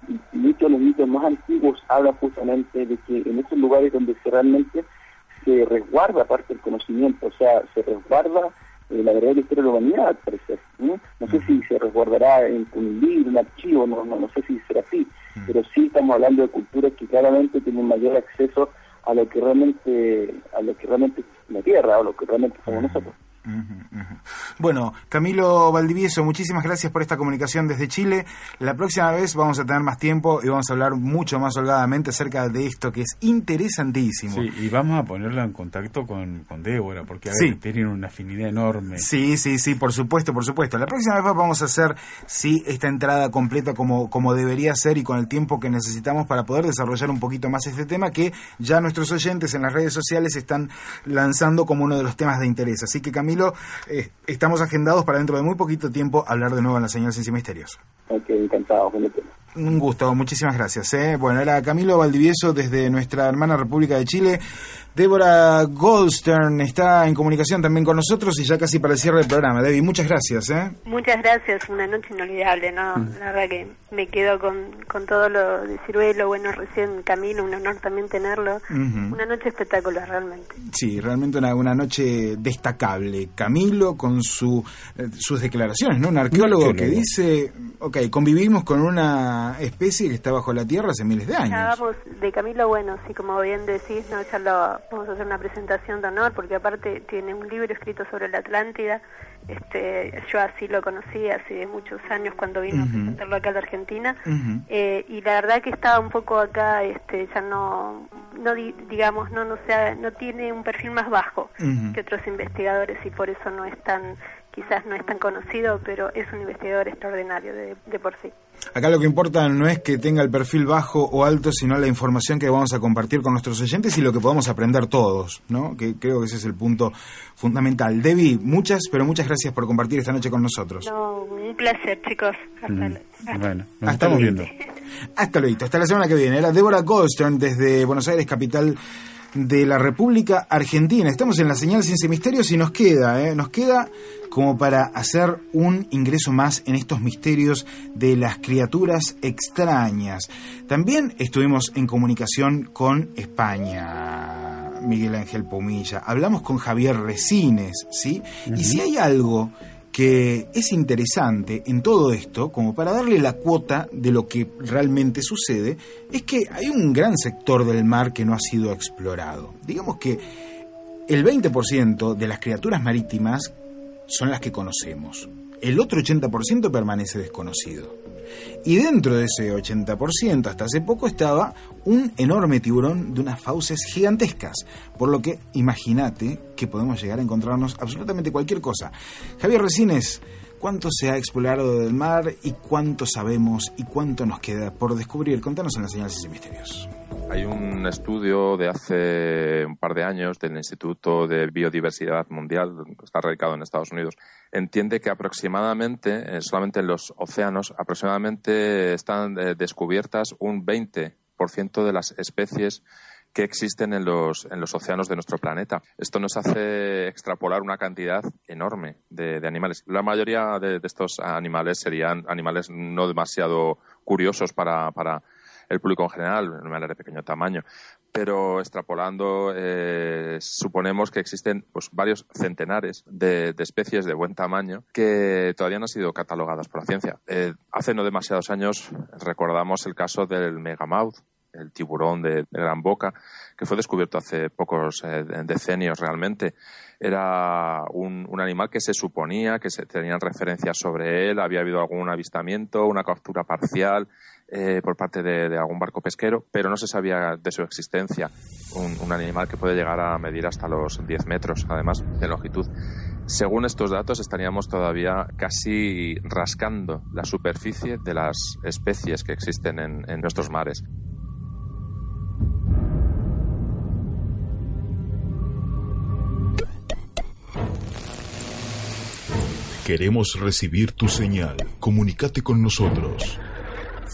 Y, y muchos de los mitos más antiguos hablan justamente de que en esos lugares donde se realmente se resguarda parte del conocimiento, o sea, se resguarda eh, la verdadera historia de la humanidad, al parecer. ¿no? No sé si se resguardará en un libro, un archivo, no, no, no sé si será así, pero sí estamos hablando de culturas que claramente tienen mayor acceso a lo que realmente, a lo que realmente es la tierra, a lo que realmente somos nosotros. Bueno, Camilo Valdivieso, muchísimas gracias por esta comunicación desde Chile. La próxima vez vamos a tener más tiempo y vamos a hablar mucho más holgadamente acerca de esto que es interesantísimo. Sí, y vamos a ponerla en contacto con, con Débora, porque a Sí. ver, tienen una afinidad enorme. Sí, sí, sí, por supuesto, por supuesto. La próxima vez vamos a hacer, sí, esta entrada completa como, como debería ser y con el tiempo que necesitamos para poder desarrollar un poquito más este tema que ya nuestros oyentes en las redes sociales están lanzando como uno de los temas de interés. Así que, Camilo, eh, estamos agendados para dentro de muy poquito tiempo hablar de nuevo en la señal Ciencia y Misterios. Ok, encantado. Un gusto, muchísimas gracias. ¿eh? Bueno, era Camilo Valdivieso desde nuestra hermana República de Chile. Débora Goldstern está en comunicación también con nosotros y ya casi para el cierre del programa. Debbie, muchas gracias. ¿eh? Muchas gracias, una noche inolvidable, ¿no? La verdad que me quedo con, con todo lo de Ciruelo, bueno, recién Camilo, un honor también tenerlo. Una noche espectacular, realmente. Sí, realmente una, una noche destacable. Camilo con su, eh, sus declaraciones, ¿no? Un arqueólogo, arqueólogo. que dice, ok, convivimos con una especie que está bajo la tierra hace miles de Ya años. vamos de Camilo, bueno, sí, como bien decís, no, ya lo vamos a hacer una presentación de honor, porque aparte tiene un libro escrito sobre la Atlántida. Este, yo así lo conocí hace muchos años cuando vino a presentarlo acá a la Argentina. Eh, y la verdad que estaba un poco acá, este, ya no, no di- digamos, no, no sea, no tiene un perfil más bajo que otros investigadores y por eso no es tan, quizás no es tan conocido, pero es un investigador extraordinario de, de por sí. Acá lo que importa no es que tenga el perfil bajo o alto, sino la información que vamos a compartir con nuestros oyentes y lo que podamos aprender todos, ¿no? Que creo que ese es el punto fundamental. Debbie, muchas, pero muchas gracias por compartir esta noche con nosotros. No, un placer, chicos. Hasta Mm. la- Bueno, nos Hasta estamos luego. viendo. Hasta luego, hasta la semana que viene. Era Débora Goldstern desde Buenos Aires, capital de la República Argentina. Estamos en la señal Ciencia y Misterios y nos queda, ¿eh? nos queda como para hacer un ingreso más en estos misterios de las criaturas extrañas. También estuvimos en comunicación con España, Miguel Ángel Pomilla. Hablamos con Javier Resines, ¿sí? Y si hay algo que es interesante en todo esto, como para darle la cuota de lo que realmente sucede, es que hay un gran sector del mar que no ha sido explorado. Digamos que el 20% de las criaturas marítimas son las que conocemos. El otro 80% permanece desconocido. Y dentro de ese 80%, hasta hace poco, estaba un enorme tiburón de unas fauces gigantescas. Por lo que imagínate que podemos llegar a encontrarnos absolutamente cualquier cosa. Javier Resines, ¿Cuánto se ha explorado del mar y cuánto sabemos y cuánto nos queda por descubrir? Contanos en las señales y misterios. Hay un estudio de hace un par de años del Instituto de Biodiversidad Mundial, que está radicado en Estados Unidos, entiende que aproximadamente, eh, solamente en los océanos, aproximadamente están eh, descubiertas un 20% de las especies que existen en los, en los océanos de nuestro planeta. Esto nos hace extrapolar una cantidad enorme de, animales. La mayoría de, estos animales serían animales no demasiado curiosos para, para el público en general, animales de pequeño tamaño. Pero extrapolando, eh, suponemos que existen pues, varios centenares de, de especies de buen tamaño que todavía no han sido catalogadas por la ciencia. Eh, hace no demasiados años recordamos el caso del megamouth, el tiburón de, gran boca, que fue descubierto hace pocos eh, decenios realmente. Era un, animal que se suponía que se tenían referencias sobre él, había habido algún avistamiento, una captura parcial eh, por parte de, algún barco pesquero, pero no se sabía de su existencia. Un, animal que puede llegar a medir hasta los 10 metros, además, de longitud. Según estos datos, estaríamos todavía casi rascando la superficie de las especies que existen en, en nuestros mares. Queremos recibir tu señal. Comunícate con nosotros.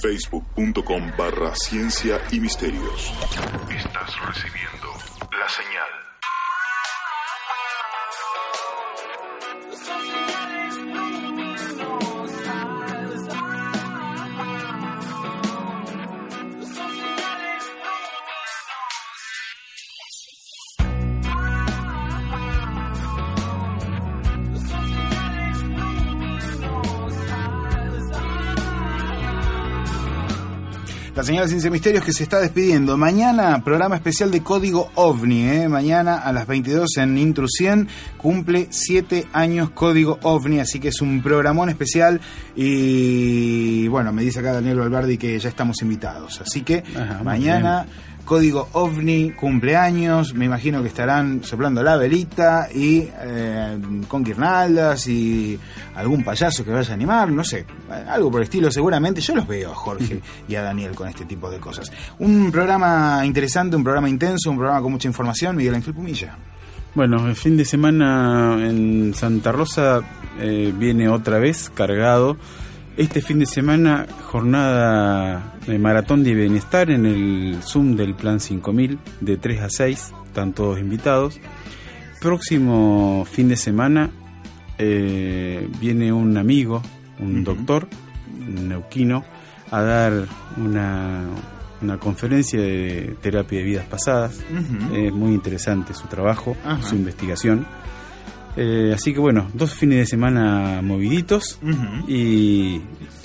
Facebook.com barra ciencia y misterios. Estás recibiendo señora Ciencia Misterios que se está despidiendo. Mañana, programa especial de Código OVNI. ¿eh? Mañana a las 22 en Intrusión cumple 7 años Código OVNI, así que es un programón especial. Y bueno, me dice acá Daniel Valvardi que ya estamos invitados. Así que Ajá, mañana. Código OVNI, cumpleaños, me imagino que estarán soplando la velita y eh, con guirnaldas y algún payaso que vaya a animar, no sé, algo por el estilo seguramente. Yo los veo a Jorge y a Daniel con este tipo de cosas. Un programa interesante, un programa intenso, un programa con mucha información. Miguel Ángel Pumilla. Bueno, el fin de semana en Santa Rosa eh, viene otra vez cargado. Este fin de semana, jornada de maratón de bienestar en el Zoom del Plan 5000, de 3 a 6, están todos invitados. Próximo fin de semana eh, viene un amigo, un uh -huh. doctor, un neuquino, a dar una, una, conferencia de terapia de vidas pasadas. Uh -huh. Es muy interesante su trabajo, su investigación. Eh, así que bueno, dos fines de semana moviditos uh -huh. y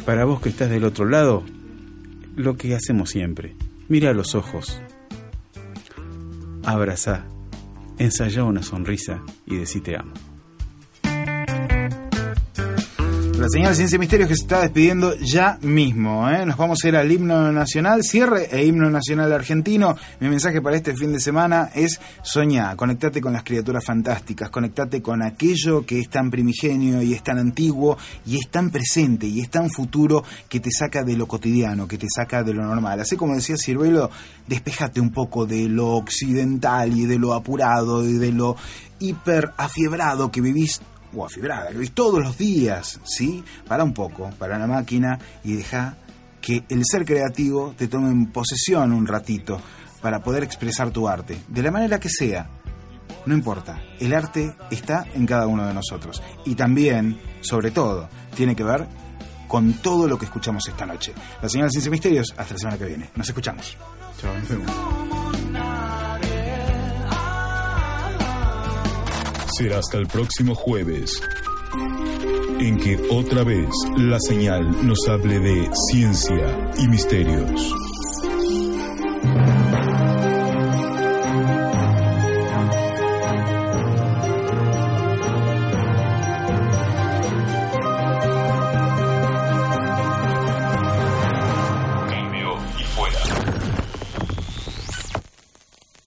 para vos que estás del otro lado, lo que hacemos siempre, mira a los ojos, abraza, ensaya una sonrisa y decí te amo. La señal Ciencia y Misterios que se está despidiendo ya mismo. ¿eh? Nos vamos a ir al himno nacional, cierre e himno nacional argentino. Mi mensaje para este fin de semana es soñá, conectate con las criaturas fantásticas, conectate con aquello que es tan primigenio y es tan antiguo y es tan presente y es tan futuro que te saca de lo cotidiano, que te saca de lo normal. Así como decía Ciruelo, despejate un poco de lo occidental y de lo apurado y de lo hiper afiebrado que vivís o afibrada, que ves todos los días, ¿sí? Para un poco, para la máquina y deja que el ser creativo te tome en posesión un ratito para poder expresar tu arte, de la manera que sea. No importa, el arte está en cada uno de nosotros y también, sobre todo, tiene que ver con todo lo que escuchamos esta noche. La señal Ciencia Misterios, hasta la semana que viene. Nos escuchamos. Chao, nos vemos. Será hasta el próximo jueves, en que otra vez la señal nos hable de ciencia y misterios.